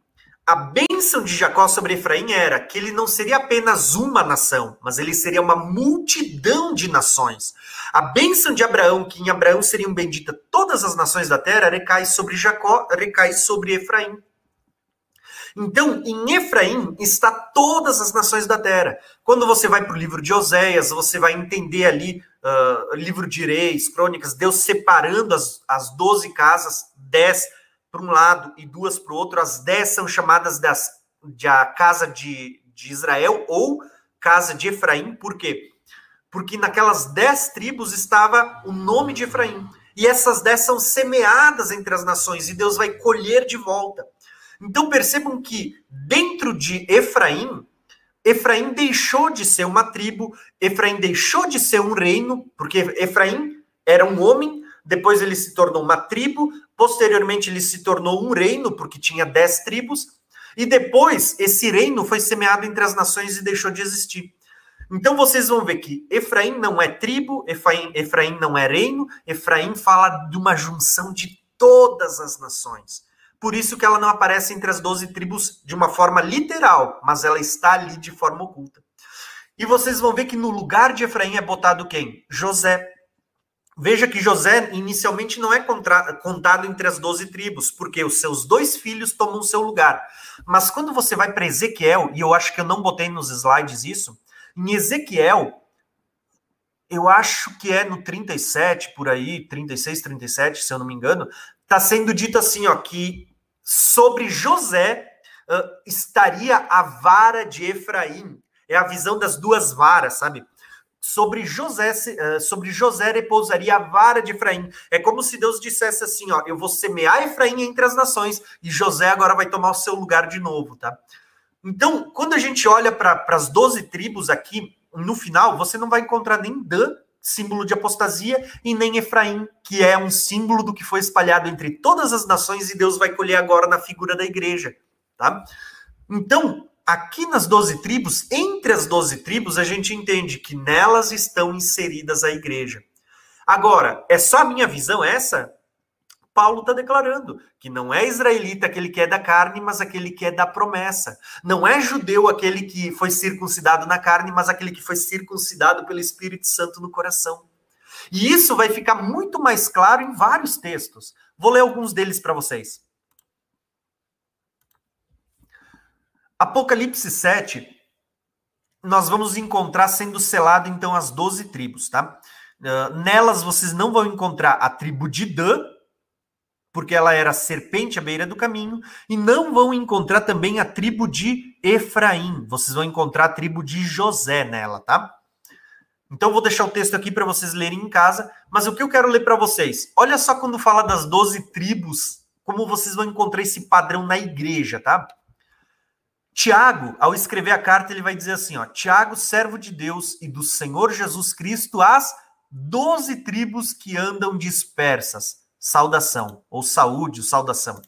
a bênção de Jacó sobre Efraim era que ele não seria apenas uma nação, mas ele seria uma multidão de nações. A bênção de Abraão, que em Abraão seriam benditas todas as nações da terra, recai sobre Jacó, recai sobre Efraim. Então, em Efraim está todas as nações da terra. Quando você vai para o livro de Oséias, você vai entender ali, uh, livro de Reis, Crônicas, Deus separando as, as 12 casas, 10 para um lado e duas para o outro. As 10 são chamadas das, de a casa de, de Israel ou casa de Efraim. Por quê? Porque naquelas 10 tribos estava o nome de Efraim. E essas 10 são semeadas entre as nações e Deus vai colher de volta. Então percebam que dentro de Efraim, Efraim deixou de ser uma tribo, Efraim deixou de ser um reino, porque Efraim era um homem depois ele se tornou uma tribo, posteriormente ele se tornou um reino, porque tinha dez tribos, e depois esse reino foi semeado entre as nações e deixou de existir. Então vocês vão ver que Efraim não é tribo, Efraim, Efraim não é reino, Efraim fala de uma junção de todas as nações. Por isso que ela não aparece entre as doze tribos de uma forma literal, mas ela está ali de forma oculta. E vocês vão ver que no lugar de Efraim é botado quem? José. Veja que José inicialmente não é contado entre as doze tribos, porque os seus dois filhos tomam seu lugar. Mas quando você vai para Ezequiel, e eu acho que eu não botei nos slides isso, em Ezequiel, eu acho que é no 37, por aí, 36, 37, se eu não me engano, está sendo dito assim, ó, que sobre José uh, estaria a vara de Efraim. É a visão das duas varas, sabe? Sobre José, uh, sobre José repousaria a vara de Efraim. É como se Deus dissesse assim, ó, eu vou semear Efraim entre as nações e José agora vai tomar o seu lugar de novo, tá? Então, quando a gente olha para as 12 tribos aqui, no final, você não vai encontrar nem Dan, símbolo de apostasia, e nem Efraim, que é um símbolo do que foi espalhado entre todas as nações e Deus vai colher agora na figura da igreja, tá? Então, aqui nas 12 tribos, entre as 12 tribos, a gente entende que nelas estão inseridas a igreja. Agora, é só a minha visão essa? Paulo está declarando que não é israelita aquele que é da carne, mas aquele que é da promessa. Não é judeu aquele que foi circuncidado na carne, mas aquele que foi circuncidado pelo Espírito Santo no coração. E isso vai ficar muito mais claro em vários textos. Vou ler alguns deles para vocês. Apocalipse 7, nós vamos encontrar sendo selado então as 12 tribos, tá? Uh, nelas vocês não vão encontrar a tribo de Dan, porque ela era serpente à beira do caminho, e não vão encontrar também a tribo de Efraim. Vocês vão encontrar a tribo de José nela, tá? Então vou deixar o texto aqui para vocês lerem em casa, mas o que eu quero ler para vocês? Olha só quando fala das 12 tribos, como vocês vão encontrar esse padrão na igreja, tá? Tiago, ao escrever a carta, ele vai dizer assim, ó: Tiago, servo de Deus e do Senhor Jesus Cristo, as 12 tribos que andam dispersas saudação, ou saúde, saudação.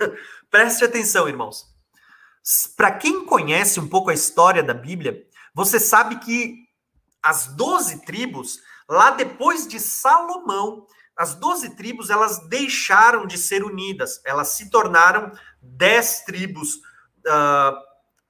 Preste atenção, irmãos. Para quem conhece um pouco a história da Bíblia, você sabe que as doze tribos, lá depois de Salomão, as doze tribos elas deixaram de ser unidas, elas se tornaram dez tribos, uh,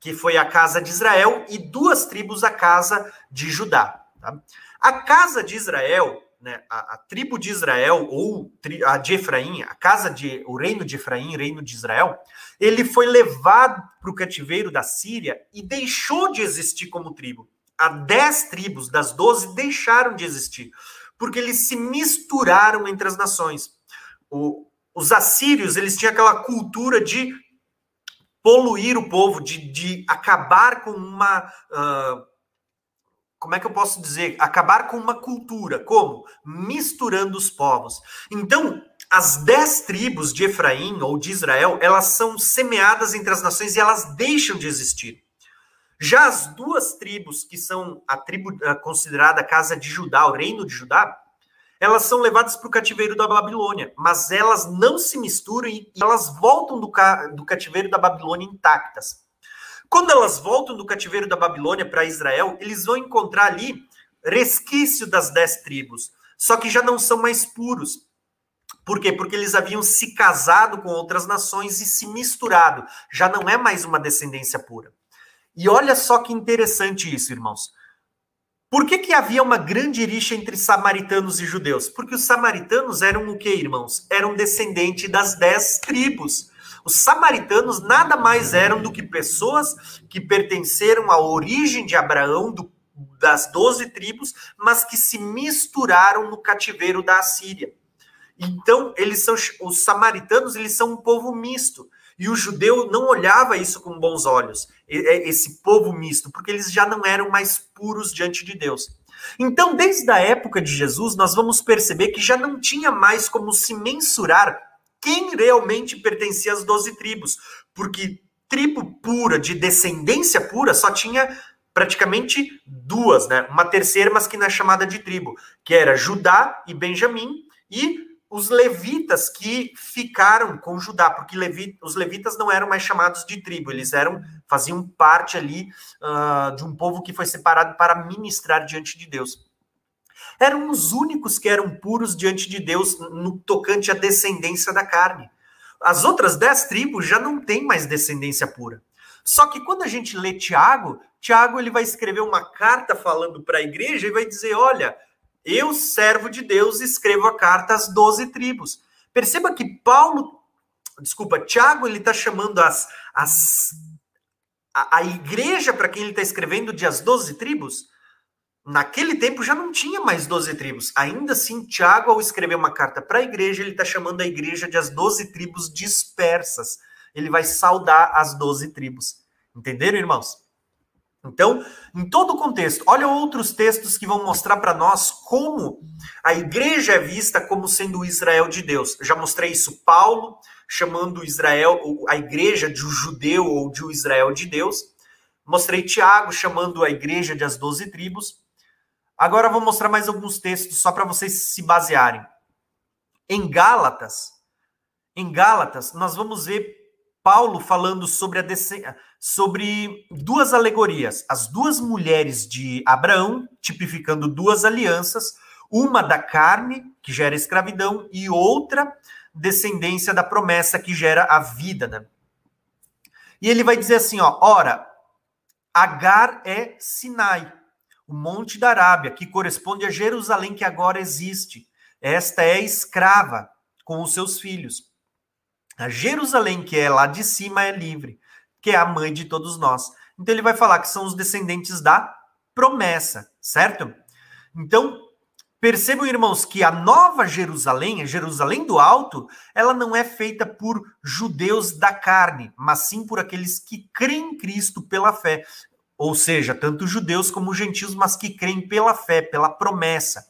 que foi a casa de Israel, e duas tribos, a casa de Judá. Tá? A casa de Israel né, a, a, tribo de Israel, ou a de Efraim, a casa de, o reino de Efraim, reino de Israel, ele foi levado para o cativeiro da Síria e deixou de existir como tribo. Há dez tribos das doze deixaram de existir, porque eles se misturaram entre as nações. O, os assírios, eles tinham aquela cultura de poluir o povo, de, de acabar com uma... Uh, como é que eu posso dizer? Acabar com uma cultura. Como? Misturando os povos. Então, as dez tribos de Efraim ou de Israel, elas são semeadas entre as nações e elas deixam de existir. Já as duas tribos, que são a tribo considerada a casa de Judá, o reino de Judá, elas são levadas para o cativeiro da Babilônia, mas elas não se misturam e elas voltam do, do cativeiro da Babilônia intactas. Quando elas voltam do cativeiro da Babilônia para Israel, eles vão encontrar ali resquício das dez tribos, só que já não são mais puros. Por quê? Porque eles haviam se casado com outras nações e se misturado. Já não é mais uma descendência pura. E olha só que interessante isso, irmãos. Por que, que havia uma grande rixa entre samaritanos e judeus? Porque os samaritanos eram o que, irmãos? Eram descendentes das dez tribos. Os samaritanos nada mais eram do que pessoas que pertenceram à origem de Abraão, do, das doze tribos, mas que se misturaram no cativeiro da Assíria. Então, eles são os samaritanos, eles são um povo misto. E o judeu não olhava isso com bons olhos, é, esse povo misto, porque eles já não eram mais puros diante de Deus. Então, desde a época de Jesus, nós vamos perceber que já não tinha mais como se mensurar quem realmente pertencia às doze tribos, porque tribo pura, de descendência pura, só tinha praticamente duas, né? Uma terceira, mas que não é chamada de tribo, que era Judá e Benjamim, e os levitas que ficaram com Judá, porque levi, os levitas não eram mais chamados de tribo, eles eram faziam parte ali uh, de um povo que foi separado para ministrar diante de Deus. Eram os únicos que eram puros diante de Deus no tocante à descendência da carne. As outras dez tribos já não têm mais descendência pura. Só que quando a gente lê Tiago, Tiago ele vai escrever uma carta falando para a igreja e vai dizer: olha, eu, servo de Deus, escrevo a carta às doze tribos. Perceba que Paulo, desculpa, Tiago, ele está chamando as, as, a, a igreja para quem ele está escrevendo de as doze tribos. Naquele tempo já não tinha mais doze tribos. Ainda assim, Tiago, ao escrever uma carta para a igreja, ele está chamando a igreja de as doze tribos dispersas. Ele vai saudar as doze tribos. Entenderam, irmãos? Então, em todo o contexto, olha outros textos que vão mostrar para nós como a igreja é vista como sendo o Israel de Deus. já mostrei isso, Paulo chamando Israel, a igreja de um judeu ou de um Israel de Deus. Mostrei Tiago chamando a igreja de as doze tribos. Agora vou mostrar mais alguns textos só para vocês se basearem. Em Gálatas, em Gálatas, nós vamos ver Paulo falando sobre, a sobre duas alegorias. As duas mulheres de Abraão, tipificando duas alianças, uma da carne, que gera escravidão, e outra descendência da promessa, que gera a vida. Né? E ele vai dizer assim: ó, ora, Agar é Sinai, o monte da Arábia, que corresponde a Jerusalém que agora existe. Esta é escrava com os seus filhos. A Jerusalém, que é lá de cima, é livre, que é a mãe de todos nós. Então ele vai falar que são os descendentes da promessa, certo? Então, percebam, irmãos, que a nova Jerusalém, a Jerusalém do Alto, ela não é feita por judeus da carne, mas sim por aqueles que creem em Cristo pela fé. Ou seja, tanto judeus como gentios, mas que creem pela fé, pela promessa.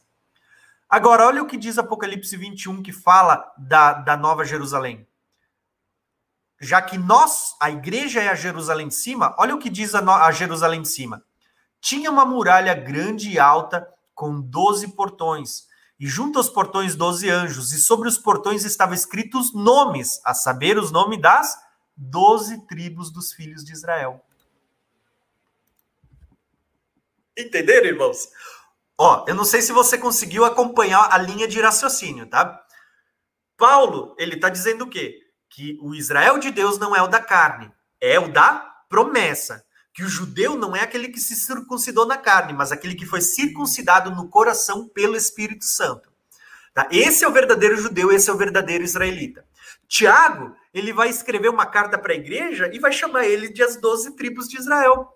Agora, olha o que diz Apocalipse 21, que fala da, da Nova Jerusalém já que nós, a igreja é a Jerusalém de cima, olha o que diz a, a Jerusalém de cima. Tinha uma muralha grande e alta com doze portões, e junto aos portões doze anjos, e sobre os portões estavam escritos nomes, a saber, os nomes das doze tribos dos filhos de Israel. Entenderam, irmãos? Ó, eu não sei se você conseguiu acompanhar a linha de raciocínio, tá? Paulo, ele está dizendo o quê? Que o Israel de Deus não é o da carne, é o da promessa. Que o judeu não é aquele que se circuncidou na carne, mas aquele que foi circuncidado no coração pelo Espírito Santo. Tá? Esse é o verdadeiro judeu, esse é o verdadeiro israelita. Tiago, ele vai escrever uma carta para a igreja e vai chamar ele de as doze tribos de Israel.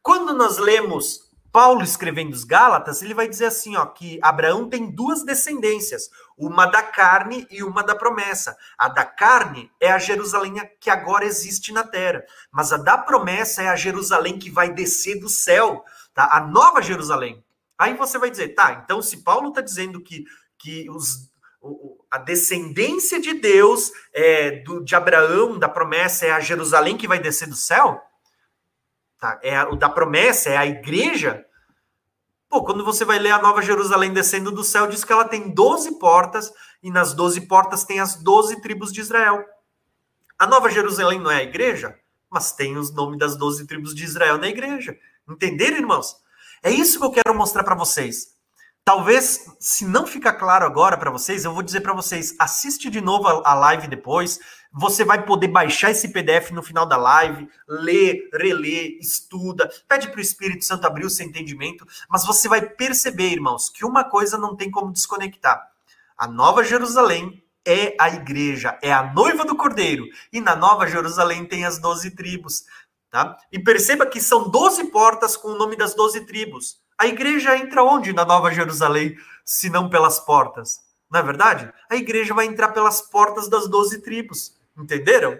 Quando nós lemos Paulo escrevendo os Gálatas, ele vai dizer assim, ó, que Abraão tem duas descendências, uma da carne e uma da promessa. A da carne é a Jerusalém que agora existe na terra, mas a da promessa é a Jerusalém que vai descer do céu, tá? A nova Jerusalém. Aí você vai dizer, tá, então se Paulo está dizendo que, que os, a descendência de Deus é, do, de Abraão, da promessa, é a Jerusalém que vai descer do céu, tá? é o da promessa, é a igreja, Pô, quando você vai ler a Nova Jerusalém descendo do céu, diz que ela tem 12 portas, e nas 12 portas tem as 12 tribos de Israel. A Nova Jerusalém não é a igreja, mas tem os nomes das 12 tribos de Israel na igreja. Entenderam, irmãos? É isso que eu quero mostrar para vocês. Talvez, se não ficar claro agora para vocês, eu vou dizer para vocês: assiste de novo a, live depois. Você vai poder baixar esse PDF no final da live, ler, reler, estuda, pede para o Espírito Santo abrir o seu entendimento. Mas você vai perceber, irmãos, que uma coisa não tem como desconectar: a Nova Jerusalém é a igreja, é a noiva do Cordeiro. E na Nova Jerusalém tem as doze tribos. Tá? E perceba que são doze portas com o nome das doze tribos. A igreja entra onde na Nova Jerusalém, se não pelas portas? Não é verdade? A igreja vai entrar pelas portas das doze tribos. Entenderam?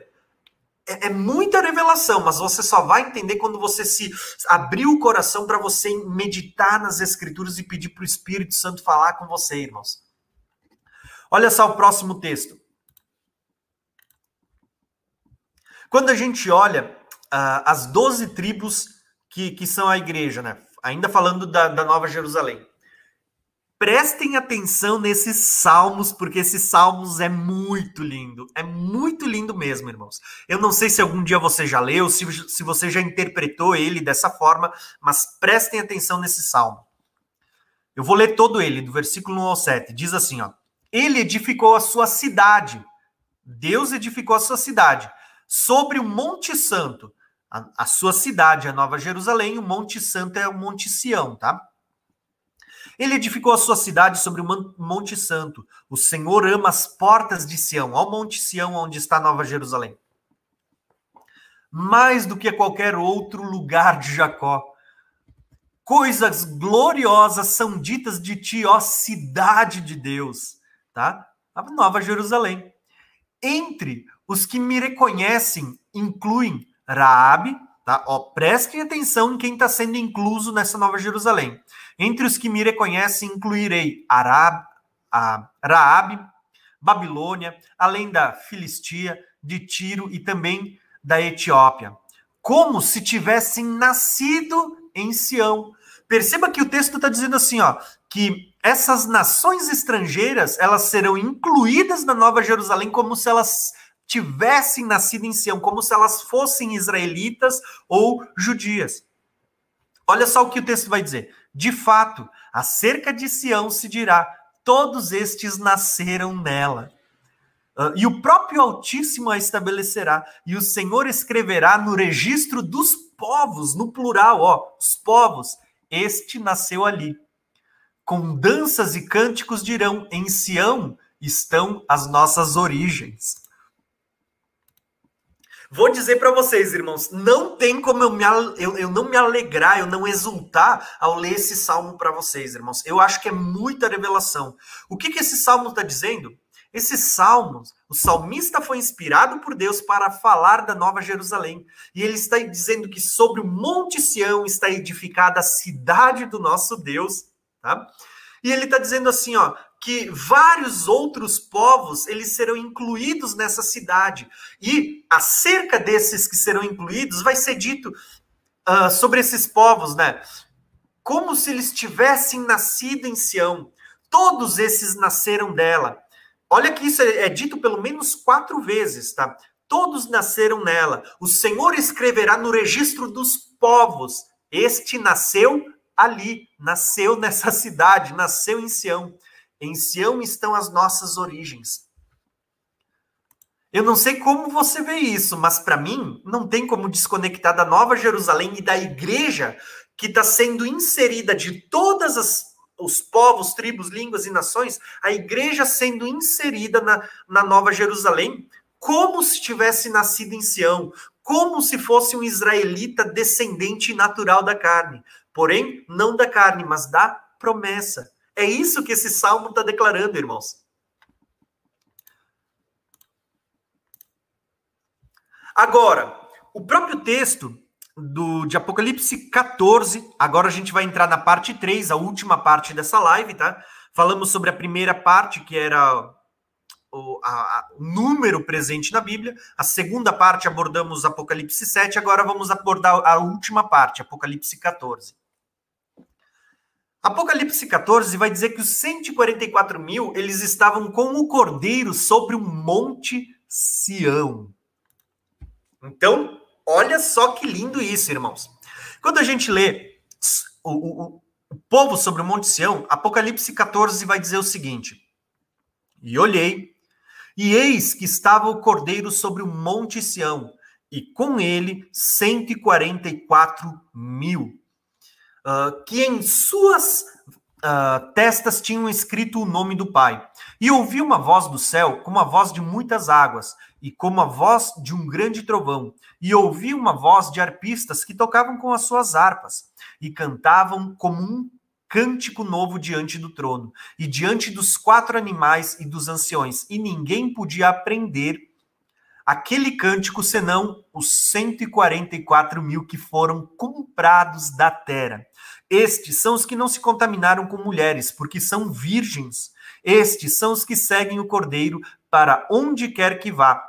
É, é, muita revelação, mas você só vai entender quando você se abrir o coração para você meditar nas escrituras e pedir para o Espírito Santo falar com você, irmãos. Olha só o próximo texto. Quando a gente olha uh, as doze tribos que, que são a igreja, né? Ainda falando da, da Nova Jerusalém. Prestem atenção nesses salmos, porque esses salmos é muito lindo. É muito lindo mesmo, irmãos. Eu não sei se algum dia você já leu, se, se você já interpretou ele dessa forma, mas prestem atenção nesse salmo. Eu vou ler todo ele, do versículo 1 ao 7. Diz assim, ó. Ele edificou a sua cidade. Deus edificou a sua cidade sobre o Monte Santo. A, a sua cidade, a Nova Jerusalém, o Monte Santo é o Monte Sião, tá? Ele edificou a sua cidade sobre o Monte Santo. O Senhor ama as portas de Sião, ao Monte Sião, onde está Nova Jerusalém. Mais do que qualquer outro lugar de Jacó. Coisas gloriosas são ditas de ti, ó cidade de Deus, tá? A Nova Jerusalém. Entre os que me reconhecem, incluem Raabe, tá? Ó, prestem atenção em quem está sendo incluso nessa Nova Jerusalém. Entre os que me reconhecem, incluirei Arab, a Raabe, Babilônia, além da Filistia, de Tiro e também da Etiópia, como se tivessem nascido em Sião. Perceba que o texto está dizendo assim, ó, que essas nações estrangeiras elas serão incluídas na Nova Jerusalém como se elas tivessem nascido em Sião, como se elas fossem israelitas ou judias. Olha só o que o texto vai dizer. De fato, acerca de Sião se dirá: todos estes nasceram nela. Uh, e o próprio Altíssimo a estabelecerá, e o Senhor escreverá no registro dos povos, no plural, ó, os povos, este nasceu ali. Com danças e cânticos dirão: em Sião estão as nossas origens. Vou dizer para vocês, irmãos, não tem como eu, me, eu, eu não me alegrar, eu não exultar ao ler esse salmo para vocês, irmãos. Eu acho que é muita revelação. O que, que esse salmo está dizendo? Esse salmo, o salmista foi inspirado por Deus para falar da Nova Jerusalém. E ele está dizendo que sobre o Monte Sião está edificada a cidade do nosso Deus, tá? E ele está dizendo assim, ó, que vários outros povos eles serão incluídos nessa cidade. E acerca desses que serão incluídos, vai ser dito uh, sobre esses povos, né? Como se eles tivessem nascido em Sião. Todos esses nasceram dela. Olha que isso é, é dito pelo menos quatro vezes, tá? Todos nasceram nela. O Senhor escreverá no registro dos povos. Este nasceu ali, nasceu nessa cidade, nasceu em Sião. Em Sião estão as nossas origens. Eu não sei como você vê isso, mas para mim não tem como desconectar da Nova Jerusalém e da igreja que está sendo inserida de todas as os povos, tribos, línguas e nações, a igreja sendo inserida na, na Nova Jerusalém, como se tivesse nascido em Sião, como se fosse um israelita descendente natural da carne. Porém, não da carne, mas da promessa. É isso que esse salmo está declarando, irmãos. Agora, o próprio texto do, de Apocalipse 14, agora a gente vai entrar na parte 3, a última parte dessa live, tá? Falamos sobre a primeira parte, que era o, a, a, o número presente na Bíblia. A segunda parte abordamos Apocalipse 7, agora vamos abordar a última parte, Apocalipse 14. Apocalipse 14 vai dizer que os 144 mil eles estavam com o cordeiro sobre o monte Sião. Então, olha só que lindo isso, irmãos. Quando a gente lê o, o, o povo sobre o monte Sião, Apocalipse 14 vai dizer o seguinte: E olhei, e eis que estava o cordeiro sobre o monte Sião, e com ele 144 mil uh, que em suas uh, testas tinham escrito o nome do Pai. E ouvi uma voz do céu, como a voz de muitas águas, e como a voz de um grande trovão. E ouvi uma voz de arpistas que tocavam com as suas harpas, e cantavam como um cântico novo diante do trono, e diante dos quatro animais e dos anciões, e ninguém podia aprender aquele cântico senão os 144 mil que foram comprados da terra. Estes são os que não se contaminaram com mulheres, porque são virgens. Estes são os que seguem o cordeiro para onde quer que vá.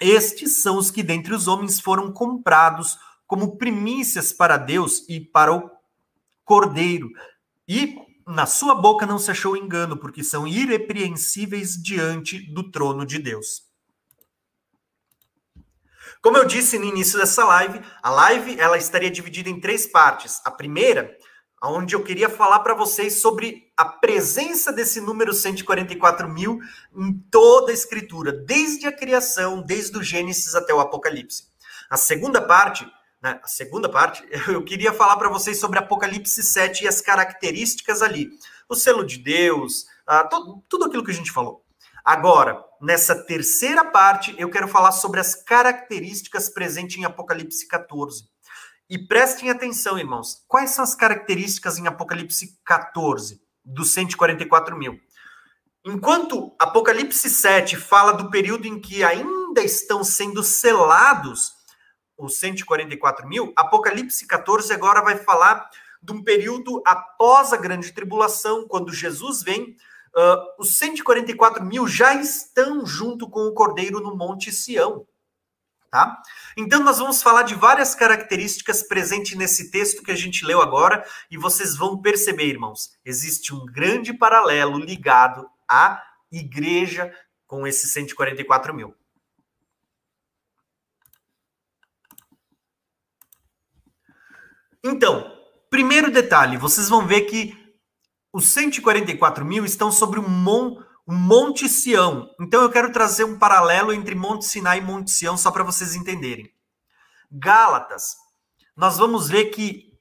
Estes são os que dentre os homens foram comprados como primícias para Deus e para o Cordeiro. E na sua boca não se achou engano, porque são irrepreensíveis diante do trono de Deus. Como eu disse no início dessa live, a live ela estaria dividida em três partes. A primeira, onde eu queria falar para vocês sobre a presença desse número 144 mil em toda a Escritura, desde a criação, desde o Gênesis até o Apocalipse. A segunda parte, né, a segunda parte, eu queria falar para vocês sobre Apocalipse 7 e as características ali, o selo de Deus, uh, todo, tudo aquilo que a gente falou. Agora, nessa terceira parte, eu quero falar sobre as características presentes em Apocalipse 14. E prestem atenção, irmãos, quais são as características em Apocalipse 14 dos 144 mil? Enquanto Apocalipse 7 fala do período em que ainda estão sendo selados os 144 mil, Apocalipse 14 agora vai falar de um período após a grande tribulação, quando Jesus vem Uh, os 144 mil já estão junto com o Cordeiro no Monte Sião. Tá? Então, nós vamos falar de várias características presentes nesse texto que a gente leu agora, e vocês vão perceber, irmãos, existe um grande paralelo ligado à igreja com esses 144 mil. Então, primeiro detalhe, vocês vão ver que os 144 mil estão sobre um, mon, Monte Sião. Então eu quero trazer um paralelo entre Monte Sinai e Monte Sião, só para vocês entenderem. Gálatas, nós vamos ver que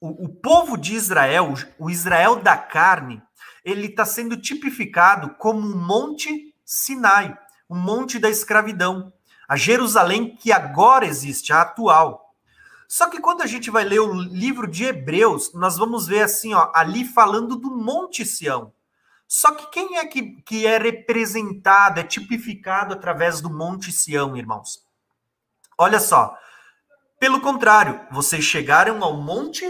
o, o povo de Israel, o Israel da carne, ele está sendo tipificado como um Monte Sinai, o monte da escravidão. A Jerusalém que agora existe, a atual. Só que quando a gente vai ler o livro de Hebreus, nós vamos ver assim, ó, ali falando do Monte Sião. Só que quem é que, que é representado, é tipificado através do Monte Sião, irmãos? Olha só. Pelo contrário, vocês chegaram ao Monte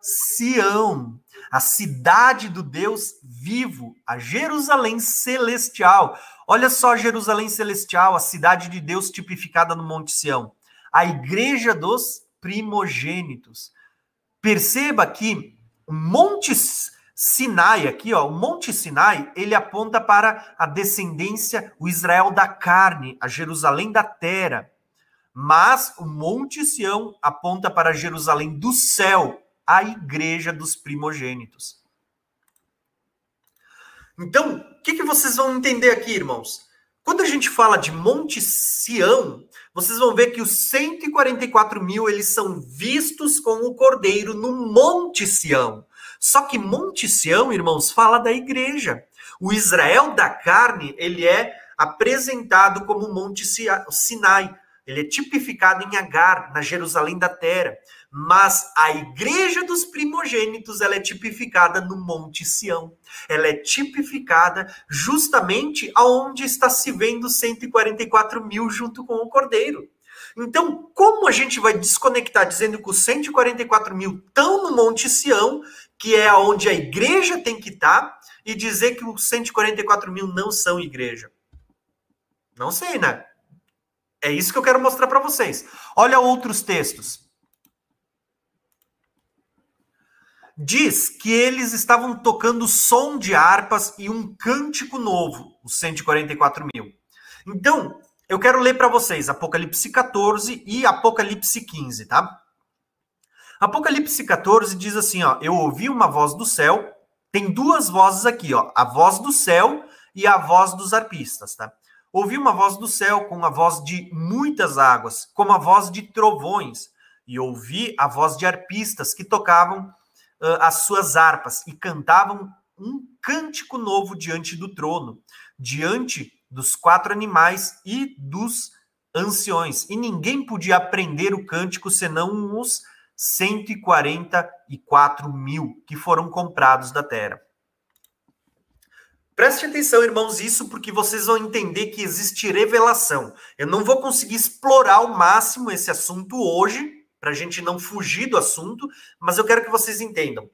Sião, a cidade do Deus vivo, a Jerusalém celestial. Olha só Jerusalém celestial, a cidade de Deus tipificada no Monte Sião. A igreja dos primogênitos. Perceba que o Monte Sinai aqui, ó, o Monte Sinai, ele aponta para a descendência, o Israel da carne, a Jerusalém da terra. Mas o Monte Sião aponta para Jerusalém do céu, a igreja dos primogênitos. Então, o que, que vocês vão entender aqui, irmãos? Quando a gente fala de Monte Sião, vocês vão ver que os 144 mil eles são vistos com o Cordeiro no Monte Sião. Só que Monte Sião, irmãos, fala da igreja. O Israel da carne, ele é apresentado como Monte Sinai. Ele é tipificado em Agar, na Jerusalém da terra. Mas a igreja dos primogênitos, ela é tipificada no Monte Sião. Ela é tipificada justamente aonde está se vendo 144 mil junto com o Cordeiro. Então, como a gente vai desconectar dizendo que os 144 mil estão no Monte Sião, que é onde a igreja tem que estar, e dizer que os 144 mil não são igreja? Não sei, né? É isso que eu quero mostrar para vocês. Olha outros textos. Diz que eles estavam tocando som de harpas e um cântico novo, os 144 mil. Então, eu quero ler para vocês Apocalipse 14 e Apocalipse 15, tá? Apocalipse 14 diz assim, ó, eu ouvi uma voz do céu, tem duas vozes aqui, ó, a voz do céu e a voz dos arpistas, tá? Ouvi uma voz do céu com a voz de muitas águas, como a voz de trovões, e ouvi a voz de arpistas que tocavam uh, as suas harpas e cantavam um cântico novo diante do trono, diante dos quatro animais e dos anciões. E ninguém podia aprender o cântico senão os 144 mil que foram comprados da terra. Preste atenção, irmãos, isso porque vocês vão entender que existe revelação. Eu não vou conseguir explorar ao máximo esse assunto hoje, para a gente não fugir do assunto, mas eu quero que vocês entendam.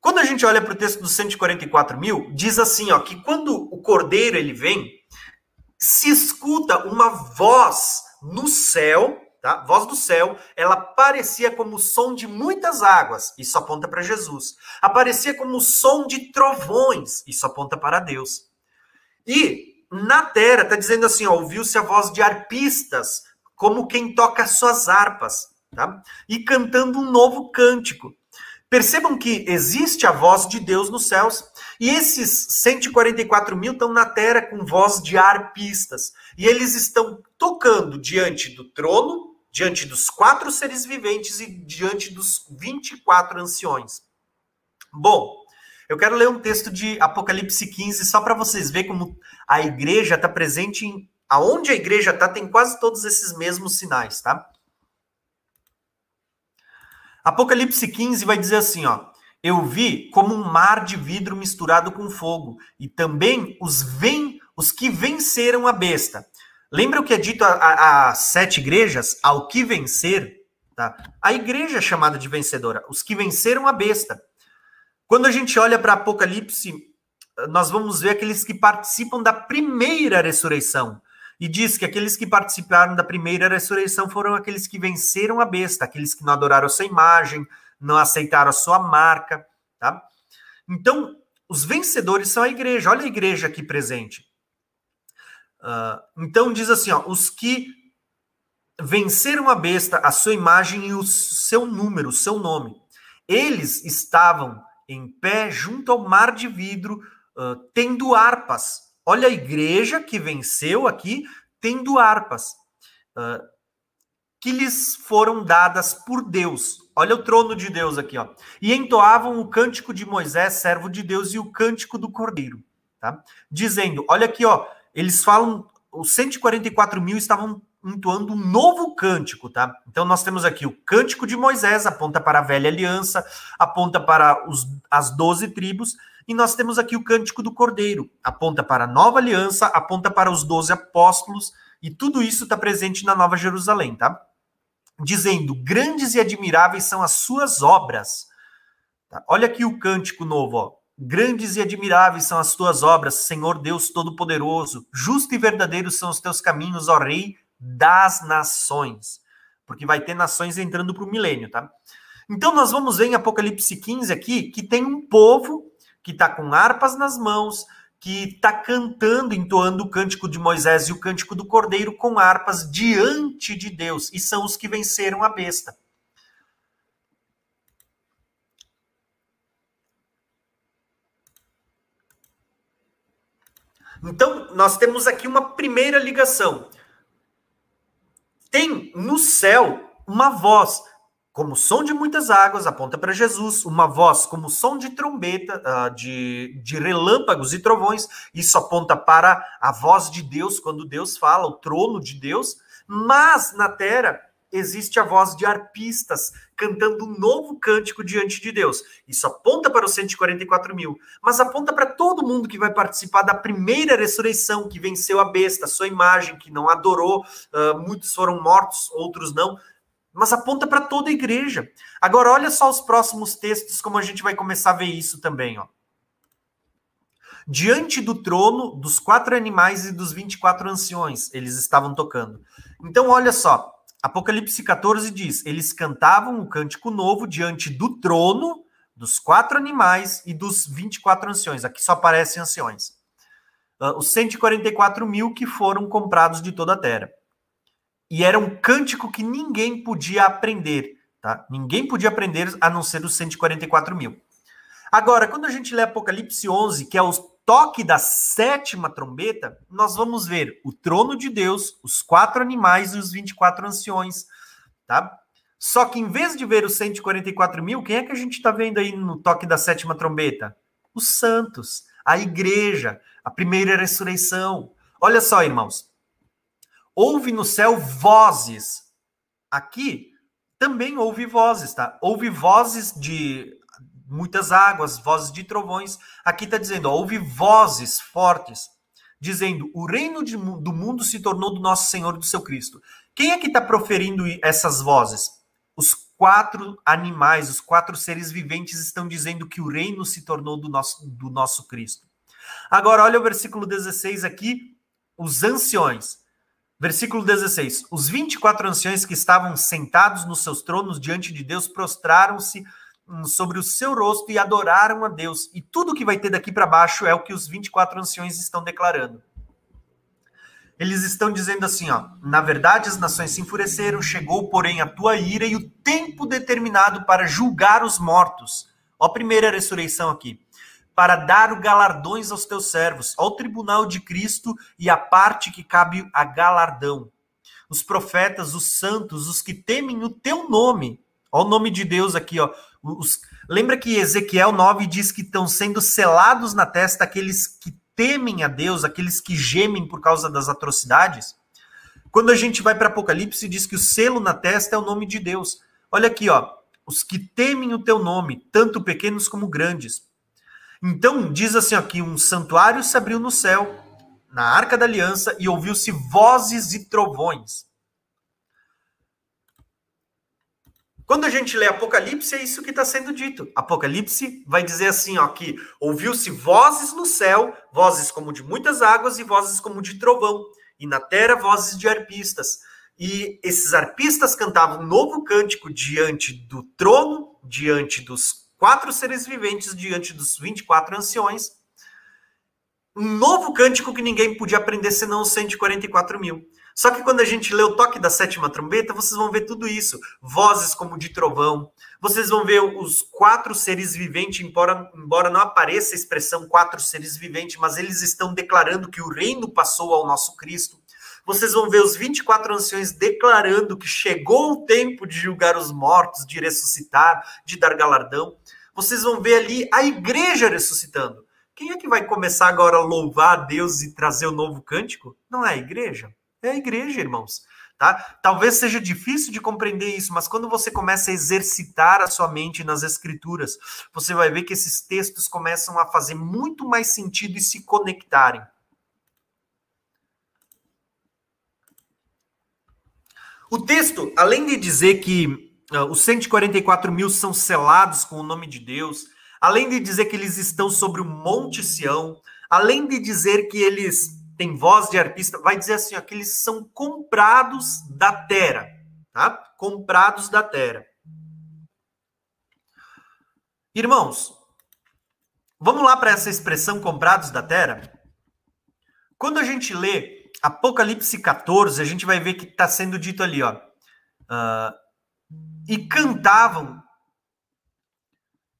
Quando a gente olha para o texto dos 144 mil, diz assim, ó, que quando o cordeiro ele vem, se escuta uma voz no céu, tá? Voz do céu, ela parecia como o som de muitas águas, isso aponta para Jesus. Aparecia como o som de trovões, isso aponta para Deus. E na terra está dizendo assim, ouviu-se a voz de arpistas, como quem toca suas harpas, tá? E cantando um novo cântico. Percebam que existe a voz de Deus nos céus. E esses 144 mil estão na terra com voz de arpistas. E eles estão tocando diante do trono, diante dos quatro seres viventes e diante dos 24 anciões. Bom, eu quero ler um texto de Apocalipse 15 só para vocês verem como a igreja está presente em. Aonde a igreja está, tem quase todos esses mesmos sinais, tá? Apocalipse 15 vai dizer assim, ó. Eu vi como um mar de vidro misturado com fogo, e também os, ven... os que venceram a besta. Lembra o que é dito às sete igrejas? Ao que vencer, tá? A igreja é chamada de vencedora, os que venceram a besta. Quando a gente olha para Apocalipse, nós vamos ver aqueles que participam da primeira ressurreição. E diz que aqueles que participaram da primeira ressurreição foram aqueles que venceram a besta, aqueles que não adoraram a sua imagem, não aceitaram a sua marca, tá? Então, os vencedores são a igreja. Olha a igreja aqui presente. Uh, então diz assim, ó, os que venceram a besta, a sua imagem e o seu número, o seu nome. Eles estavam em pé junto ao mar de vidro, uh, tendo harpas. Olha a igreja que venceu aqui, tendo harpas, uh, que lhes foram dadas por Deus. Olha o trono de Deus aqui, ó. E entoavam o cântico de Moisés, servo de Deus, e o cântico do Cordeiro, tá? Dizendo, olha aqui, ó, eles falam, os 144 mil estavam entoando um novo cântico, tá? Então nós temos aqui o cântico de Moisés, aponta para a velha aliança, aponta para os, as doze tribos, e nós temos aqui o cântico do Cordeiro, aponta para a nova aliança, aponta para os doze apóstolos, e tudo isso está presente na Nova Jerusalém, tá? Dizendo: grandes e admiráveis são as suas obras. Tá? Olha aqui o cântico novo, ó. Grandes e admiráveis são as tuas obras, Senhor Deus Todo-Poderoso. Justo e verdadeiro são os teus caminhos, ó Rei das nações. Porque vai ter nações entrando para o milênio, tá? Então nós vamos ver em Apocalipse 15 aqui que tem um povo que está com harpas nas mãos, que está cantando, entoando o cântico de Moisés e o cântico do Cordeiro com harpas diante de Deus, e são os que venceram a besta. Então, nós temos aqui uma primeira ligação. Tem no céu uma voz, como som de muitas águas, aponta para Jesus, uma voz como som de trombeta, uh, de, de relâmpagos e trovões, isso aponta para a voz de Deus, quando Deus fala, o trono de Deus, mas na terra existe a voz de arpistas cantando um novo cântico diante de Deus. Isso aponta para os 144 mil, mas aponta para todo mundo que vai participar da primeira ressurreição, que venceu a besta, sua imagem, que não adorou, uh, muitos foram mortos, outros não. Mas aponta para toda a igreja. Agora, olha só os próximos textos, como a gente vai começar a ver isso também. Ó. Diante do trono dos quatro animais e dos 24 anciões, eles estavam tocando. Então, olha só, Apocalipse 14 diz: eles cantavam um cântico novo diante do trono, dos quatro animais e dos 24 anciões. Aqui só aparecem anciões. Uh, os 144 mil que foram comprados de toda a terra. E era um cântico que ninguém podia aprender. Tá? Ninguém podia aprender a não ser os 144 mil. Agora, quando a gente lê Apocalipse 11, que é os toque da sétima trombeta, nós vamos ver o trono de Deus, os quatro animais e os 24 anciões, tá? Só que em vez de ver os 144 mil, quem é que a gente está vendo aí no toque da sétima trombeta? Os santos, a igreja, a primeira ressurreição. Olha só, irmãos. Houve no céu vozes. Aqui também houve vozes, tá? Houve vozes de muitas águas, vozes de trovões. Aqui está dizendo, ó, houve vozes fortes, dizendo: o reino de, do mundo se tornou do nosso Senhor e do seu Cristo. Quem é que está proferindo essas vozes? Os quatro animais, os quatro seres viventes estão dizendo que o reino se tornou do nosso, do nosso Cristo. Agora, olha o versículo 16 aqui, os anciões. Versículo 16: Os 24 anciões que estavam sentados nos seus tronos diante de Deus prostraram-se hum, sobre o seu rosto e adoraram a Deus. E tudo que vai ter daqui para baixo é o que os 24 anciões estão declarando. Eles estão dizendo assim, ó: Na verdade, as nações se enfureceram, chegou, porém, a tua ira e o tempo determinado para julgar os mortos. Ó, a primeira ressurreição aqui. Para dar galardões aos teus servos, ao tribunal de Cristo e a parte que cabe a galardão. Os profetas, os santos, os que temem o teu nome. Ó, o nome de Deus aqui, ó. Os... Lembra que Ezequiel 9 diz que estão sendo selados na testa aqueles que temem a Deus, aqueles que gemem por causa das atrocidades. Quando a gente vai para Apocalipse, diz que o selo na testa é o nome de Deus. Olha aqui, ó, os que temem o teu nome, tanto pequenos como grandes. Então, diz assim aqui, um santuário se abriu no céu, na arca da aliança, e ouviu-se vozes e trovões. Quando a gente lê Apocalipse, é isso que está sendo dito. Apocalipse vai dizer assim, ó, que ouviu-se vozes no céu, vozes como de muitas águas e vozes como de trovão, e na terra vozes de arpistas. E esses arpistas cantavam um novo cântico diante do trono, diante dos quatro seres viventes, diante dos 24 anciões. Um novo cântico que ninguém podia aprender senão os 144 mil. Só que quando a gente lê o toque da sétima trombeta, vocês vão ver tudo isso. Vozes como de trovão. Vocês vão ver os quatro seres viventes, embora, embora não apareça a expressão quatro seres viventes, mas eles estão declarando que o reino passou ao nosso Cristo. Vocês vão ver os 24 anciões declarando que chegou o tempo de julgar os mortos, de ressuscitar, de dar galardão. Vocês vão ver ali a igreja ressuscitando. Quem é que vai começar agora a louvar a Deus e trazer o novo cântico? Não é a igreja? É a igreja, irmãos. Tá? Talvez seja difícil de compreender isso, mas quando você começa a exercitar a sua mente nas escrituras, você vai ver que esses textos começam a fazer muito mais sentido e se conectarem. O texto, além de dizer que uh, os 144 mil são selados com o nome de Deus, além de dizer que eles estão sobre o Monte Sião, além de dizer que eles tem voz de arpista, vai dizer assim, ó, que eles são comprados da terra, tá? Comprados da terra. Irmãos, vamos lá para essa expressão comprados da terra? Quando a gente lê Apocalipse 14, a gente vai ver que está sendo dito ali, ó. Uh, e cantavam,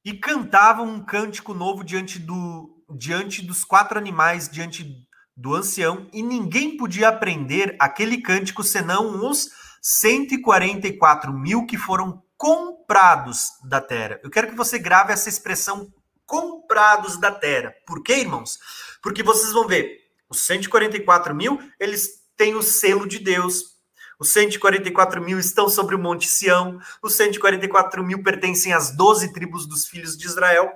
e cantavam um cântico novo diante, do, diante dos quatro animais, diante do ancião, e ninguém podia aprender aquele cântico senão os 144 mil que foram comprados da terra. Eu quero que você grave essa expressão comprados da terra. Por quê, irmãos? Porque vocês vão ver, os 144 mil, eles têm o selo de Deus. Os 144 mil estão sobre o Monte Sião. Os 144 mil pertencem às 12 tribos dos filhos de Israel.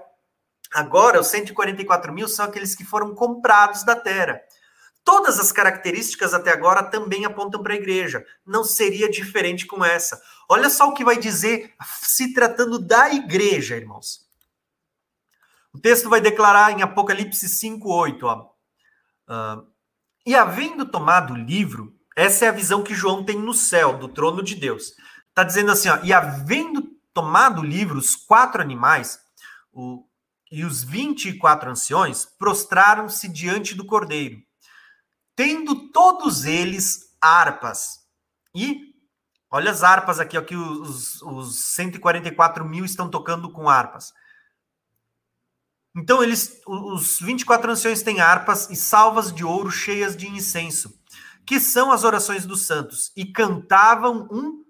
Agora, os 144 mil são aqueles que foram comprados da terra. Todas as características até agora também apontam para a igreja. Não seria diferente com essa. Olha só o que vai dizer se tratando da igreja, irmãos. O texto vai declarar em Apocalipse 5:8, ó. Uh, e havendo tomado o livro, essa é a visão que João tem no céu, do trono de Deus. Está dizendo assim, ó, e havendo tomado o livro, os quatro animais, o, e os 24 anciões prostraram-se diante do cordeiro, tendo todos eles harpas. E olha as harpas aqui, ó, que os, os 144 mil estão tocando com harpas. Então, eles, os 24 anciões têm harpas e salvas de ouro cheias de incenso, que são as orações dos santos, e cantavam um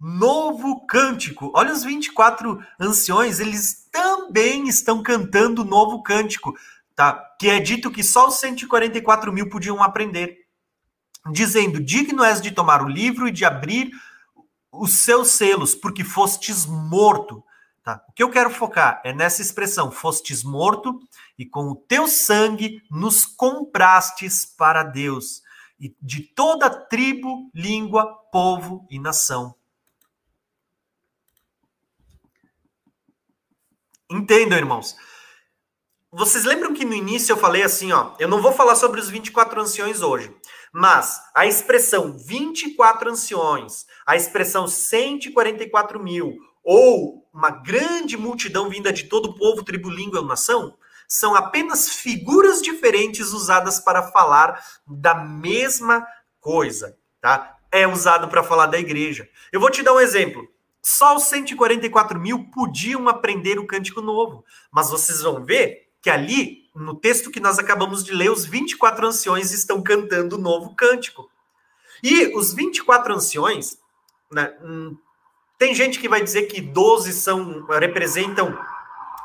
novo cântico. Olha os 24 anciões, eles também estão cantando novo cântico, tá? Que é dito que só os 144 mil podiam aprender. Dizendo: Digno és de tomar o livro e de abrir os seus selos, porque fostes morto. Tá? O que eu quero focar é nessa expressão: fostes morto, e com o teu sangue nos comprastes para Deus, e de toda tribo, língua, povo e nação. Entendam, irmãos. vocês lembram que no início eu falei assim, ó, eu não vou falar sobre os 24 anciões hoje, mas a expressão 24 anciões, a expressão 144 mil, ou uma grande multidão vinda de todo o povo, tribo, língua e nação, são apenas figuras diferentes usadas para falar da mesma coisa, tá? É usado para falar da igreja. Eu vou te dar um exemplo. Só os 144 mil podiam aprender o cântico novo, mas vocês vão ver que ali, no texto que nós acabamos de ler, os 24 anciões estão cantando o novo cântico. E os 24 anciões, né, hum, tem gente que vai dizer que 12 são, representam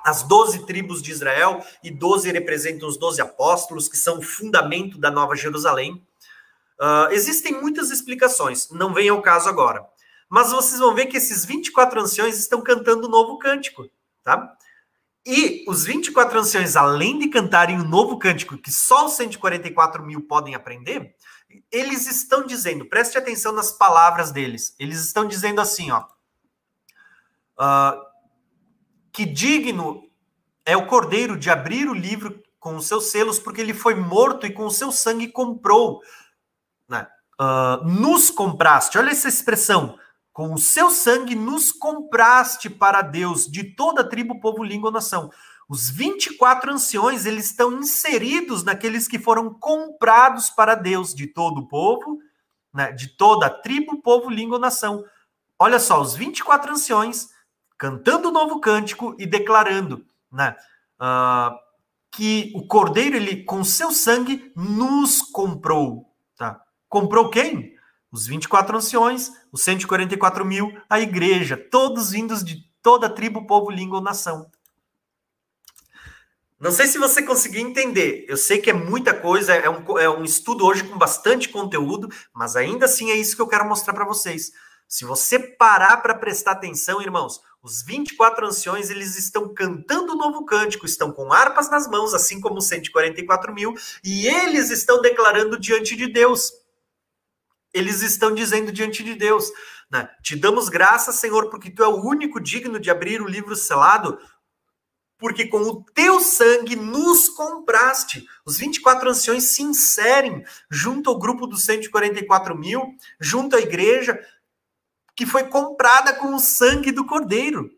as 12 tribos de Israel e 12 representam os 12 apóstolos, que são o fundamento da Nova Jerusalém. Uh, existem muitas explicações, não vem ao caso agora. Mas vocês vão ver que esses 24 anciões estão cantando o um novo cântico, tá? E os 24 anciões, além de cantarem o um novo cântico, que só os 144 mil podem aprender, eles estão dizendo, preste atenção nas palavras deles, eles estão dizendo assim, ó, uh, que digno é o cordeiro de abrir o livro com os seus selos, porque ele foi morto e com o seu sangue comprou. Né? Uh, nos compraste, olha essa expressão. Com o seu sangue nos compraste para Deus, de toda tribo, povo, língua nação. Os 24 anciões, eles estão inseridos naqueles que foram comprados para Deus, de todo o povo, né, de toda tribo, povo, língua nação. Olha só, os 24 anciões cantando o novo cântico e declarando né, uh, que o Cordeiro, ele com seu sangue, nos comprou. Tá? Comprou quem? Os 24 anciões, os 144 mil, a igreja, todos vindos de toda tribo, povo, língua ou nação. Não sei se você conseguiu entender. Eu sei que é muita coisa, é um, é um estudo hoje com bastante conteúdo, mas ainda assim é isso que eu quero mostrar para vocês. Se você parar para prestar atenção, irmãos, os 24 anciões, eles estão cantando o novo cântico, estão com harpas nas mãos, assim como os 144 mil, e eles estão declarando diante de Deus. Eles estão dizendo diante de Deus, né? Te damos graças, Senhor, porque tu é o único digno de abrir o livro selado, porque com o teu sangue nos compraste. Os 24 anciões se inserem junto ao grupo dos 144 mil, junto à igreja, que foi comprada com o sangue do cordeiro.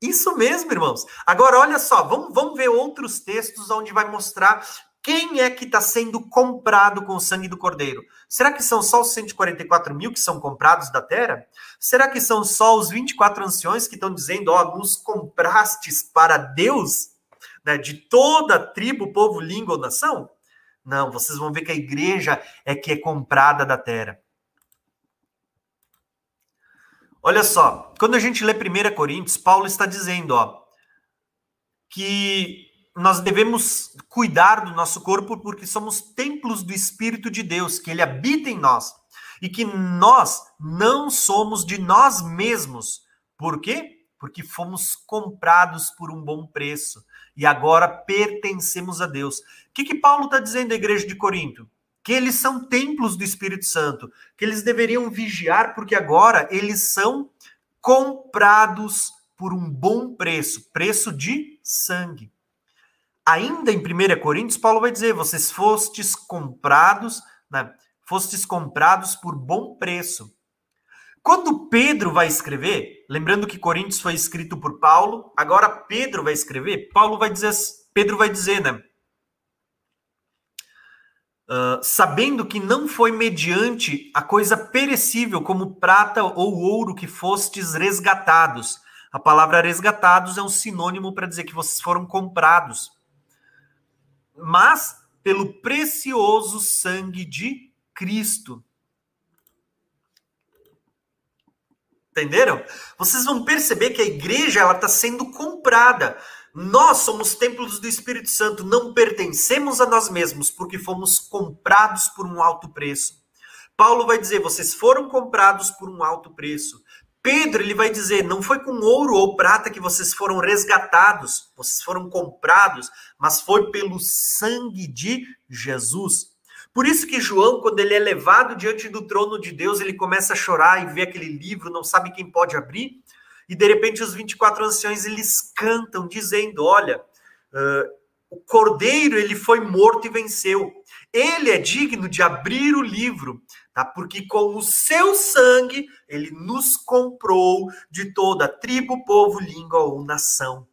Isso mesmo, irmãos. Agora, olha só, vamos, vamos ver outros textos onde vai mostrar quem é que está sendo comprado com o sangue do cordeiro. Será que são só os 144 mil que são comprados da terra? Será que são só os 24 anciões que estão dizendo, ó, oh, nos comprastes para Deus, né, de toda tribo, povo, língua ou nação? Não, vocês vão ver que a igreja é que é comprada da terra. Olha só, quando a gente lê 1 Coríntios, Paulo está dizendo, ó, que nós devemos cuidar do nosso corpo porque somos templos do Espírito de Deus, que ele habita em nós, e que nós não somos de nós mesmos. Por quê? Porque fomos comprados por um bom preço e agora pertencemos a Deus. O que, que Paulo está dizendo à igreja de Corinto? Que eles são templos do Espírito Santo, que eles deveriam vigiar, porque agora eles são comprados por um bom preço preço de sangue. Ainda em 1 Coríntios, Paulo vai dizer: vocês fostes comprados, né, fostes comprados por bom preço. Quando Pedro vai escrever, lembrando que Coríntios foi escrito por Paulo, agora Pedro vai escrever, Paulo vai dizer, Pedro vai dizer, né? Uh, sabendo que não foi mediante a coisa perecível, como prata ou ouro, que fostes resgatados. A palavra resgatados é um sinônimo para dizer que vocês foram comprados. Mas pelo precioso sangue de Cristo. Entenderam? Vocês vão perceber que a igreja ela está sendo comprada. Nós somos templos do Espírito Santo, não pertencemos a nós mesmos, porque fomos comprados por um alto preço. Paulo vai dizer: vocês foram comprados por um alto preço. Pedro ele vai dizer: não foi com ouro ou prata que vocês foram resgatados, vocês foram comprados, mas foi pelo sangue de Jesus. Por isso que João, quando ele é levado diante do trono de Deus, ele começa a chorar e vê aquele livro, não sabe quem pode abrir. E de repente os 24 anciões eles cantam dizendo: Olha, uh, o cordeiro ele foi morto e venceu. Ele é digno de abrir o livro, tá? Porque com o seu sangue ele nos comprou de toda tribo, povo, língua ou nação.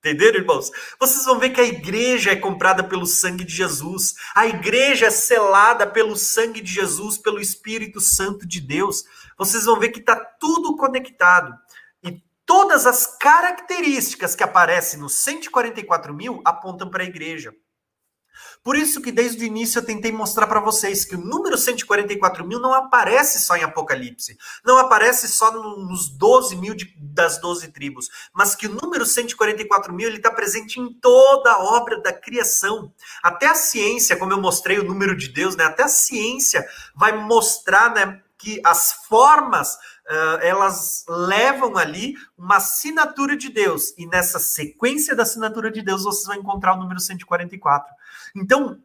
Entenderam, irmãos? Vocês vão ver que a igreja é comprada pelo sangue de Jesus. A igreja é selada pelo sangue de Jesus, pelo Espírito Santo de Deus. Vocês vão ver que está tudo conectado. Todas as características que aparecem nos 144 mil apontam para a igreja. Por isso que desde o início eu tentei mostrar para vocês que o número 144 mil não aparece só em Apocalipse, não aparece só nos 12 mil de, das 12 tribos, mas que o número 144 mil está presente em toda a obra da criação. Até a ciência, como eu mostrei o número de Deus, né? Até a ciência vai mostrar, né? Que as formas Uh, elas levam ali uma assinatura de Deus. E nessa sequência da assinatura de Deus, vocês vão encontrar o número 144. Então,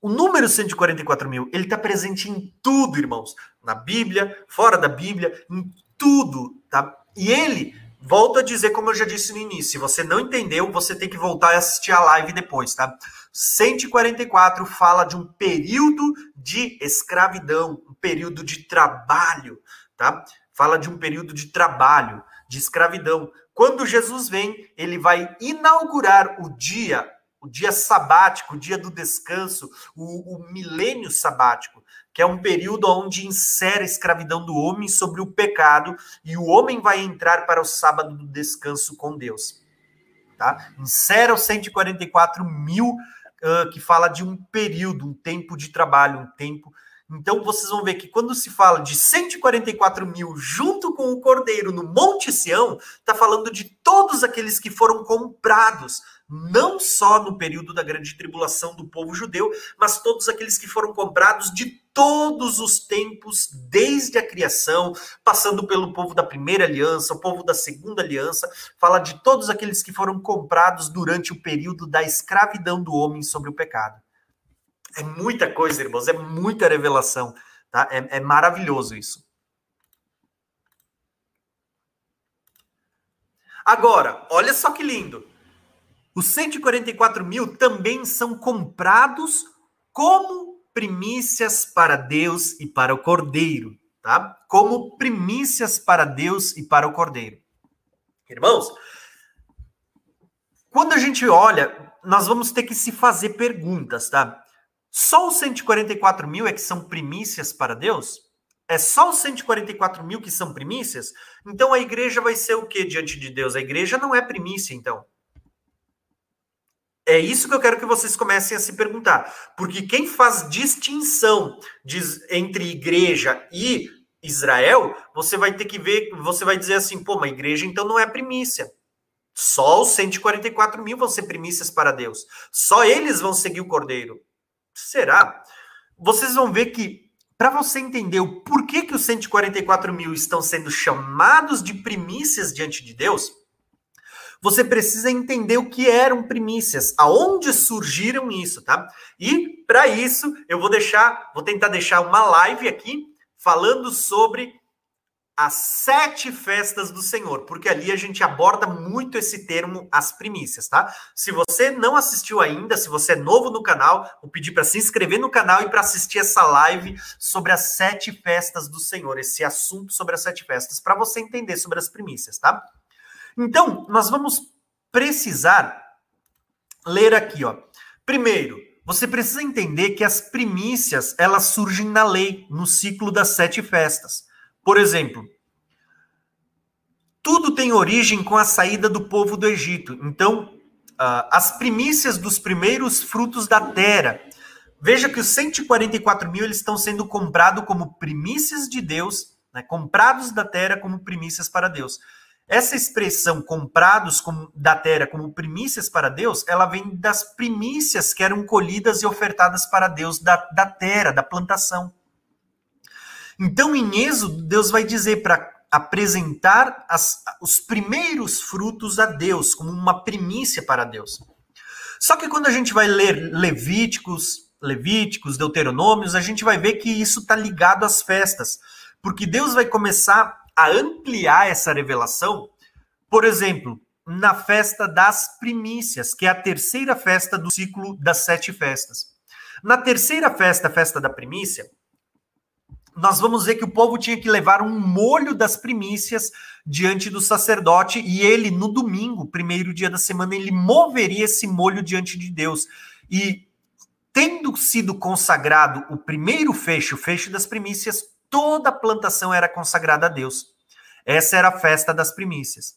o número 144 mil, ele está presente em tudo, irmãos. Na Bíblia, fora da Bíblia, em tudo, tá? E ele, volto a dizer, como eu já disse no início, se você não entendeu, você tem que voltar e assistir a live depois, tá? 144 fala de um período de escravidão, um período de trabalho, tá? Fala de um período de trabalho, de escravidão. Quando Jesus vem, ele vai inaugurar o dia o dia sabático, o dia do descanso, o, o milênio sabático, que é um período onde insere a escravidão do homem sobre o pecado e o homem vai entrar para o sábado do descanso com Deus. Tá? Insere os 144 mil, uh, que fala de um período, um tempo de trabalho, um tempo. Então vocês vão ver que quando se fala de 144 mil junto com o cordeiro no Monte Sião, está falando de todos aqueles que foram comprados não só no período da grande tribulação do povo judeu, mas todos aqueles que foram comprados de todos os tempos, desde a criação, passando pelo povo da primeira aliança, o povo da segunda aliança, fala de todos aqueles que foram comprados durante o período da escravidão do homem sobre o pecado. É muita coisa, irmãos, é muita revelação, tá? É, é maravilhoso isso. Agora, olha só que lindo. Os 144 mil também são comprados como primícias para Deus e para o Cordeiro, tá? Como primícias para Deus e para o Cordeiro. Irmãos, quando a gente olha, nós vamos ter que se fazer perguntas, tá? Só os 144 mil é que são primícias para Deus? É só os 144 mil que são primícias? Então a igreja vai ser o que diante de Deus? A igreja não é primícia, então. É isso que eu quero que vocês comecem a se perguntar. Porque quem faz distinção entre igreja e Israel, você vai ter que ver, você vai dizer assim, pô, uma igreja então não é primícia. Só os 144 mil vão ser primícias para Deus. Só eles vão seguir o cordeiro. Será? Vocês vão ver que, para você entender o porquê que os 144 mil estão sendo chamados de primícias diante de Deus, você precisa entender o que eram primícias, aonde surgiram isso, tá? E para isso eu vou deixar, vou tentar deixar uma live aqui falando sobre as sete festas do Senhor, porque ali a gente aborda muito esse termo, as primícias, tá? Se você não assistiu ainda, se você é novo no canal, vou pedir para se inscrever no canal e para assistir essa live sobre as sete festas do Senhor, esse assunto sobre as sete festas, para você entender sobre as primícias, tá? Então, nós vamos precisar ler aqui, ó. Primeiro, você precisa entender que as primícias, elas surgem na lei, no ciclo das sete festas. Por exemplo, tudo tem origem com a saída do povo do Egito. Então, uh, as primícias dos primeiros frutos da terra. Veja que os 144 mil eles estão sendo comprados como primícias de Deus, né, comprados da terra como primícias para Deus. Essa expressão comprados como, da terra como primícias para Deus, ela vem das primícias que eram colhidas e ofertadas para Deus da, da terra, da plantação. Então, em Êxodo, Deus vai dizer para apresentar as, os primeiros frutos a Deus, como uma primícia para Deus. Só que quando a gente vai ler Levíticos, Levíticos, Deuteronômios, a gente vai ver que isso está ligado às festas. Porque Deus vai começar a ampliar essa revelação, por exemplo, na festa das primícias, que é a terceira festa do ciclo das sete festas. Na terceira festa, a festa da primícia, nós vamos ver que o povo tinha que levar um molho das primícias diante do sacerdote e ele, no domingo, primeiro dia da semana, ele moveria esse molho diante de Deus. E tendo sido consagrado o primeiro fecho, o fecho das primícias, toda a plantação era consagrada a Deus. Essa era a festa das primícias.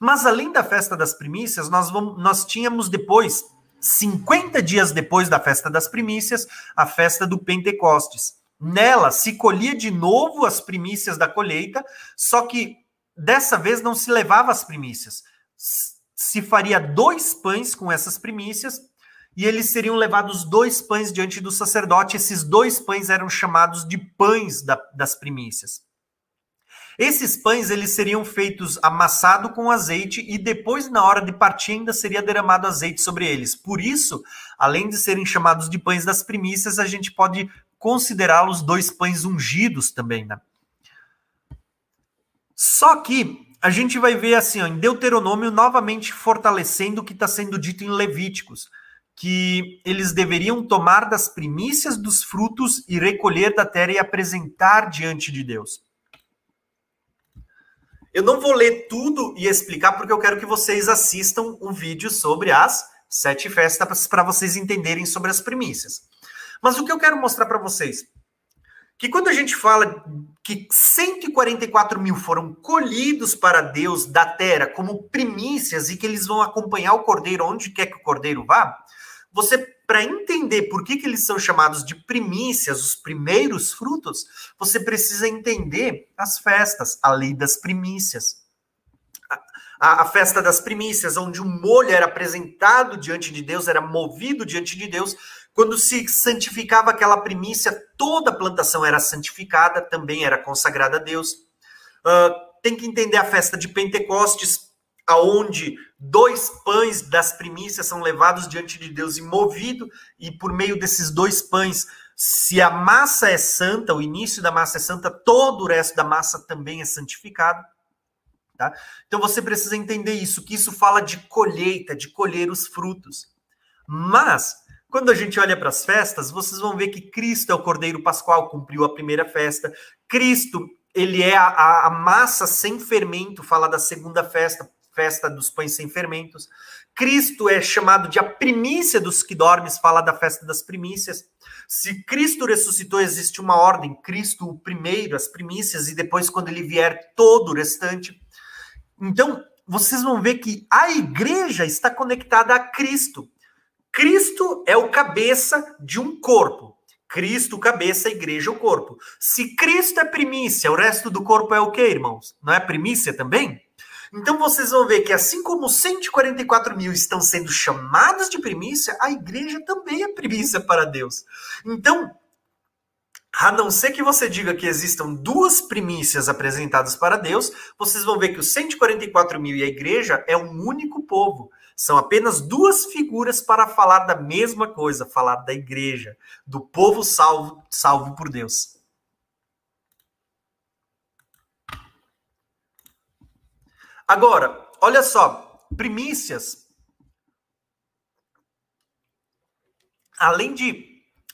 Mas além da festa das primícias, nós, vamos, nós tínhamos depois, 50 dias depois da festa das primícias, a festa do Pentecostes. Nela se colhia de novo as primícias da colheita, só que dessa vez não se levava as primícias. Se faria dois pães com essas primícias e eles seriam levados dois pães diante do sacerdote. Esses dois pães eram chamados de pães da, das primícias. Esses pães eles seriam feitos amassado com azeite e depois na hora de partir ainda seria derramado azeite sobre eles. Por isso, além de serem chamados de pães das primícias, a gente pode considerá-los dois pães ungidos também, né? Só que a gente vai ver assim, ó, em Deuteronômio, novamente fortalecendo o que está sendo dito em Levíticos, que eles deveriam tomar das primícias dos frutos e recolher da terra e apresentar diante de Deus. Eu não vou ler tudo e explicar, porque eu quero que vocês assistam um vídeo sobre as sete festas para vocês entenderem sobre as primícias. Mas o que eu quero mostrar para vocês, que quando a gente fala que 144 mil foram colhidos para Deus da terra como primícias e que eles vão acompanhar o cordeiro onde quer que o cordeiro vá, você, para entender por que, que eles são chamados de primícias, os primeiros frutos, você precisa entender as festas, a lei das primícias. A, a, festa das primícias, onde o molho era apresentado diante de Deus, era movido diante de Deus, quando se santificava aquela primícia, toda a plantação era santificada, também era consagrada a Deus. Uh, tem que entender a festa de Pentecostes, aonde dois pães das primícias são levados diante de Deus e movido, e por meio desses dois pães, se a massa é santa, o início da massa é santa, todo o resto da massa também é santificado. Tá? Então você precisa entender isso, que isso fala de colheita, de colher os frutos. Mas quando a gente olha para as festas, vocês vão ver que Cristo é o Cordeiro Pascual, cumpriu a primeira festa. Cristo, ele é a, a massa sem fermento, fala da segunda festa, festa dos pães sem fermentos. Cristo é chamado de a primícia dos que dormes, fala da festa das primícias. Se Cristo ressuscitou, existe uma ordem: Cristo o primeiro, as primícias, e depois, quando ele vier, todo o restante. Então, vocês vão ver que a igreja está conectada a Cristo. Cristo é o cabeça de um corpo. Cristo, cabeça, igreja, o corpo. Se Cristo é primícia, o resto do corpo é o quê, irmãos? Não é primícia também? Então vocês vão ver que assim como 144 mil estão sendo chamados de primícia, a igreja também é primícia para Deus. Então, a não ser que você diga que existam duas primícias apresentadas para Deus, vocês vão ver que os 144 mil e a igreja é um único povo. São apenas duas figuras para falar da mesma coisa, falar da igreja, do povo salvo, salvo por Deus. Agora, olha só, primícias. Além de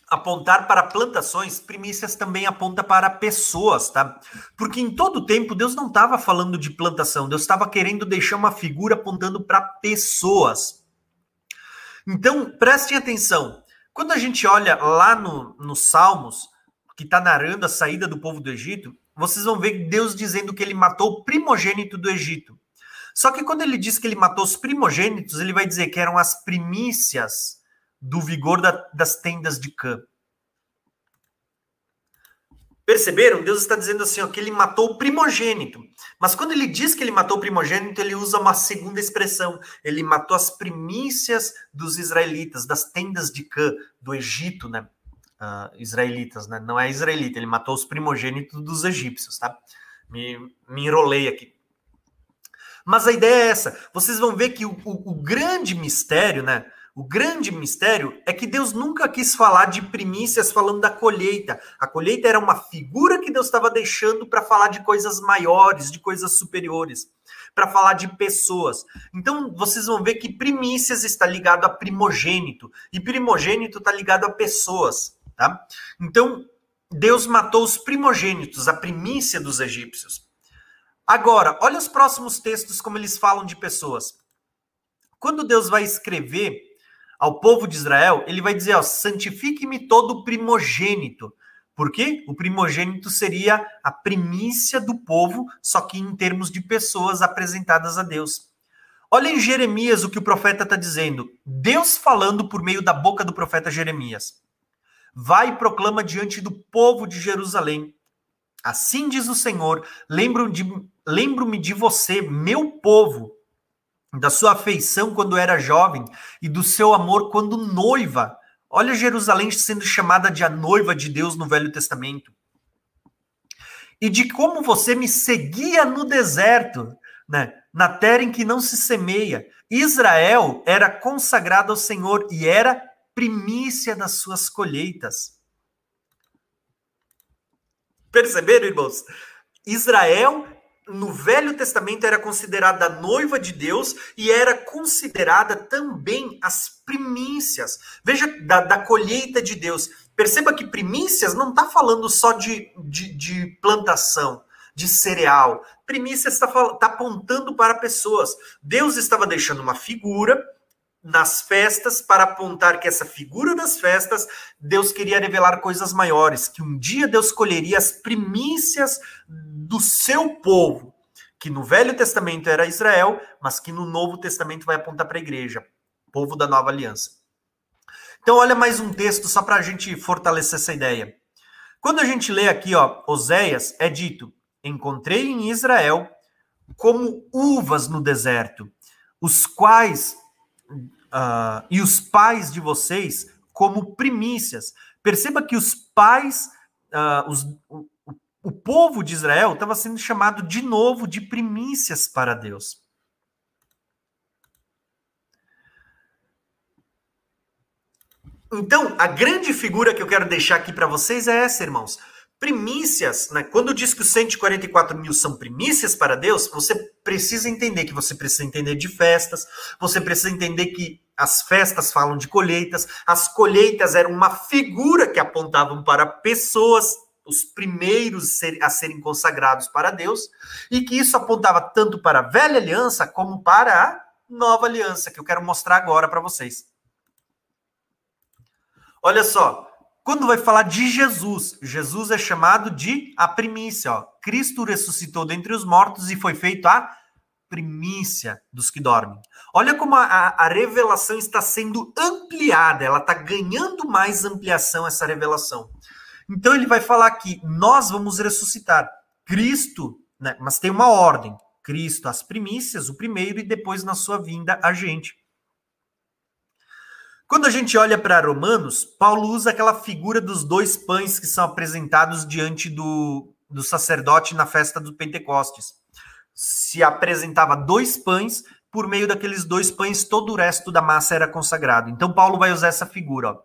apontar para plantações, primícias também aponta para pessoas, tá? Porque em todo tempo Deus não estava falando de plantação, Deus estava querendo deixar uma figura apontando para pessoas. Então, prestem atenção. Quando a gente olha lá no, nos Salmos, que está narrando a saída do povo do Egito, vocês vão ver Deus dizendo que ele matou o primogênito do Egito. Só que quando ele diz que ele matou os primogênitos, ele vai dizer que eram as primícias do vigor da, das tendas de Cã. Perceberam? Deus está dizendo assim, ó, que ele matou o primogênito. Mas quando ele diz que ele matou o primogênito, ele usa uma segunda expressão. Ele matou as primícias dos israelitas, das tendas de Cã, do Egito, né? Uh, israelitas, né? Não é israelita, ele matou os primogênitos dos egípcios, tá? Me, me enrolei aqui. Mas a ideia é essa. Vocês vão ver que o, o, o grande mistério, né? O grande mistério é que Deus nunca quis falar de primícias falando da colheita. A colheita era uma figura que Deus estava deixando para falar de coisas maiores, de coisas superiores, para falar de pessoas. Então vocês vão ver que primícias está ligado a primogênito e primogênito está ligado a pessoas, tá? Então Deus matou os primogênitos, a primícia dos egípcios. Agora, olha os próximos textos como eles falam de pessoas. Quando Deus vai escrever ao povo de Israel, ele vai dizer: santifique-me todo primogênito. Por quê? O primogênito seria a primícia do povo, só que em termos de pessoas apresentadas a Deus. Olha em Jeremias o que o profeta está dizendo. Deus falando por meio da boca do profeta Jeremias. Vai e proclama diante do povo de Jerusalém. Assim diz o Senhor: lembro-me de, lembro de você, meu povo, da sua afeição quando era jovem e do seu amor quando noiva. Olha Jerusalém sendo chamada de a noiva de Deus no Velho Testamento. E de como você me seguia no deserto, né? na terra em que não se semeia. Israel era consagrado ao Senhor e era primícia das suas colheitas. Perceberam, irmãos? Israel no Velho Testamento era considerada a noiva de Deus e era considerada também as primícias. Veja, da, da colheita de Deus. Perceba que primícias não está falando só de, de, de, plantação, de cereal. Primícias está tá apontando para pessoas. Deus estava deixando uma figura nas festas para apontar que essa figura das festas, Deus queria revelar coisas maiores, que um dia Deus colheria as primícias do seu povo, que no Velho Testamento era Israel, mas que no Novo Testamento vai apontar para a igreja, povo da nova aliança. Então, olha mais um texto só para a gente fortalecer essa ideia. Quando a gente lê aqui, ó, Oséias, é dito: Encontrei em Israel como uvas no deserto, os quais uh, e os pais de vocês como primícias. Perceba que os pais, uh, os, o povo de Israel estava sendo chamado de novo de primícias para Deus. Então, a grande figura que eu quero deixar aqui para vocês é essa, irmãos. Primícias, né? quando diz que os 144 mil são primícias para Deus, você precisa entender que você precisa entender de festas, você precisa entender que as festas falam de colheitas, as colheitas eram uma figura que apontavam para pessoas os primeiros a serem consagrados para Deus, e que isso apontava tanto para a velha aliança como para a nova aliança, que eu quero mostrar agora para vocês. Olha só, quando vai falar de Jesus, Jesus é chamado de a primícia. Ó. Cristo ressuscitou dentre os mortos e foi feito a primícia dos que dormem. Olha como a, a, revelação está sendo ampliada, ela está ganhando mais ampliação, essa revelação. Então ele vai falar que nós vamos ressuscitar. Cristo, né? mas tem uma ordem. Cristo, as primícias, o primeiro, e depois na sua vinda a gente. Quando a gente olha para Romanos, Paulo usa aquela figura dos dois pães que são apresentados diante do, do sacerdote na festa do Pentecostes. Se apresentava dois pães, por meio daqueles dois pães, todo o resto da massa era consagrado. Então, Paulo vai usar essa figura. Ó.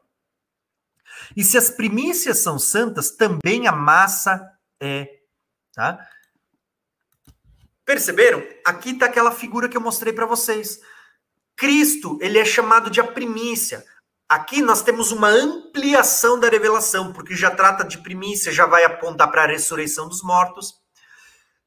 E se as primícias são santas, também a massa é. Tá? Perceberam? Aqui está aquela figura que eu mostrei para vocês. Cristo, ele é chamado de a primícia. Aqui nós temos uma ampliação da revelação, porque já trata de primícia, já vai apontar para a ressurreição dos mortos.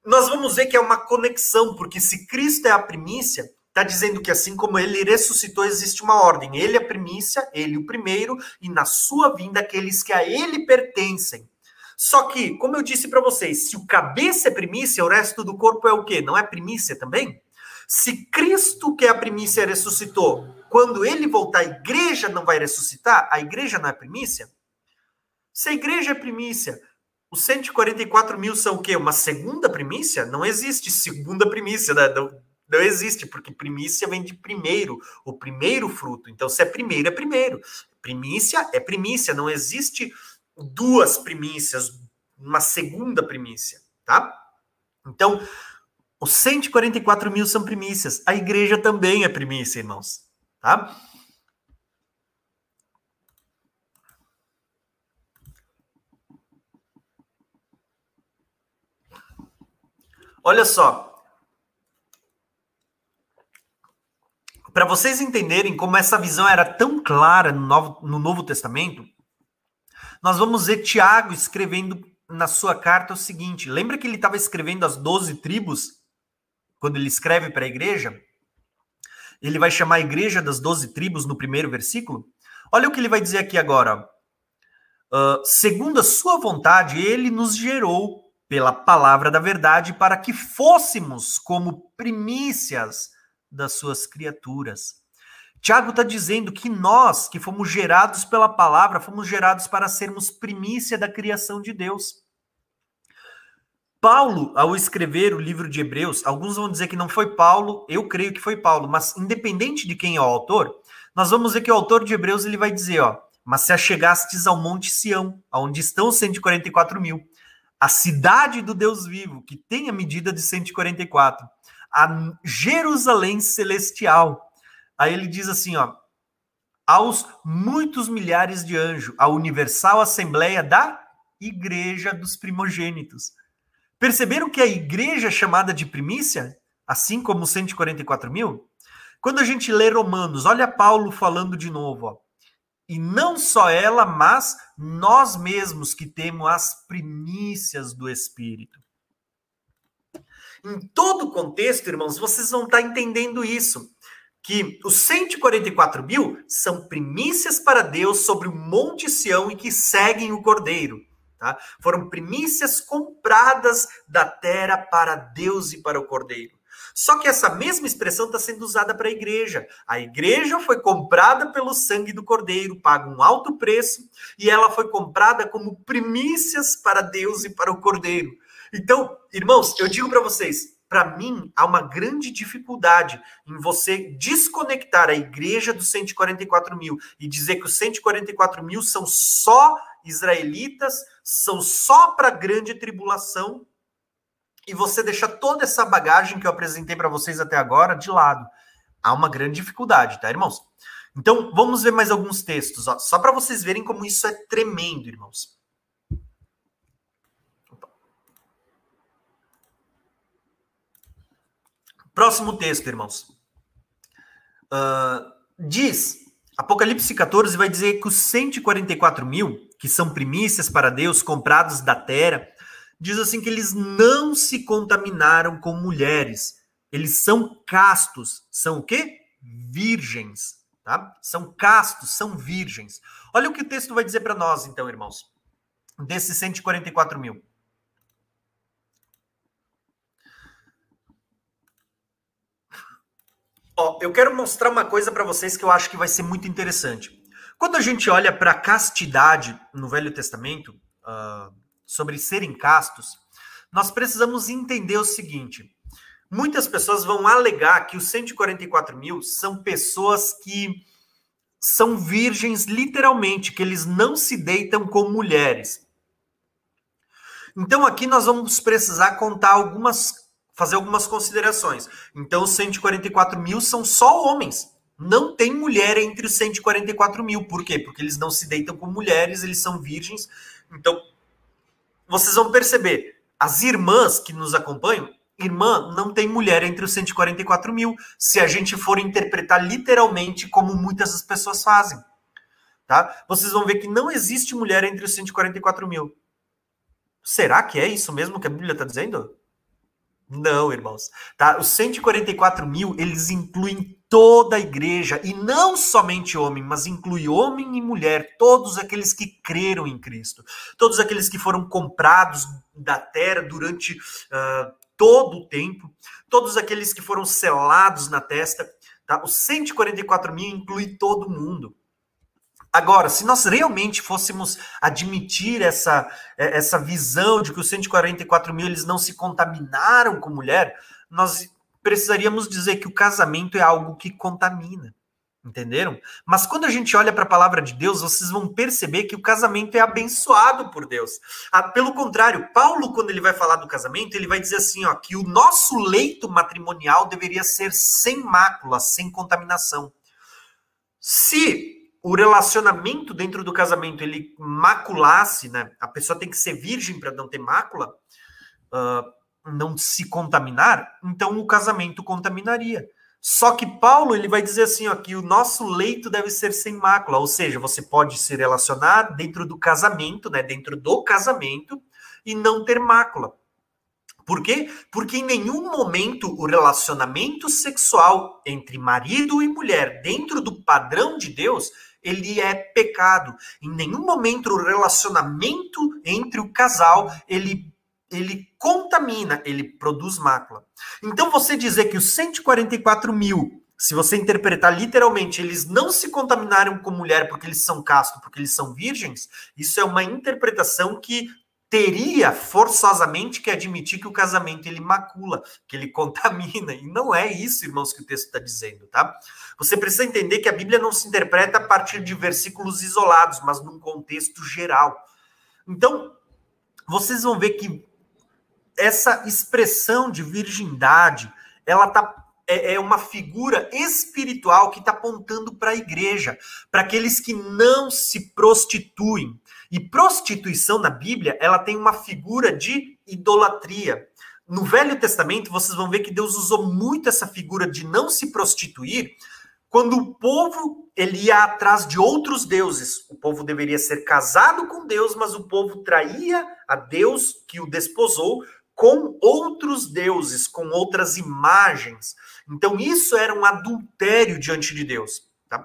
Nós vamos ver que é uma conexão, porque se Cristo é a primícia, está dizendo que assim como ele ressuscitou, existe uma ordem. Ele é a primícia, ele o primeiro, e na sua vinda, aqueles que a ele pertencem. Só que, como eu disse para vocês, se o cabeça é primícia, o resto do corpo é o quê? Não é primícia também? Se Cristo, que é a primícia, ressuscitou, quando ele voltar, a igreja não vai ressuscitar? A igreja não é primícia? Se a igreja é primícia, os 144 mil são o quê? Uma segunda primícia? Não existe segunda primícia, né? Não existe, porque primícia vem de primeiro, o primeiro fruto. Então, se é primeiro, é primeiro. Primícia é primícia, não existe duas primícias, uma segunda primícia, tá? Então, os 144 mil são primícias. A igreja também é primícia, irmãos, tá? Olha só. Para vocês entenderem como essa visão era tão clara no Novo, no Novo Testamento, nós vamos ver Tiago escrevendo na sua carta o seguinte: lembra que ele estava escrevendo as 12 tribos, quando ele escreve para a igreja? Ele vai chamar a igreja das 12 tribos no primeiro versículo? Olha o que ele vai dizer aqui agora. Uh, segundo a sua vontade, ele nos gerou pela palavra da verdade para que fôssemos como primícias das suas criaturas. Tiago está dizendo que nós, que fomos gerados pela palavra, fomos gerados para sermos primícia da criação de Deus. Paulo, ao escrever o livro de Hebreus, alguns vão dizer que não foi Paulo, eu creio que foi Paulo, mas independente de quem é o autor, nós vamos ver que o autor de Hebreus ele vai dizer, ó, mas se achegastes ao monte Sião, onde estão os 144 mil, a cidade do Deus vivo, que tem a medida de 144, a Jerusalém celestial. Aí ele diz assim, ó, aos muitos milhares de anjos, a universal assembleia da igreja dos primogênitos. Perceberam que a igreja é chamada de primícia, assim como 144 mil? Quando a gente lê Romanos, olha Paulo falando de novo, ó. E não só ela, mas nós mesmos que temos as primícias do Espírito. Em todo o contexto, irmãos, vocês vão estar entendendo isso. Que os 144 mil são primícias para Deus sobre o Monte Sião e que seguem o Cordeiro. Tá? Foram primícias compradas da terra para Deus e para o Cordeiro. Só que essa mesma expressão está sendo usada para a igreja. A igreja foi comprada pelo sangue do Cordeiro, paga um alto preço, e ela foi comprada como primícias para Deus e para o Cordeiro. Então, irmãos, eu digo para vocês, para mim, há uma grande dificuldade em você desconectar a igreja dos 144 mil e dizer que os 144 mil são só israelitas, são só para a grande tribulação, e você deixa toda essa bagagem que eu apresentei para vocês até agora de lado. Há uma grande dificuldade, tá, irmãos? Então, vamos ver mais alguns textos, ó, só para vocês verem como isso é tremendo, irmãos. Próximo texto, irmãos. Uh, diz, Apocalipse 14 vai dizer que os 144 mil que são primícias para Deus, comprados da terra, diz assim que eles não se contaminaram com mulheres. Eles são castos. São o quê? Virgens. Tá? São castos, são virgens. Olha o que o texto vai dizer para nós, então, irmãos, desses 144 mil. Ó, eu quero mostrar uma coisa para vocês que eu acho que vai ser muito interessante. Quando a gente olha para castidade no Velho Testamento, uh, sobre serem castos, nós precisamos entender o seguinte: muitas pessoas vão alegar que os 144 mil são pessoas que são virgens, literalmente, que eles não se deitam com mulheres. Então aqui nós vamos precisar contar algumas, fazer algumas considerações. Então os 144 mil são só homens. Não tem mulher entre os 144 mil. Por quê? Porque eles não se deitam com mulheres, eles são virgens. Então, vocês vão perceber, as irmãs que nos acompanham, irmã não tem mulher entre os 144 mil, se a gente for interpretar literalmente como muitas das pessoas fazem. Tá? Vocês vão ver que não existe mulher entre os 144 mil. Será que é isso mesmo que a Bíblia está dizendo? Não, irmãos. Tá? Os 144 mil, eles incluem toda a igreja, e não somente homem, mas inclui homem e mulher, todos aqueles que creram em Cristo, todos aqueles que foram comprados da terra durante uh, todo o tempo, todos aqueles que foram selados na testa. Tá? Os 144 mil inclui todo mundo. Agora, se nós realmente fôssemos admitir essa, essa visão de que os 144 mil eles não se contaminaram com mulher, nós precisaríamos dizer que o casamento é algo que contamina. Entenderam? Mas quando a gente olha para a palavra de Deus, vocês vão perceber que o casamento é abençoado por Deus. Ah, pelo contrário, Paulo, quando ele vai falar do casamento, ele vai dizer assim: ó, que o nosso leito matrimonial deveria ser sem mácula, sem contaminação. Se o relacionamento dentro do casamento ele maculasse, né? A pessoa tem que ser virgem para não ter mácula. Uh, não se contaminar, então o casamento contaminaria. Só que Paulo ele vai dizer assim, ó, que o nosso leito deve ser sem mácula, ou seja, você pode se relacionar dentro do casamento, né, dentro do casamento e não ter mácula. Por quê? Porque em nenhum momento o relacionamento sexual entre marido e mulher dentro do padrão de Deus, ele é pecado. Em nenhum momento o relacionamento entre o casal, ele ele contamina, ele produz mácula. Então você dizer que os 144 mil, se você interpretar literalmente, eles não se contaminaram com mulher porque eles são castos, porque eles são virgens, isso é uma interpretação que teria forçosamente que admitir que o casamento ele macula, que ele contamina. E não é isso, irmãos, que o texto está dizendo, tá? Você precisa entender que a Bíblia não se interpreta a partir de versículos isolados, mas num contexto geral. Então, vocês vão ver que essa expressão de virgindade, ela tá é, é uma figura espiritual que está apontando para a igreja, para aqueles que não se prostituem. E prostituição na Bíblia, ela tem uma figura de idolatria. No Velho Testamento, vocês vão ver que Deus usou muito essa figura de não se prostituir, quando o povo ele ia atrás de outros deuses. O povo deveria ser casado com Deus, mas o povo traía a Deus que o desposou com outros deuses, com outras imagens. Então, isso era um adultério diante de Deus. Tá?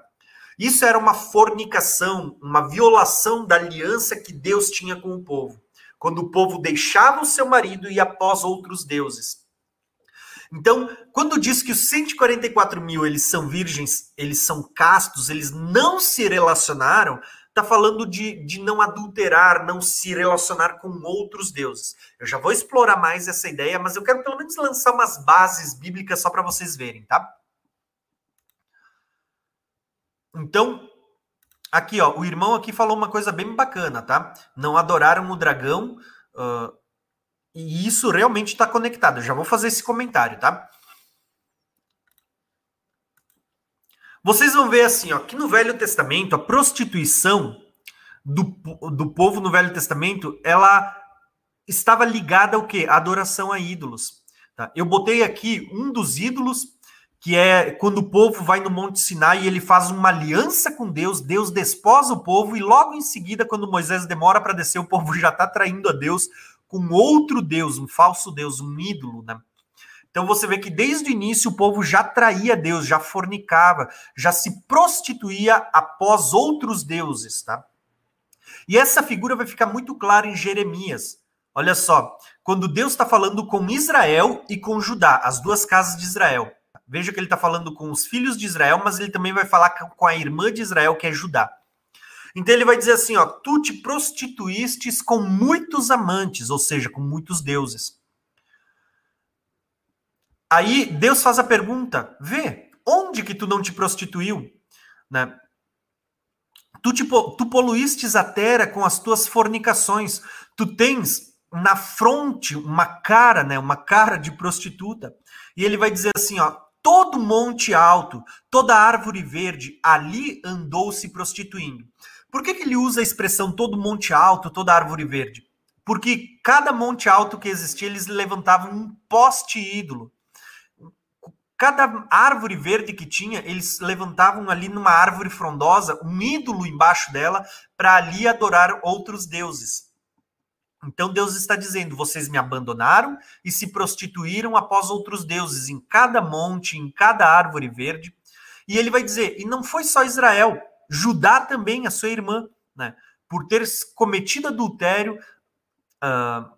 Isso era uma fornicação, uma violação da aliança que Deus tinha com o povo. Quando o povo deixava o seu marido e ia após outros deuses. Então, quando diz que os 144 mil eles são virgens, eles são castos, eles não se relacionaram, está falando de, de não adulterar, não se relacionar com outros deuses. Eu já vou explorar mais essa ideia, mas eu quero pelo menos lançar umas bases bíblicas só para vocês verem, tá? Então, aqui, ó, o irmão aqui falou uma coisa bem bacana, tá? Não adoraram o dragão, uh, e isso realmente está conectado. Eu já vou fazer esse comentário, tá? Vocês vão ver assim, ó, que no Velho Testamento, a prostituição do, do povo no Velho Testamento, ela estava ligada ao quê? A adoração a ídolos. Tá? Eu botei aqui um dos ídolos, que é quando o povo vai no Monte Sinai e ele faz uma aliança com Deus, Deus desposa o povo, e logo em seguida, quando Moisés demora para descer, o povo já está traindo a Deus com outro Deus, um falso Deus, um ídolo, né? Então você vê que desde o início o povo já traía Deus, já fornicava, já se prostituía após outros deuses, tá? E essa figura vai ficar muito clara em Jeremias. Olha só, quando Deus está falando com Israel e com Judá, as duas casas de Israel. Veja que ele está falando com os filhos de Israel, mas ele também vai falar com a irmã de Israel, que é Judá. Então ele vai dizer assim: ó, tu te prostituístes com muitos amantes, ou seja, com muitos deuses. Aí Deus faz a pergunta: vê, onde que tu não te prostituiu? Né? Tu, tipo, tu poluístes a terra com as tuas fornicações. Tu tens na fronte uma cara, né, uma cara de prostituta. E ele vai dizer assim, ó, todo monte alto, toda árvore verde, ali andou se prostituindo. Por que, que ele usa a expressão todo monte alto, toda árvore verde? Porque cada monte alto que existia, eles levantavam um poste ídolo. Cada árvore verde que tinha, eles levantavam ali numa árvore frondosa um ídolo embaixo dela para ali adorar outros deuses. Então Deus está dizendo: vocês me abandonaram e se prostituíram após outros deuses em cada monte, em cada árvore verde. E ele vai dizer: e não foi só Israel, Judá também, a sua irmã, né? Por ter cometido adultério, uh,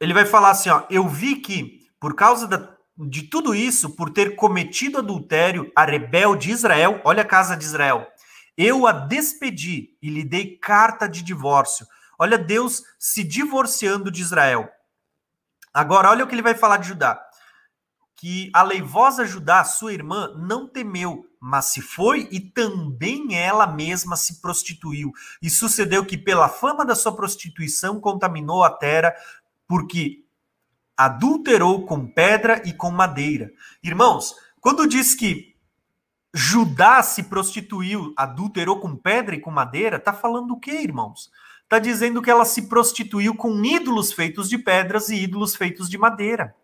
ele vai falar assim: ó, eu vi que por causa da de tudo isso por ter cometido adultério a rebelde Israel, olha a casa de Israel. Eu a despedi e lhe dei carta de divórcio. Olha Deus se divorciando de Israel. Agora, olha o que ele vai falar de Judá. Que a leivosa Judá, sua irmã, não temeu, mas se foi e também ela mesma se prostituiu. E sucedeu que, pela fama da sua prostituição, contaminou a terra, porque adulterou com pedra e com madeira. Irmãos, quando diz que Judá se prostituiu, adulterou com pedra e com madeira, tá falando o quê, irmãos? está dizendo que ela se prostituiu com ídolos feitos de pedras e ídolos feitos de madeira.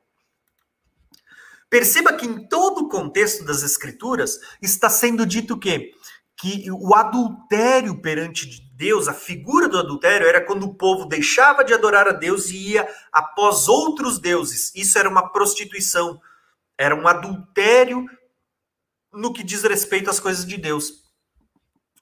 Perceba que em todo o contexto das escrituras está sendo dito que que o adultério perante Deus, a figura do adultério era quando o povo deixava de adorar a Deus e ia após outros deuses. Isso era uma prostituição, era um adultério no que diz respeito às coisas de Deus.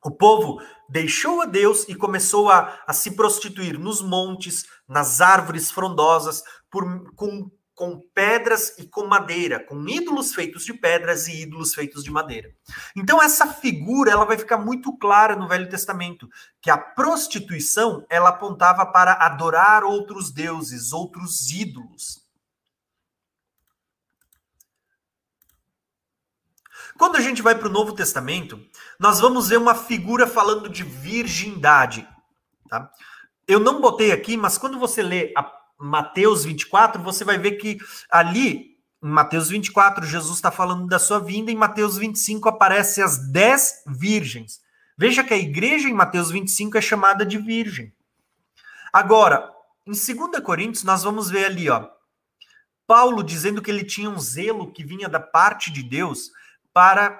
O povo deixou a Deus e começou a, a se prostituir nos montes, nas árvores frondosas, por, com com pedras e com madeira, com ídolos feitos de pedras e ídolos feitos de madeira. Então essa figura ela vai ficar muito clara no Velho Testamento, que a prostituição ela apontava para adorar outros deuses, outros ídolos. Quando a gente vai para o Novo Testamento, nós vamos ver uma figura falando de virgindade. Tá? Eu não botei aqui, mas quando você lê a Mateus 24, você vai ver que ali, em Mateus 24, Jesus está falando da sua vinda, em Mateus 25 aparece as dez virgens. Veja que a igreja em Mateus 25 é chamada de virgem. Agora, em 2 Coríntios, nós vamos ver ali, ó, Paulo dizendo que ele tinha um zelo que vinha da parte de Deus para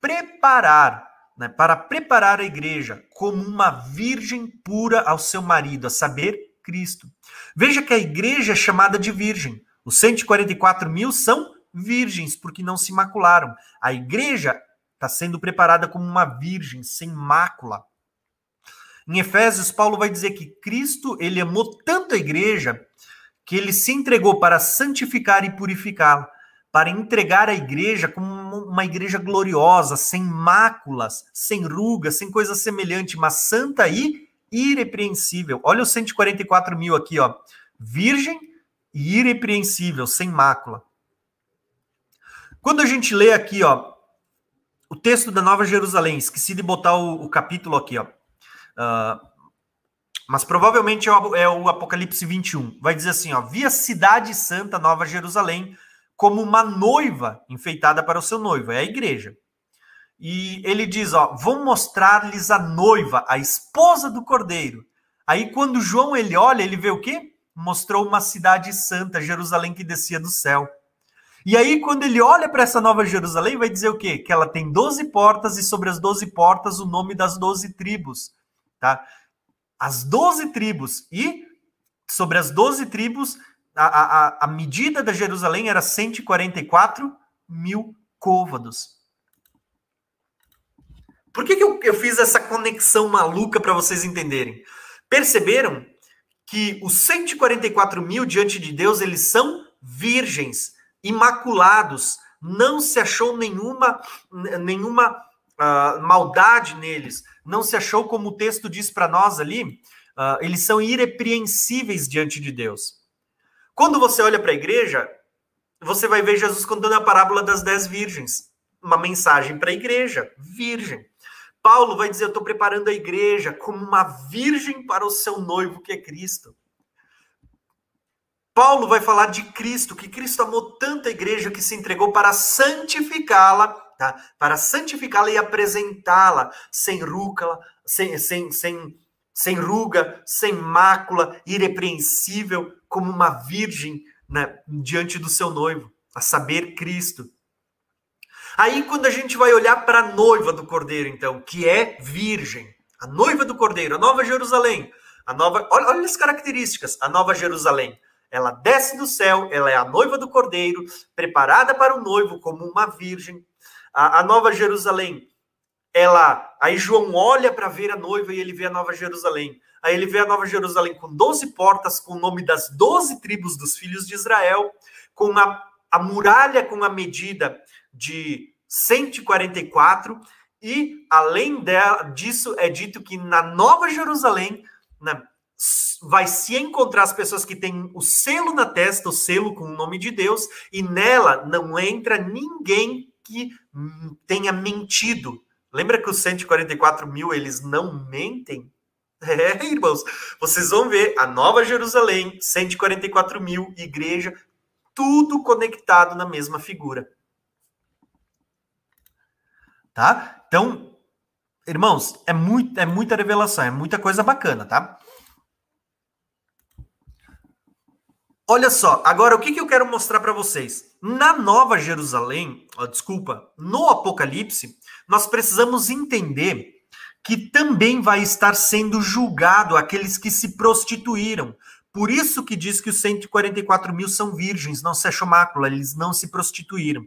preparar, né, para preparar a igreja como uma virgem pura ao seu marido, a saber, Cristo. Veja que a igreja é chamada de virgem. Os 144 mil são virgens, porque não se macularam. A igreja está sendo preparada como uma virgem, sem mácula. Em Efésios, Paulo vai dizer que Cristo ele amou tanto a igreja que ele se entregou para santificar e purificá-la, para entregar a igreja como uma igreja gloriosa, sem máculas, sem rugas, sem coisa semelhante, mas santa e irrepreensível. Olha os 144 mil aqui, ó. Virgem e irrepreensível, sem mácula. Quando a gente lê aqui, ó, o texto da Nova Jerusalém, esqueci de botar o, o capítulo aqui, ó. Uh, mas provavelmente é o, é o Apocalipse 21. Vai dizer assim, ó, vi a cidade santa, Nova Jerusalém, como uma noiva enfeitada para o seu noivo, é a igreja. E ele diz: Ó, vou mostrar-lhes a noiva, a esposa do cordeiro. Aí, quando João ele olha, ele vê o quê? Mostrou uma cidade santa, Jerusalém que descia do céu. E aí, quando ele olha para essa nova Jerusalém, vai dizer o quê? Que ela tem 12 portas e sobre as 12 portas o nome das 12 tribos. Tá? As 12 tribos. E sobre as 12 tribos, a, a, a medida da Jerusalém era 144 mil côvados. Por que, que eu, eu fiz essa conexão maluca para vocês entenderem? Perceberam que os 144 mil diante de Deus, eles são virgens, imaculados, não se achou nenhuma, nenhuma uh, maldade neles, não se achou, como o texto diz para nós ali, uh, eles são irrepreensíveis diante de Deus. Quando você olha para a igreja, você vai ver Jesus contando a parábola das dez virgens, uma mensagem para a igreja, virgem. Paulo vai dizer: Eu estou preparando a igreja como uma virgem para o seu noivo, que é Cristo. Paulo vai falar de Cristo, que Cristo amou tanto a igreja que se entregou para santificá-la, tá? para santificá-la e apresentá-la sem rúcula, sem, sem, sem, sem ruga, sem mácula, irrepreensível, como uma virgem né, diante do seu noivo, a saber, Cristo. Aí, quando a gente vai olhar para a noiva do cordeiro, então, que é virgem, a noiva do cordeiro, a nova Jerusalém, a nova. Olha, olha as características. A nova Jerusalém. Ela desce do céu, ela é a noiva do cordeiro, preparada para o noivo como uma virgem. A, a nova Jerusalém, ela. Aí João olha para ver a noiva e ele vê a nova Jerusalém. Aí ele vê a nova Jerusalém com 12 portas, com o nome das 12 tribos dos filhos de Israel, com a, a muralha com a medida de 144, e além dela, disso é dito que na Nova Jerusalém vai se encontrar as pessoas que têm o selo na testa, o selo com o nome de Deus, e nela não entra ninguém que tenha mentido. Lembra que os 144 mil eles não mentem? É, irmãos, vocês vão ver a Nova Jerusalém, 144 mil, igreja, tudo conectado na mesma figura tá? Então, Irmãos, é, muito, é muita revelação, é muita coisa bacana, tá? Olha só, agora o que, que eu quero mostrar para vocês? Na Nova Jerusalém, ó, desculpa, no Apocalipse, nós precisamos entender que também vai estar sendo julgado aqueles que se prostituíram. Por isso que diz que os 144 mil são virgens, não se achou mácula, eles não se prostituíram.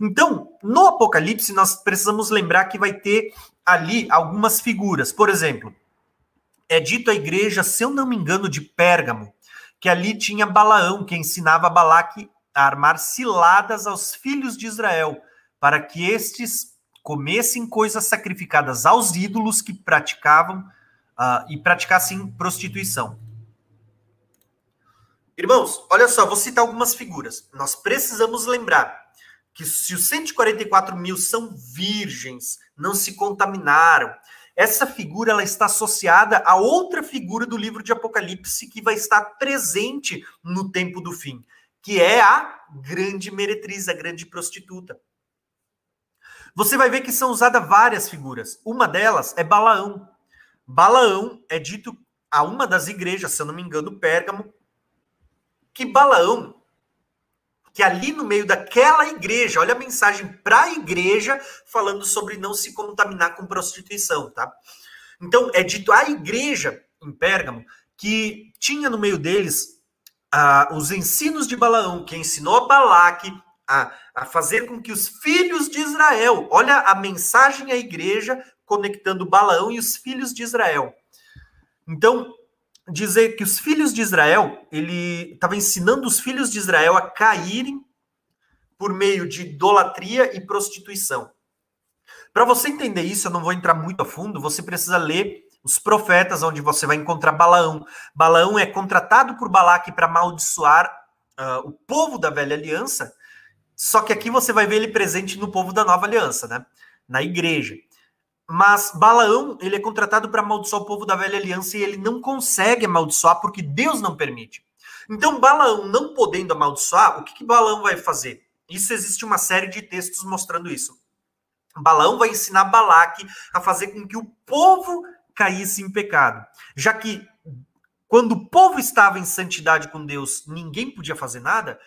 Então, no Apocalipse, nós precisamos lembrar que vai ter ali algumas figuras. Por exemplo, é dito à igreja, se eu não me engano, de Pérgamo, que ali tinha Balaão, que ensinava Balaque a armar ciladas aos filhos de Israel, para que estes comessem coisas sacrificadas aos ídolos que praticavam uh, e praticassem prostituição. Irmãos, olha só, vou citar algumas figuras. Nós precisamos lembrar que se os 144 mil são virgens, não se contaminaram, essa figura ela está associada a outra figura do livro de Apocalipse que vai estar presente no tempo do fim, que é a grande meretriz, a grande prostituta. Você vai ver que são usadas várias figuras. Uma delas é Balaão. Balaão é dito a uma das igrejas, se eu não me engano, Pérgamo, que Balaão que ali no meio daquela igreja, olha a mensagem para a igreja falando sobre não se contaminar com prostituição, tá? Então, é dito à igreja em Pérgamo que tinha no meio deles uh, os ensinos de Balaão, que ensinou a Balaque a, a fazer com que os filhos de Israel, olha a mensagem à igreja conectando Balaão e os filhos de Israel. Então, dizer que os filhos de Israel, ele estava ensinando os filhos de Israel a caírem por meio de idolatria e prostituição. Para você entender isso, eu não vou entrar muito a fundo, você precisa ler os profetas, onde você vai encontrar Balaão. Balaão é contratado por Balaque para amaldiçoar uh, o povo da velha aliança, só que aqui você vai ver ele presente no povo da nova aliança, né? Na igreja. Mas Balaão, ele é contratado para amaldiçoar o povo da velha aliança e ele não consegue amaldiçoar porque Deus não permite. Então, Balaão não podendo amaldiçoar, o que, que Balaão vai fazer? Isso existe uma série de textos mostrando isso. Balaão vai ensinar Balaque a fazer com que o povo caísse em pecado. Já que quando o povo estava em santidade com Deus, ninguém podia fazer nada,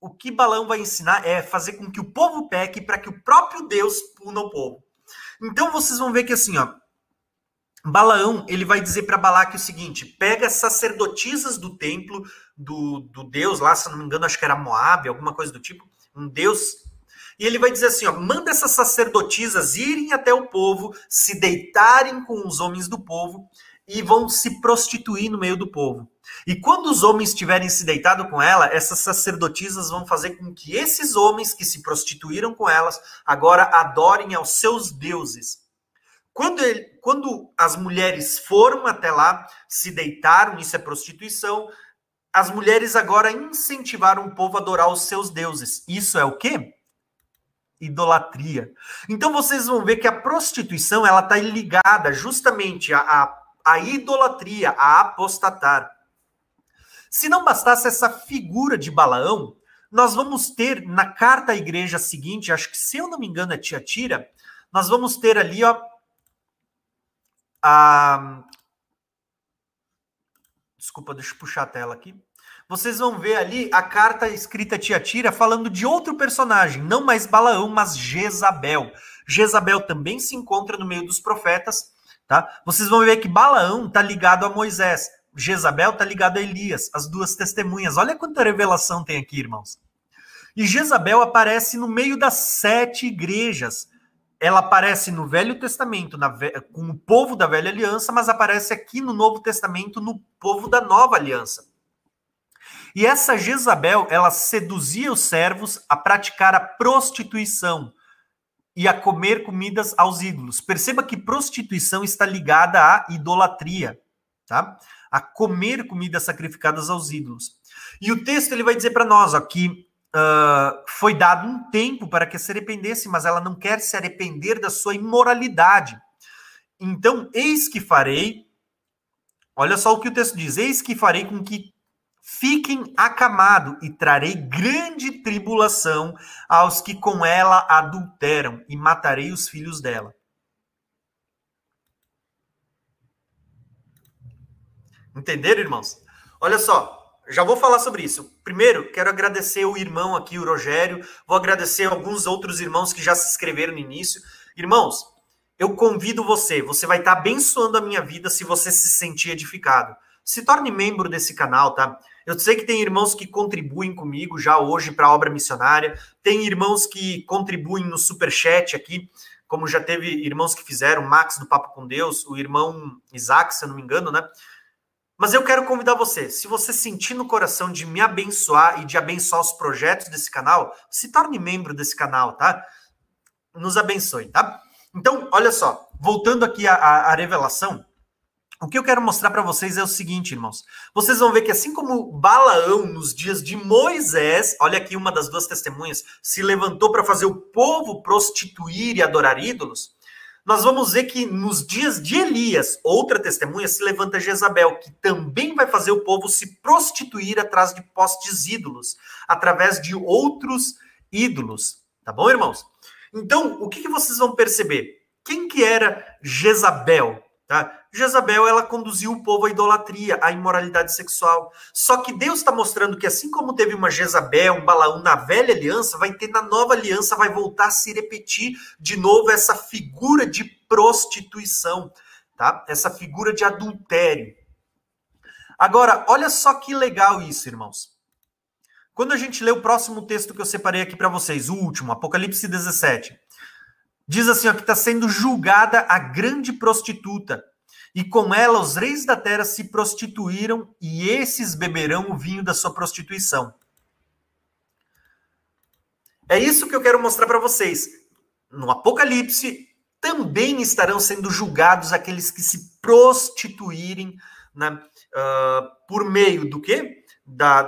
o que Balaão vai ensinar é fazer com que o povo peque para que o próprio Deus puna o povo. Então vocês vão ver que assim, ó, Balaão, ele vai dizer para Balaque o seguinte: pega as sacerdotisas do templo do, do deus lá, se não me engano, acho que era Moab, alguma coisa do tipo, um deus. E ele vai dizer assim: ó, manda essas sacerdotisas irem até o povo, se deitarem com os homens do povo e vão se prostituir no meio do povo. E quando os homens tiverem se deitado com ela, essas sacerdotisas vão fazer com que esses homens que se prostituíram com elas agora adorem aos seus deuses. Quando, ele, quando as mulheres foram até lá, se deitaram, isso é prostituição, as mulheres agora incentivaram o povo a adorar os seus deuses. Isso é o quê? Idolatria. Então vocês vão ver que a prostituição ela está ligada justamente a, a a idolatria, a apostatar. Se não bastasse essa figura de Balaão, nós vamos ter na carta à igreja seguinte, acho que se eu não me engano é Tiatira, nós vamos ter ali, ó, a... Desculpa, deixa eu puxar a tela aqui. Vocês vão ver ali a carta escrita Tiatira falando de outro personagem, não mais Balaão, mas Jezabel. Jezabel também se encontra no meio dos profetas, Tá? Vocês vão ver que Balaão está ligado a Moisés, Jezabel está ligado a Elias, as duas testemunhas. Olha quanta revelação tem aqui, irmãos. E Jezabel aparece no meio das sete igrejas. Ela aparece no Velho Testamento na, com o povo da Velha Aliança, mas aparece aqui no Novo Testamento no povo da Nova Aliança. E essa Jezabel, ela seduzia os servos a praticar a prostituição, e a comer comidas aos ídolos. Perceba que prostituição está ligada à idolatria, tá? A comer comidas sacrificadas aos ídolos. E o texto ele vai dizer para nós ó, que uh, foi dado um tempo para que se arrependesse, mas ela não quer se arrepender da sua imoralidade. Então, eis que farei. Olha só o que o texto diz: eis que farei com que Fiquem acamado e trarei grande tribulação aos que com ela adulteram e matarei os filhos dela. Entenderam, irmãos? Olha só, já vou falar sobre isso. Primeiro, quero agradecer o irmão aqui, o Rogério. Vou agradecer alguns outros irmãos que já se inscreveram no início. Irmãos, eu convido você, você vai estar abençoando a minha vida se você se sentir edificado. Se torne membro desse canal, tá? Eu sei que tem irmãos que contribuem comigo já hoje para a obra missionária, tem irmãos que contribuem no super chat aqui, como já teve irmãos que fizeram, Max do Papo com Deus, o irmão Isaac, se eu não me engano, né? Mas eu quero convidar você, se você sentir no coração de me abençoar e de abençoar os projetos desse canal, se torne membro desse canal, tá? Nos abençoe, tá? Então, olha só, voltando aqui à, à revelação, o que eu quero mostrar para vocês é o seguinte, irmãos. Vocês vão ver que assim como Balaão nos dias de Moisés, olha aqui uma das duas testemunhas, se levantou para fazer o povo prostituir e adorar ídolos, nós vamos ver que nos dias de Elias, outra testemunha, se levanta Jezabel, que também vai fazer o povo se prostituir atrás de postes ídolos, através de outros ídolos. Tá bom, irmãos? Então, o que, que vocês vão perceber? Quem que era Jezabel? Tá? Jezabel ela conduziu o povo à idolatria, à imoralidade sexual. Só que Deus está mostrando que assim como teve uma Jezabel, um Balaão na velha aliança, vai ter na nova aliança, vai voltar a se repetir de novo essa figura de prostituição, tá? Essa figura de adultério. Agora, olha só que legal isso, irmãos. Quando a gente lê o próximo texto que eu separei aqui para vocês, o último, Apocalipse 17, Diz assim, ó, que está sendo julgada a grande prostituta, e com ela os reis da terra se prostituíram, e esses beberão o vinho da sua prostituição. É isso que eu quero mostrar para vocês. No Apocalipse também estarão sendo julgados aqueles que se prostituírem né, uh, por meio do quê? Da,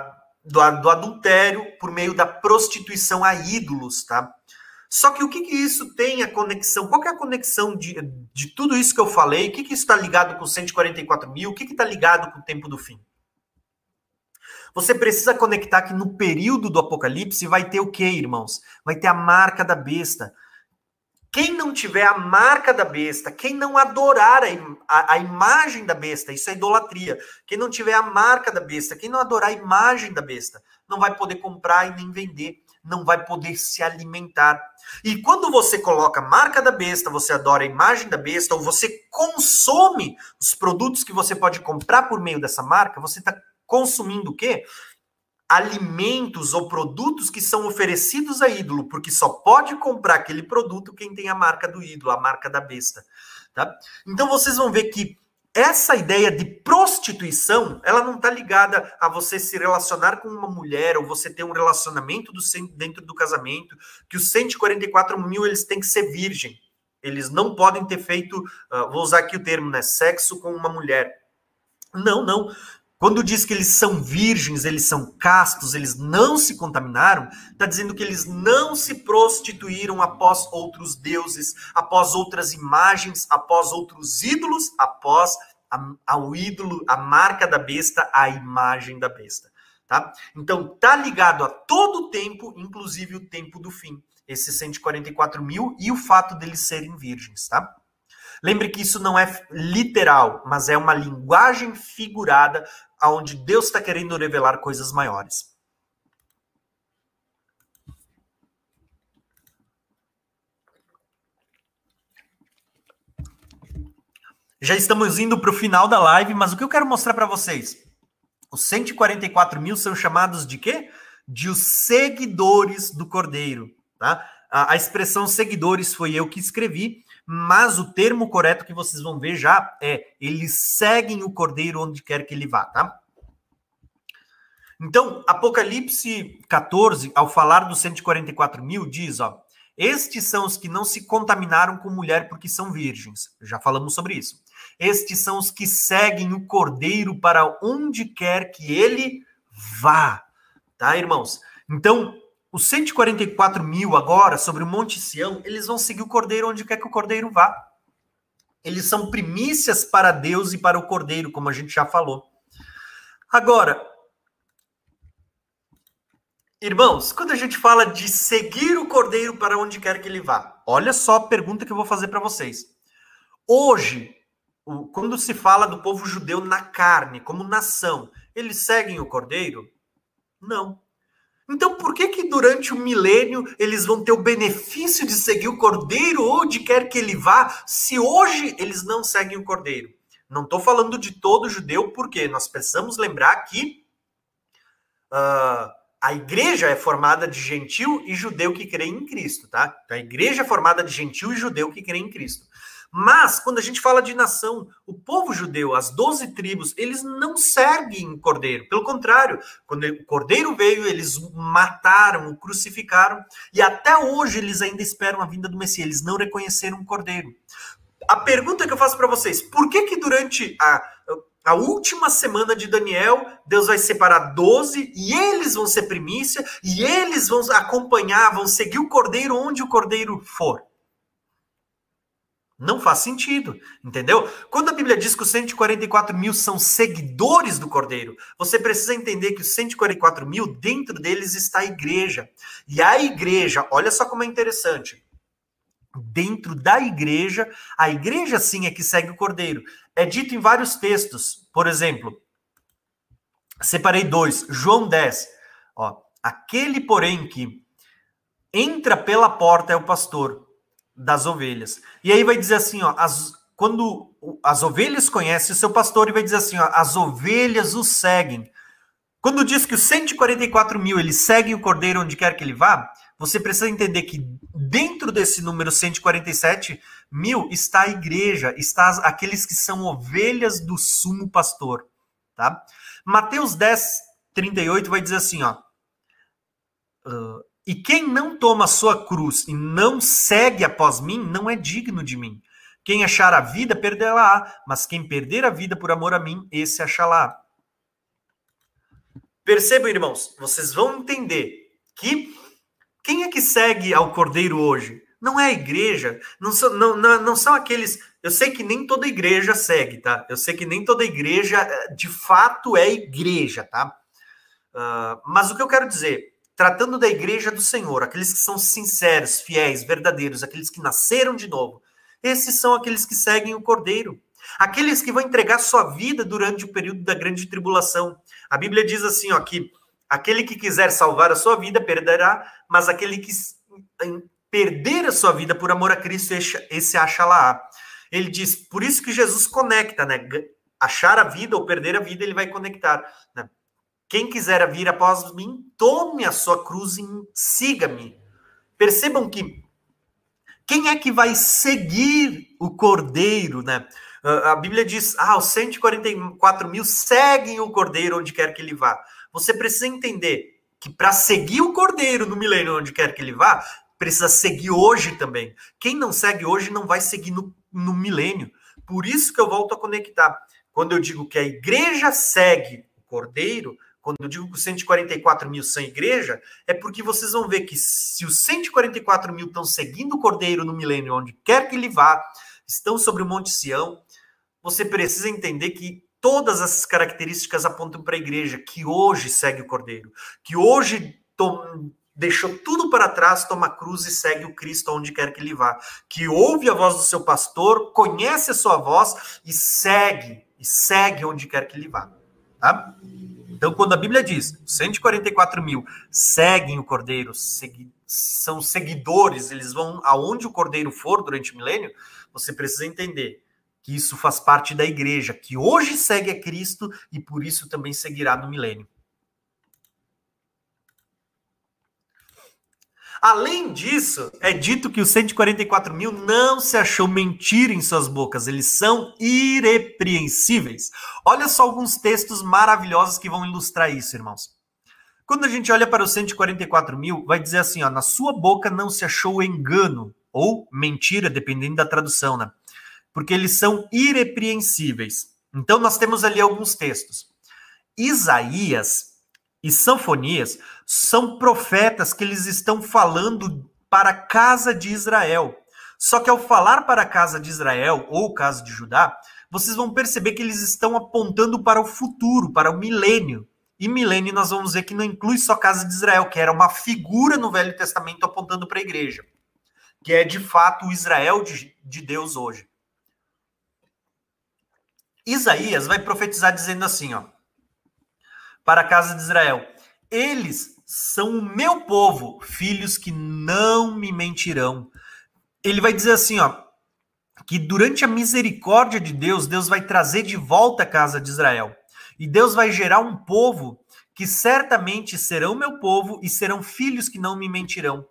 do, do adultério, por meio da prostituição a ídolos, tá? Só que o que, que isso tem a conexão? Qual é a conexão de, de tudo isso que eu falei? O que, que isso está ligado com 144 mil? O que está ligado com o tempo do fim? Você precisa conectar que no período do Apocalipse vai ter o quê, irmãos? Vai ter a marca da besta. Quem não tiver a marca da besta, quem não adorar a, a, a, imagem da besta, isso é idolatria. Quem não tiver a marca da besta, quem não adorar a imagem da besta, não vai poder comprar e nem vender não vai poder se alimentar. E quando você coloca a marca da besta, você adora a imagem da besta, ou você consome os produtos que você pode comprar por meio dessa marca, você está consumindo o quê? Alimentos ou produtos que são oferecidos a ídolo, porque só pode comprar aquele produto quem tem a marca do ídolo, a marca da besta. Tá? Então vocês vão ver que essa ideia de prostituição, ela não está ligada a você se relacionar com uma mulher ou você ter um relacionamento do, dentro do casamento, que os 144 mil eles têm que ser virgem. Eles não podem ter feito, uh, vou usar aqui o termo, né, sexo com uma mulher. Não, não. Quando diz que eles são virgens, eles são castos, eles não se contaminaram, está dizendo que eles não se prostituíram após outros deuses, após outras imagens, após outros ídolos, após ao ídolo, a marca da besta, a imagem da besta. Tá? Então, tá ligado a todo o tempo, inclusive o tempo do fim, esses 144 mil e o fato deles serem virgens, tá? Lembre que isso não é literal, mas é uma linguagem figurada aonde Deus está querendo revelar coisas maiores. Já estamos indo para o final da live, mas o que eu quero mostrar para vocês? Os 144 mil são chamados de quê? De os seguidores do Cordeiro. Tá? A, a expressão seguidores foi eu que escrevi, mas o termo correto que vocês vão ver já é eles seguem o cordeiro onde quer que ele vá, tá? Então, Apocalipse 14, ao falar dos 144 mil, diz, ó, estes são os que não se contaminaram com mulher porque são virgens. Já falamos sobre isso. Estes são os que seguem o cordeiro para onde quer que ele vá. Tá, irmãos? Então, os 144 mil agora, sobre o Monte Sião, eles vão seguir o cordeiro onde quer que o cordeiro vá. Eles são primícias para Deus e para o cordeiro, como a gente já falou. Agora, irmãos, quando a gente fala de seguir o cordeiro para onde quer que ele vá, olha só a pergunta que eu vou fazer para vocês. Hoje, quando se fala do povo judeu na carne, como nação, eles seguem o cordeiro? Não. Então, por que que durante o milênio eles vão ter o benefício de seguir o cordeiro onde quer que ele vá, se hoje eles não seguem o cordeiro? Não estou falando de todo judeu, porque nós precisamos lembrar que uh, a igreja é formada de gentil e judeu que crê em Cristo, tá? Então, a igreja é formada de gentil e judeu que crê em Cristo. Mas, quando a gente fala de nação, o povo judeu, as doze tribos, eles não seguem o cordeiro. Pelo contrário, quando o cordeiro veio, eles mataram, o crucificaram. E até hoje eles ainda esperam a vinda do Messias. Eles não reconheceram o cordeiro. A pergunta que eu faço para vocês: por que, que durante a, a última semana de Daniel, Deus vai separar 12 e eles vão ser primícia e eles vão acompanhar, vão seguir o cordeiro onde o cordeiro for? Não faz sentido, entendeu? Quando a Bíblia diz que os 144 mil são seguidores do Cordeiro, você precisa entender que os 144 mil, dentro deles está a igreja. E a igreja, olha só como é interessante. Dentro da igreja, a igreja sim é que segue o Cordeiro. É dito em vários textos. Por exemplo, separei dois. João 10. Ó, Aquele, porém, que entra pela porta é o pastor das ovelhas. E aí vai dizer assim, ó, as, quando as ovelhas conhecem o seu pastor, e vai dizer assim, ó, as ovelhas o seguem. Quando diz que os 144 mil eles seguem o cordeiro onde quer que ele vá, você precisa entender que dentro desse número 147 mil está a igreja, está aqueles que são ovelhas do sumo pastor, tá? Mateus 10, 38 vai dizer assim, ó. Uh, e quem não toma sua cruz e não segue após mim, não é digno de mim. Quem achar a vida, perderá, mas quem perder a vida por amor a mim, esse achará. Percebam, irmãos, vocês vão entender que quem é que segue ao Cordeiro hoje? Não é a igreja, não são, não, não, não são aqueles. Eu sei que nem toda igreja segue, tá? Eu sei que nem toda igreja eh, de fato é igreja, tá? Uh, mas o que eu quero dizer, tratando da igreja do Senhor, aqueles que são sinceros, fiéis, verdadeiros, aqueles que nasceram de novo, esses são aqueles que seguem o Cordeiro. Aqueles que vão entregar sua vida durante o período da grande tribulação. A Bíblia diz assim, ó, que aquele que quiser salvar a sua vida perderá, mas aquele que perder a sua vida por amor a Cristo, esse acha lá. Ele diz, por isso que Jesus conecta, né? Achar a vida ou perder a vida, ele vai conectar. Né? Quem quiser vir após mim, tome a sua cruz e siga-me. Percebam que quem é que vai seguir o cordeiro, né? A Bíblia diz: ah, os 144 mil seguem o cordeiro onde quer que ele vá. Você precisa entender que para seguir o cordeiro no milênio onde quer que ele vá, precisa seguir hoje também. Quem não segue hoje não vai seguir no, no milênio. Por isso que eu volto a conectar. Quando eu digo que a igreja segue o cordeiro, quando eu digo que os 144 mil são igreja, é porque vocês vão ver que se os 144 mil estão seguindo o Cordeiro no milênio, onde quer que ele vá, estão sobre o Monte Sião, você precisa entender que todas essas características apontam para a igreja que hoje segue o Cordeiro, que hoje deixou tudo para trás, toma cruz e segue o Cristo onde quer que ele vá, que ouve a voz do seu pastor, conhece a sua voz e segue, e segue onde quer que ele vá. Tá? Então, quando a Bíblia diz 144 mil seguem o cordeiro, segui são seguidores, eles vão aonde o cordeiro for durante o milênio, você precisa entender que isso faz parte da igreja, que hoje segue a Cristo e por isso também seguirá no milênio. Além disso, é dito que os 144 mil não se achou mentira em suas bocas, eles são irrepreensíveis. Olha só alguns textos maravilhosos que vão ilustrar isso, irmãos. Quando a gente olha para os 144 mil, vai dizer assim: ó, na sua boca não se achou engano, ou mentira, dependendo da tradução, né? Porque eles são irrepreensíveis. Então, nós temos ali alguns textos. Isaías e Sanfonias são profetas que eles estão falando para a casa de Israel. Só que ao falar para a casa de Israel ou casa de Judá, vocês vão perceber que eles estão apontando para o futuro, para o milênio. E milênio nós vamos ver que não inclui só a casa de Israel, que era uma figura no Velho Testamento apontando para a igreja, que é de fato o Israel de, de Deus hoje. Isaías vai profetizar dizendo assim, ó, para a casa de Israel: Eles são o meu povo, filhos que não me mentirão. Ele vai dizer assim, ó, que durante a misericórdia de Deus, Deus vai trazer de volta a casa de Israel. E Deus vai gerar um povo que certamente serão meu povo e serão filhos que não me mentirão.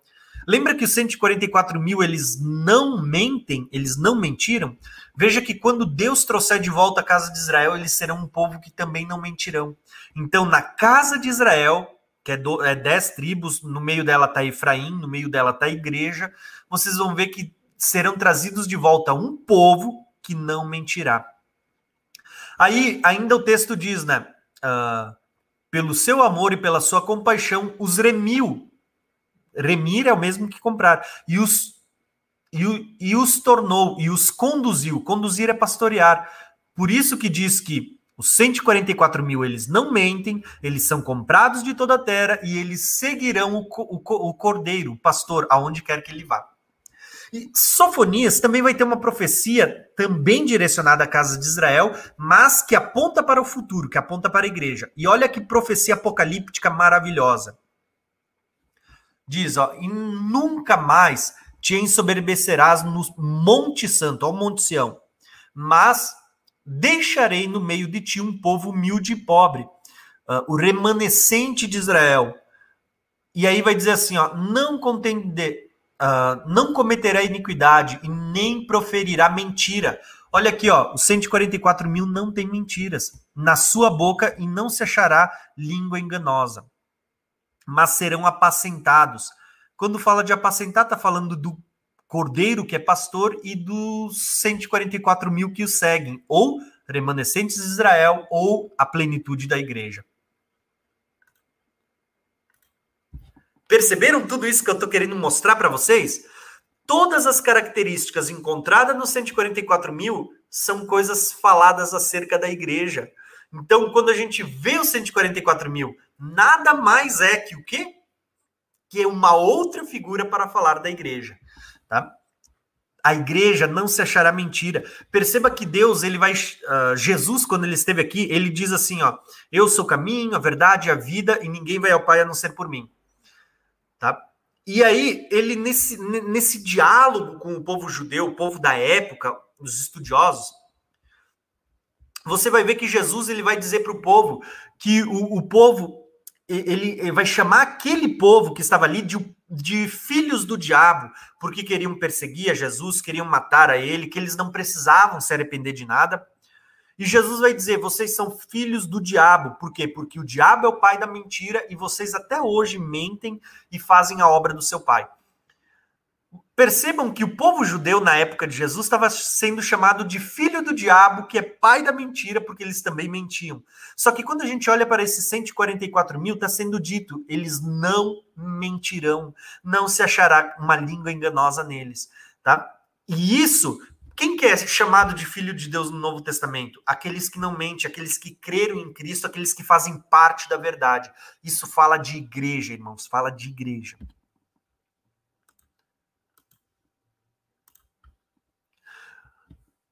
Lembra que os 144 mil eles não mentem, eles não mentiram? Veja que quando Deus trouxer de volta a casa de Israel, eles serão um povo que também não mentirão. Então, na casa de Israel, que é, do, é dez tribos, no meio dela está Efraim, no meio dela está a igreja, vocês vão ver que serão trazidos de volta um povo que não mentirá. Aí, ainda o texto diz, né? Uh, pelo seu amor e pela sua compaixão, os remiu. Remir é o mesmo que comprar. E os e, e os tornou e os conduziu. Conduzir é pastorear. Por isso que diz que os 144 mil eles não mentem, eles são comprados de toda a terra e eles seguirão o, o, o cordeiro, o pastor, aonde quer que ele vá. E Sofonias também vai ter uma profecia também direcionada à casa de Israel, mas que aponta para o futuro, que aponta para a igreja. E olha que profecia apocalíptica maravilhosa. Diz, ó, e nunca mais te ensoberbecerás no Monte Santo, ao Monte Sião, mas deixarei no meio de ti um povo humilde e pobre, uh, o remanescente de Israel. E aí vai dizer assim, ó, não uh, não cometerá iniquidade e nem proferirá mentira. Olha aqui, ó, os 144 mil não tem mentiras na sua boca e não se achará língua enganosa, mas serão apacentados quando fala de apacentar, está falando do cordeiro que é pastor e dos 144 mil que o seguem, ou remanescentes de Israel, ou a plenitude da igreja. Perceberam tudo isso que eu estou querendo mostrar para vocês? Todas as características encontradas nos 144 mil são coisas faladas acerca da igreja. Então, quando a gente vê os 144 mil, nada mais é que o quê? que é uma outra figura para falar da igreja, tá? A igreja não se achará mentira. Perceba que Deus, ele vai. Uh, Jesus, quando ele esteve aqui, ele diz assim: ó, eu sou o caminho, a verdade, a vida, e ninguém vai ao Pai a não ser por mim. Tá? E aí, ele, nesse, nesse diálogo com o povo judeu, o povo da época, os estudiosos, você vai ver que Jesus ele vai dizer para o povo que o, o povo ele vai chamar aquele povo que estava ali de, de, filhos do diabo, porque queriam perseguir a Jesus, queriam matar a ele, que eles não precisavam se arrepender de nada. E Jesus vai dizer: vocês são filhos do diabo. Por quê? Porque o diabo é o pai da mentira e vocês até hoje mentem e fazem a obra do seu pai. Percebam que o povo judeu na época de Jesus estava sendo chamado de filho do diabo, que é pai da mentira, porque eles também mentiam. Só que quando a gente olha para esses 144 mil, está sendo dito: eles não mentirão, não se achará uma língua enganosa neles. Tá? E isso, quem que é chamado de filho de Deus no Novo Testamento? Aqueles que não mentem, aqueles que creram em Cristo, aqueles que fazem parte da verdade. Isso fala de igreja, irmãos, fala de igreja.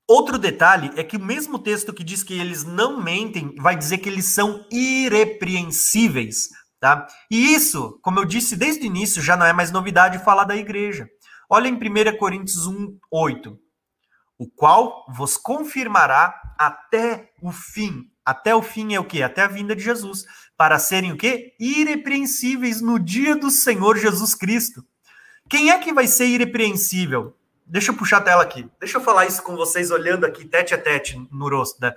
Outro detalhe é que o mesmo texto que diz que eles não mentem vai dizer que eles são irrepreensíveis, tá? E isso, como eu disse desde o início, já não é mais novidade falar da igreja. Olha em 1 Coríntios 1, 8. O qual vos confirmará até o fim. Até o fim é o quê? Até a vinda de Jesus. Para serem o quê? Irrepreensíveis no dia do Senhor Jesus Cristo. Quem é que vai ser irrepreensível? Deixa eu puxar a tela aqui. Deixa eu falar isso com vocês olhando aqui tete a tete no rosto, né?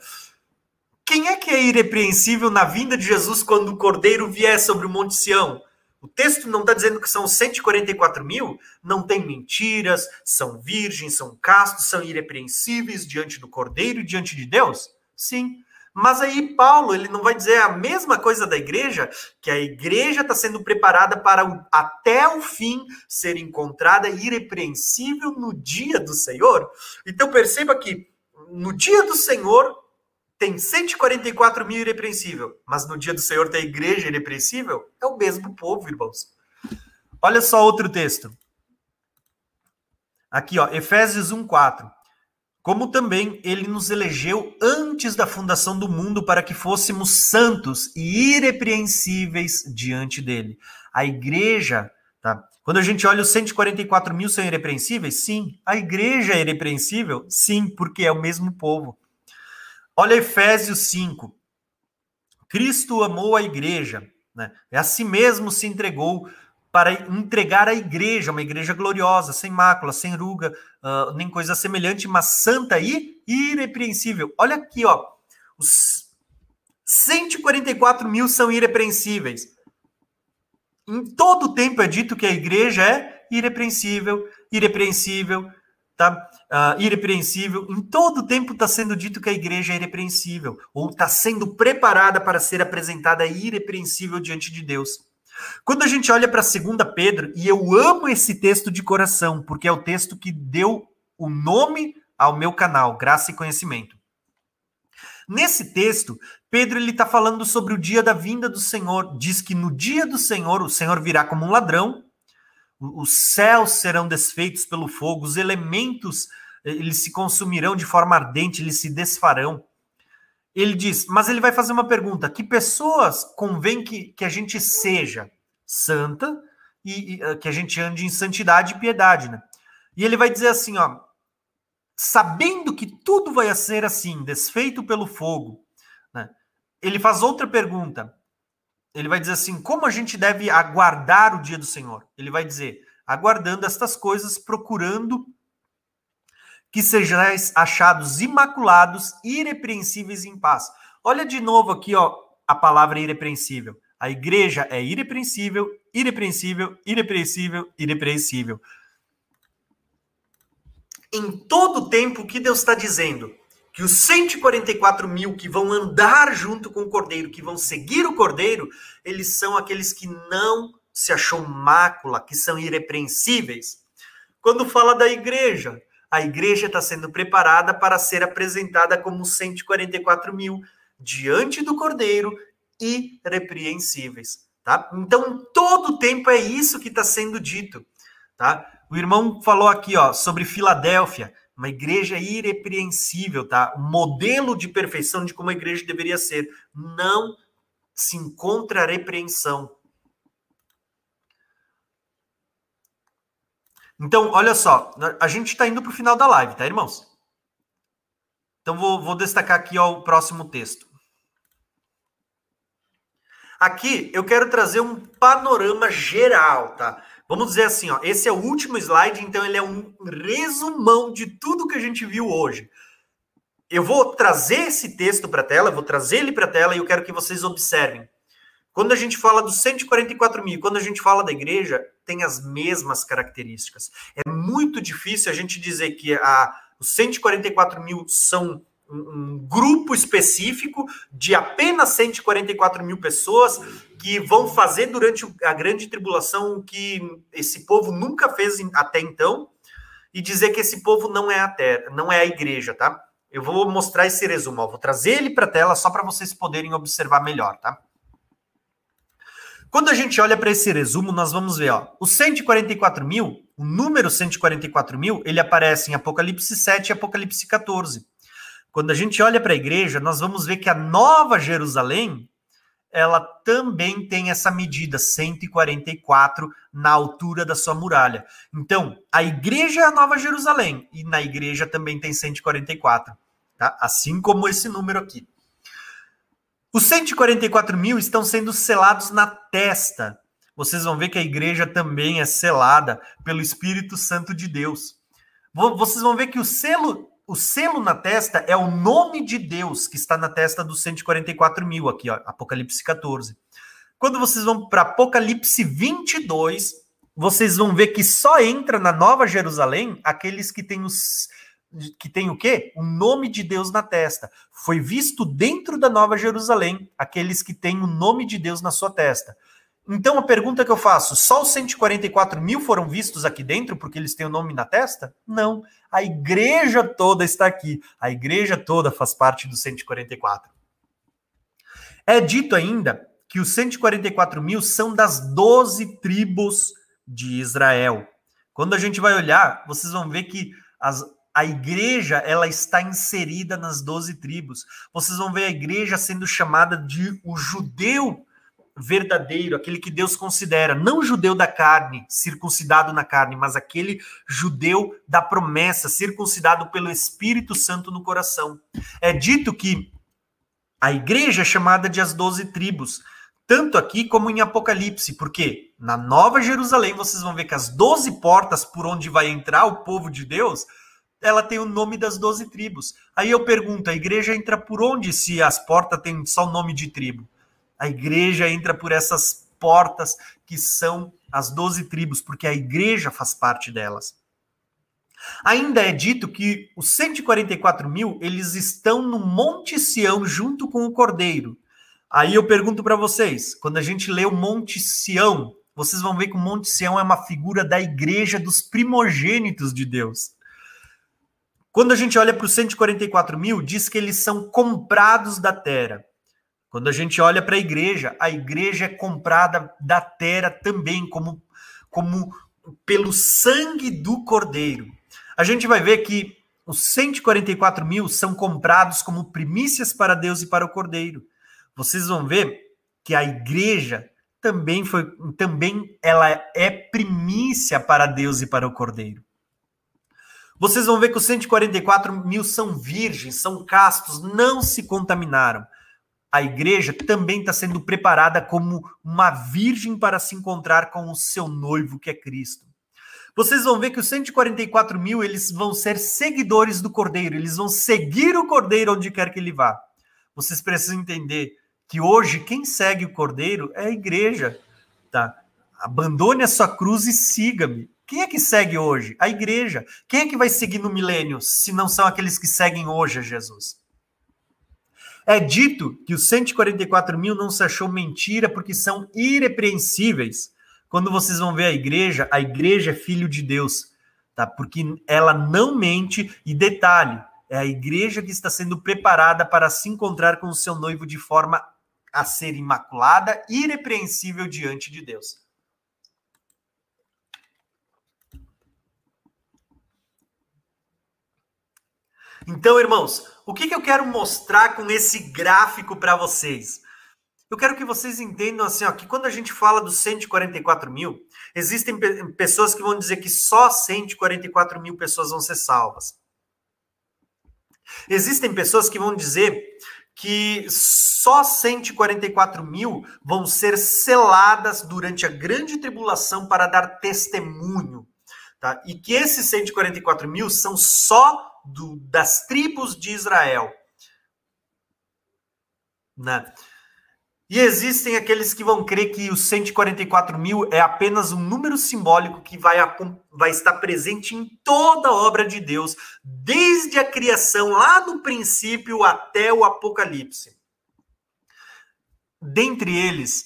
Quem é que é irrepreensível na vinda de Jesus quando o cordeiro vier sobre o Monte Sião? O texto não está dizendo que são 144 mil, não tem mentiras, são virgens, são castos, são irrepreensíveis diante do cordeiro e diante de Deus? Sim. Mas aí Paulo ele não vai dizer a mesma coisa da igreja, que a igreja está sendo preparada para o, até o fim ser encontrada irrepreensível no dia do Senhor. Então perceba que no dia do Senhor tem 144 mil irrepreensível, mas no dia do Senhor tem a igreja irrepreensível. É o mesmo povo, irmãos. Olha só outro texto. Aqui, ó, Efésios 1:4. Como também ele nos elegeu antes da fundação do mundo para que fôssemos santos e irrepreensíveis diante dele. A igreja, tá? Quando a gente olha os 144 mil são irrepreensíveis? Sim. A igreja é irrepreensível? Sim, porque é o mesmo povo. Olha Efésios 5. Cristo amou a igreja, né? É a si mesmo se entregou para entregar a igreja, uma igreja gloriosa, sem mácula, sem ruga, uh, nem coisa semelhante, mas santa e irrepreensível. Olha aqui, ó. Os 144 mil são irrepreensíveis. Em todo o tempo é dito que a igreja é irrepreensível, irrepreensível, tá? Uh, irrepreensível. Em todo o tempo está sendo dito que a igreja é irrepreensível, ou está sendo preparada para ser apresentada irrepreensível diante de Deus. Quando a gente olha para 2 Pedro, e eu amo esse texto de coração, porque é o texto que deu o nome ao meu canal, Graça e Conhecimento. Nesse texto, Pedro ele está falando sobre o dia da vinda do Senhor. Diz que no dia do Senhor, o Senhor virá como um ladrão, os céus serão desfeitos pelo fogo, os elementos eles se consumirão de forma ardente, eles se desfarão ele diz, mas ele vai fazer uma pergunta: que pessoas convém que, que a gente seja santa e, e, eh, que a gente ande em santidade e piedade, né? E ele vai dizer assim, ó, sabendo que tudo vai ser assim, desfeito pelo fogo, né? Ele faz outra pergunta. Ele vai dizer assim: como a gente deve aguardar o dia do Senhor? Ele vai dizer: aguardando estas coisas, procurando que sejais achados imaculados, irrepreensíveis em paz. Olha de novo aqui, ó, a palavra irrepreensível. A igreja é irrepreensível, irrepreensível, irrepreensível, irrepreensível. Em todo o tempo, o que Deus está dizendo? Que os 144 mil que vão andar junto com o Cordeiro, que vão seguir o Cordeiro, eles são aqueles que não se achou mácula, que são irrepreensíveis. Quando fala da igreja, a igreja está sendo preparada para ser apresentada como 144 mil diante do Cordeiro irrepreensíveis. Tá? Então, todo o tempo é isso que está sendo dito. Tá? O irmão falou aqui ó, sobre Filadélfia, uma igreja irrepreensível, tá? modelo de perfeição de como a igreja deveria ser. Não se encontra repreensão. Então, olha só, a gente está indo para o final da live, tá, irmãos? Então, vou, vou destacar aqui ó, o próximo texto. Aqui eu quero trazer um panorama geral, tá? Vamos dizer assim, ó, esse é o último slide, então ele é um resumão de tudo que a gente viu hoje. Eu vou trazer esse texto para a tela, vou trazer ele para a tela e eu quero que vocês observem. Quando a gente fala dos 144 mil, quando a gente fala da igreja, tem as mesmas características. É muito difícil a gente dizer que a, os 144 mil são um, um grupo específico de apenas 144 mil pessoas que vão fazer durante a grande tribulação o que esse povo nunca fez até então e dizer que esse povo não é a terra, não é a igreja, tá? Eu vou mostrar esse resumo, ó, vou trazer ele para a tela só para vocês poderem observar melhor, tá? Quando a gente olha para esse resumo, nós vamos ver, ó, os 144 mil, o número 144 mil, ele aparece em Apocalipse 7 e Apocalipse 14. Quando a gente olha para a igreja, nós vamos ver que a Nova Jerusalém, ela também tem essa medida, 144 na altura da sua muralha. Então, a igreja é a Nova Jerusalém, e na igreja também tem 144, tá? Assim como esse número aqui. Os 144 mil estão sendo selados na testa. Vocês vão ver que a igreja também é selada pelo Espírito Santo de Deus. Vocês vão ver que o selo, o selo na testa é o nome de Deus que está na testa dos 144 mil, aqui, ó, Apocalipse 14. Quando vocês vão para Apocalipse 22, vocês vão ver que só entra na Nova Jerusalém aqueles que têm os que tem o quê? O nome de Deus na testa. Foi visto dentro da Nova Jerusalém aqueles que têm o nome de Deus na sua testa. Então a pergunta que eu faço: só os 144 mil foram vistos aqui dentro porque eles têm o nome na testa? Não. A igreja toda está aqui. A igreja toda faz parte dos 144. É dito ainda que os 144 mil são das 12 tribos de Israel. Quando a gente vai olhar, vocês vão ver que as, a igreja ela está inserida nas doze tribos. Vocês vão ver a igreja sendo chamada de o judeu verdadeiro, aquele que Deus considera, não judeu da carne, circuncidado na carne, mas aquele judeu da promessa, circuncidado pelo Espírito Santo no coração. É dito que a igreja é chamada de as doze tribos, tanto aqui como em Apocalipse, porque na Nova Jerusalém vocês vão ver que as doze portas por onde vai entrar o povo de Deus, ela tem o nome das doze tribos. Aí eu pergunto, a igreja entra por onde se as portas têm só o nome de tribo? A igreja entra por essas portas que são as doze tribos, porque a igreja faz parte delas. Ainda é dito que os 144 mil eles estão no Monte Sião junto com o Cordeiro. Aí eu pergunto para vocês, quando a gente lê o Monte Sião, vocês vão ver que o Monte Sião é uma figura da igreja dos primogênitos de Deus. Quando a gente olha para os 144 mil, diz que eles são comprados da terra. Quando a gente olha para a igreja, a igreja é comprada da terra também, como, como pelo sangue do cordeiro. A gente vai ver que os 144 mil são comprados como primícias para Deus e para o cordeiro. Vocês vão ver que a igreja também foi, também ela é primícia para Deus e para o cordeiro. Vocês vão ver que os 144 mil são virgens, são castos, não se contaminaram a igreja também está sendo preparada como uma virgem para se encontrar com o seu noivo, que é Cristo. Vocês vão ver que os 144 mil eles vão ser seguidores do Cordeiro, eles vão seguir o Cordeiro onde quer que ele vá. Vocês precisam entender que hoje quem segue o Cordeiro é a igreja, tá? Abandone a sua cruz e siga-me. Quem é que segue hoje? A igreja. Quem é que vai seguir no milênio, se não são aqueles que seguem hoje a Jesus? É dito que os 144 mil não se achou mentira porque são irrepreensíveis. Quando vocês vão ver a igreja, a igreja é filho de Deus, tá? Porque ela não mente e detalhe, é a igreja que está sendo preparada para se encontrar com o seu noivo de forma a ser imaculada, irrepreensível diante de Deus. Então, irmãos, o que, que eu quero mostrar com esse gráfico para vocês? Eu quero que vocês entendam assim, ó, que quando a gente fala dos 144 mil, existem pe pessoas que vão dizer que só 144 mil pessoas vão ser salvas. Existem pessoas que vão dizer que só 144 mil vão ser seladas durante a grande tribulação para dar testemunho. Tá? E que esses 144 mil são só do, das tribos de Israel. Né? E existem aqueles que vão crer que os 144 mil é apenas um número simbólico que vai, vai estar presente em toda a obra de Deus, desde a criação, lá no princípio até o Apocalipse. Dentre eles,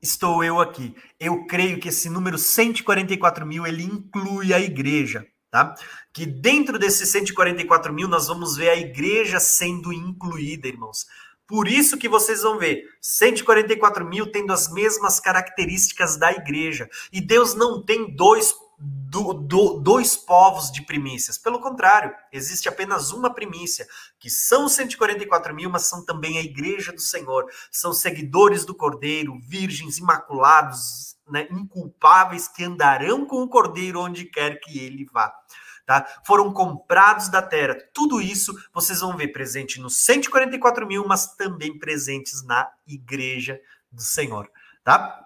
estou eu aqui. Eu creio que esse número 144 mil ele inclui a igreja. Tá? Que dentro desses 144 mil nós vamos ver a igreja sendo incluída, irmãos. Por isso que vocês vão ver 144 mil tendo as mesmas características da igreja. E Deus não tem dois, do, do, dois povos de primícias. Pelo contrário, existe apenas uma primícia, que são os 144 mil, mas são também a igreja do Senhor. São seguidores do Cordeiro, virgens imaculados, né, inculpáveis que andarão com o cordeiro onde quer que ele vá. Tá? Foram comprados da terra. Tudo isso vocês vão ver presente nos 144 mil, mas também presentes na igreja do Senhor. Tá?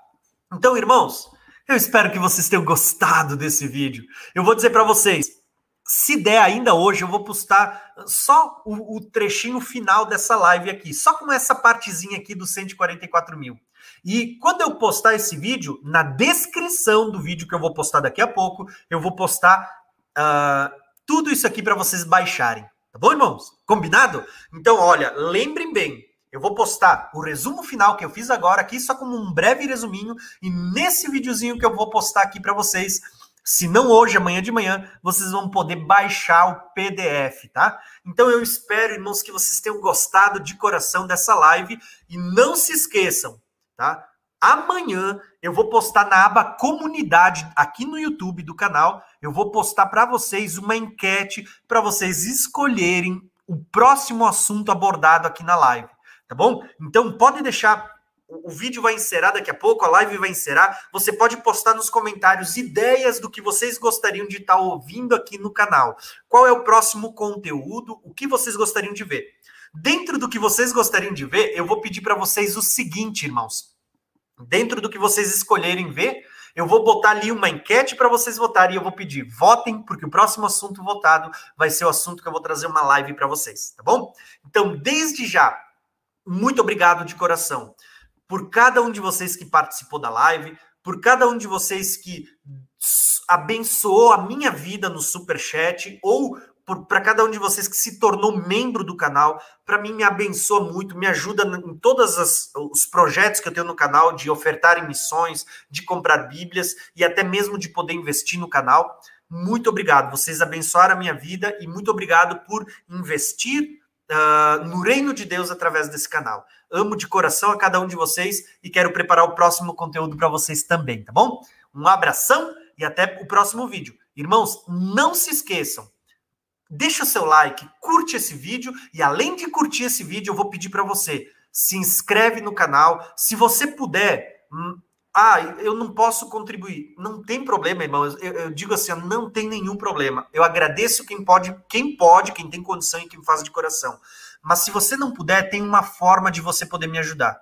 Então, irmãos, eu espero que vocês tenham gostado desse vídeo. Eu vou dizer para vocês, se der ainda hoje, eu vou postar só o, o, trechinho final dessa live aqui, só com essa partezinha aqui dos 144 mil. E quando eu postar esse vídeo, na descrição do vídeo que eu vou postar daqui a pouco, eu vou postar uh, tudo isso aqui para vocês baixarem. Tá bom, irmãos? Combinado? Então, olha, lembrem bem, eu vou postar o resumo final que eu fiz agora aqui, só como um breve resuminho, e nesse videozinho que eu vou postar aqui para vocês, se não hoje, amanhã de manhã, vocês vão poder baixar o PDF, tá? Então eu espero, irmãos, que vocês tenham gostado de coração dessa live e não se esqueçam, tá? Amanhã eu vou postar na aba comunidade aqui no YouTube do canal. Eu vou postar para vocês uma enquete para vocês escolherem o próximo assunto abordado aqui na live, tá bom? Então pode deixar o vídeo vai encerrar daqui a pouco, a live vai encerrar. Você pode postar nos comentários ideias do que vocês gostariam de estar tá ouvindo aqui no canal. Qual é o próximo conteúdo? O que vocês gostariam de ver? Dentro do que vocês gostariam de ver, eu vou pedir para vocês o seguinte, irmãos. Dentro do que vocês escolherem ver, eu vou botar ali uma enquete para vocês votarem e eu vou pedir votem, porque o próximo assunto votado vai ser o assunto que eu vou trazer uma live para vocês, tá bom? Então, desde já, muito obrigado de coração por cada um de vocês que participou da live, por cada um de vocês que abençoou a minha vida no super chat ou para cada um de vocês que se tornou membro do canal, para mim me abençoa muito, me ajuda em todos os projetos que eu tenho no canal, de ofertar em missões, de comprar bíblias e até mesmo de poder investir no canal. Muito obrigado, vocês abençoaram a minha vida e muito obrigado por investir uh, no reino de Deus através desse canal. Amo de coração a cada um de vocês e quero preparar o próximo conteúdo para vocês também, tá bom? Um abração e até o próximo vídeo. Irmãos, não se esqueçam, deixa o seu like, curte esse vídeo e além de curtir esse vídeo, eu vou pedir para você, se inscreve no canal, se você puder, hum, ah, eu não posso contribuir. Não tem problema, irmão. Eu, eu, digo assim, não tem nenhum problema. Eu agradeço quem pode, quem pode, quem tem condição e quem faz de coração. Mas se você não puder, tem uma forma de você poder me ajudar.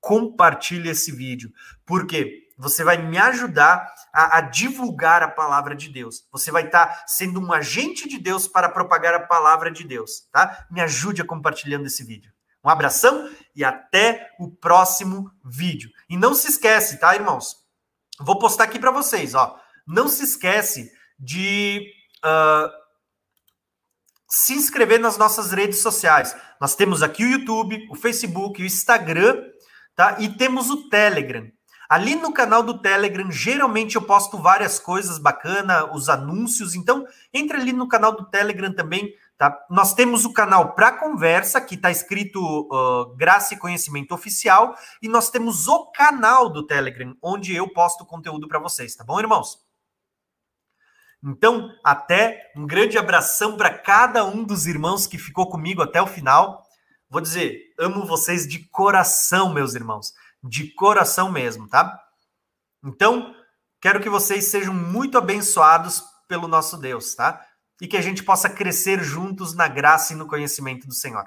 Compartilhe esse vídeo. Porque você vai me ajudar a, a divulgar a palavra de Deus. Você vai estar tá sendo um agente de Deus para propagar a palavra de Deus, tá? Me ajude a compartilhando esse vídeo. Um abração e até o próximo vídeo. E não se esquece, tá, irmãos? Vou postar aqui para vocês, ó. Não se esquece de uh, se inscrever nas nossas redes sociais. Nós temos aqui o YouTube, o Facebook, o Instagram, tá? E temos o Telegram. Ali no canal do Telegram, geralmente eu posto várias coisas bacanas, os anúncios. Então, entre ali no canal do Telegram também. Tá? Nós temos o canal para conversa, que está escrito uh, Graça e Conhecimento Oficial, e nós temos o canal do Telegram, onde eu posto conteúdo para vocês, tá bom, irmãos? Então, até um grande abração para cada um dos irmãos que ficou comigo até o final. Vou dizer, amo vocês de coração, meus irmãos, de coração mesmo, tá? Então, quero que vocês sejam muito abençoados pelo nosso Deus, tá? e que a gente possa crescer juntos na graça e no conhecimento do Senhor.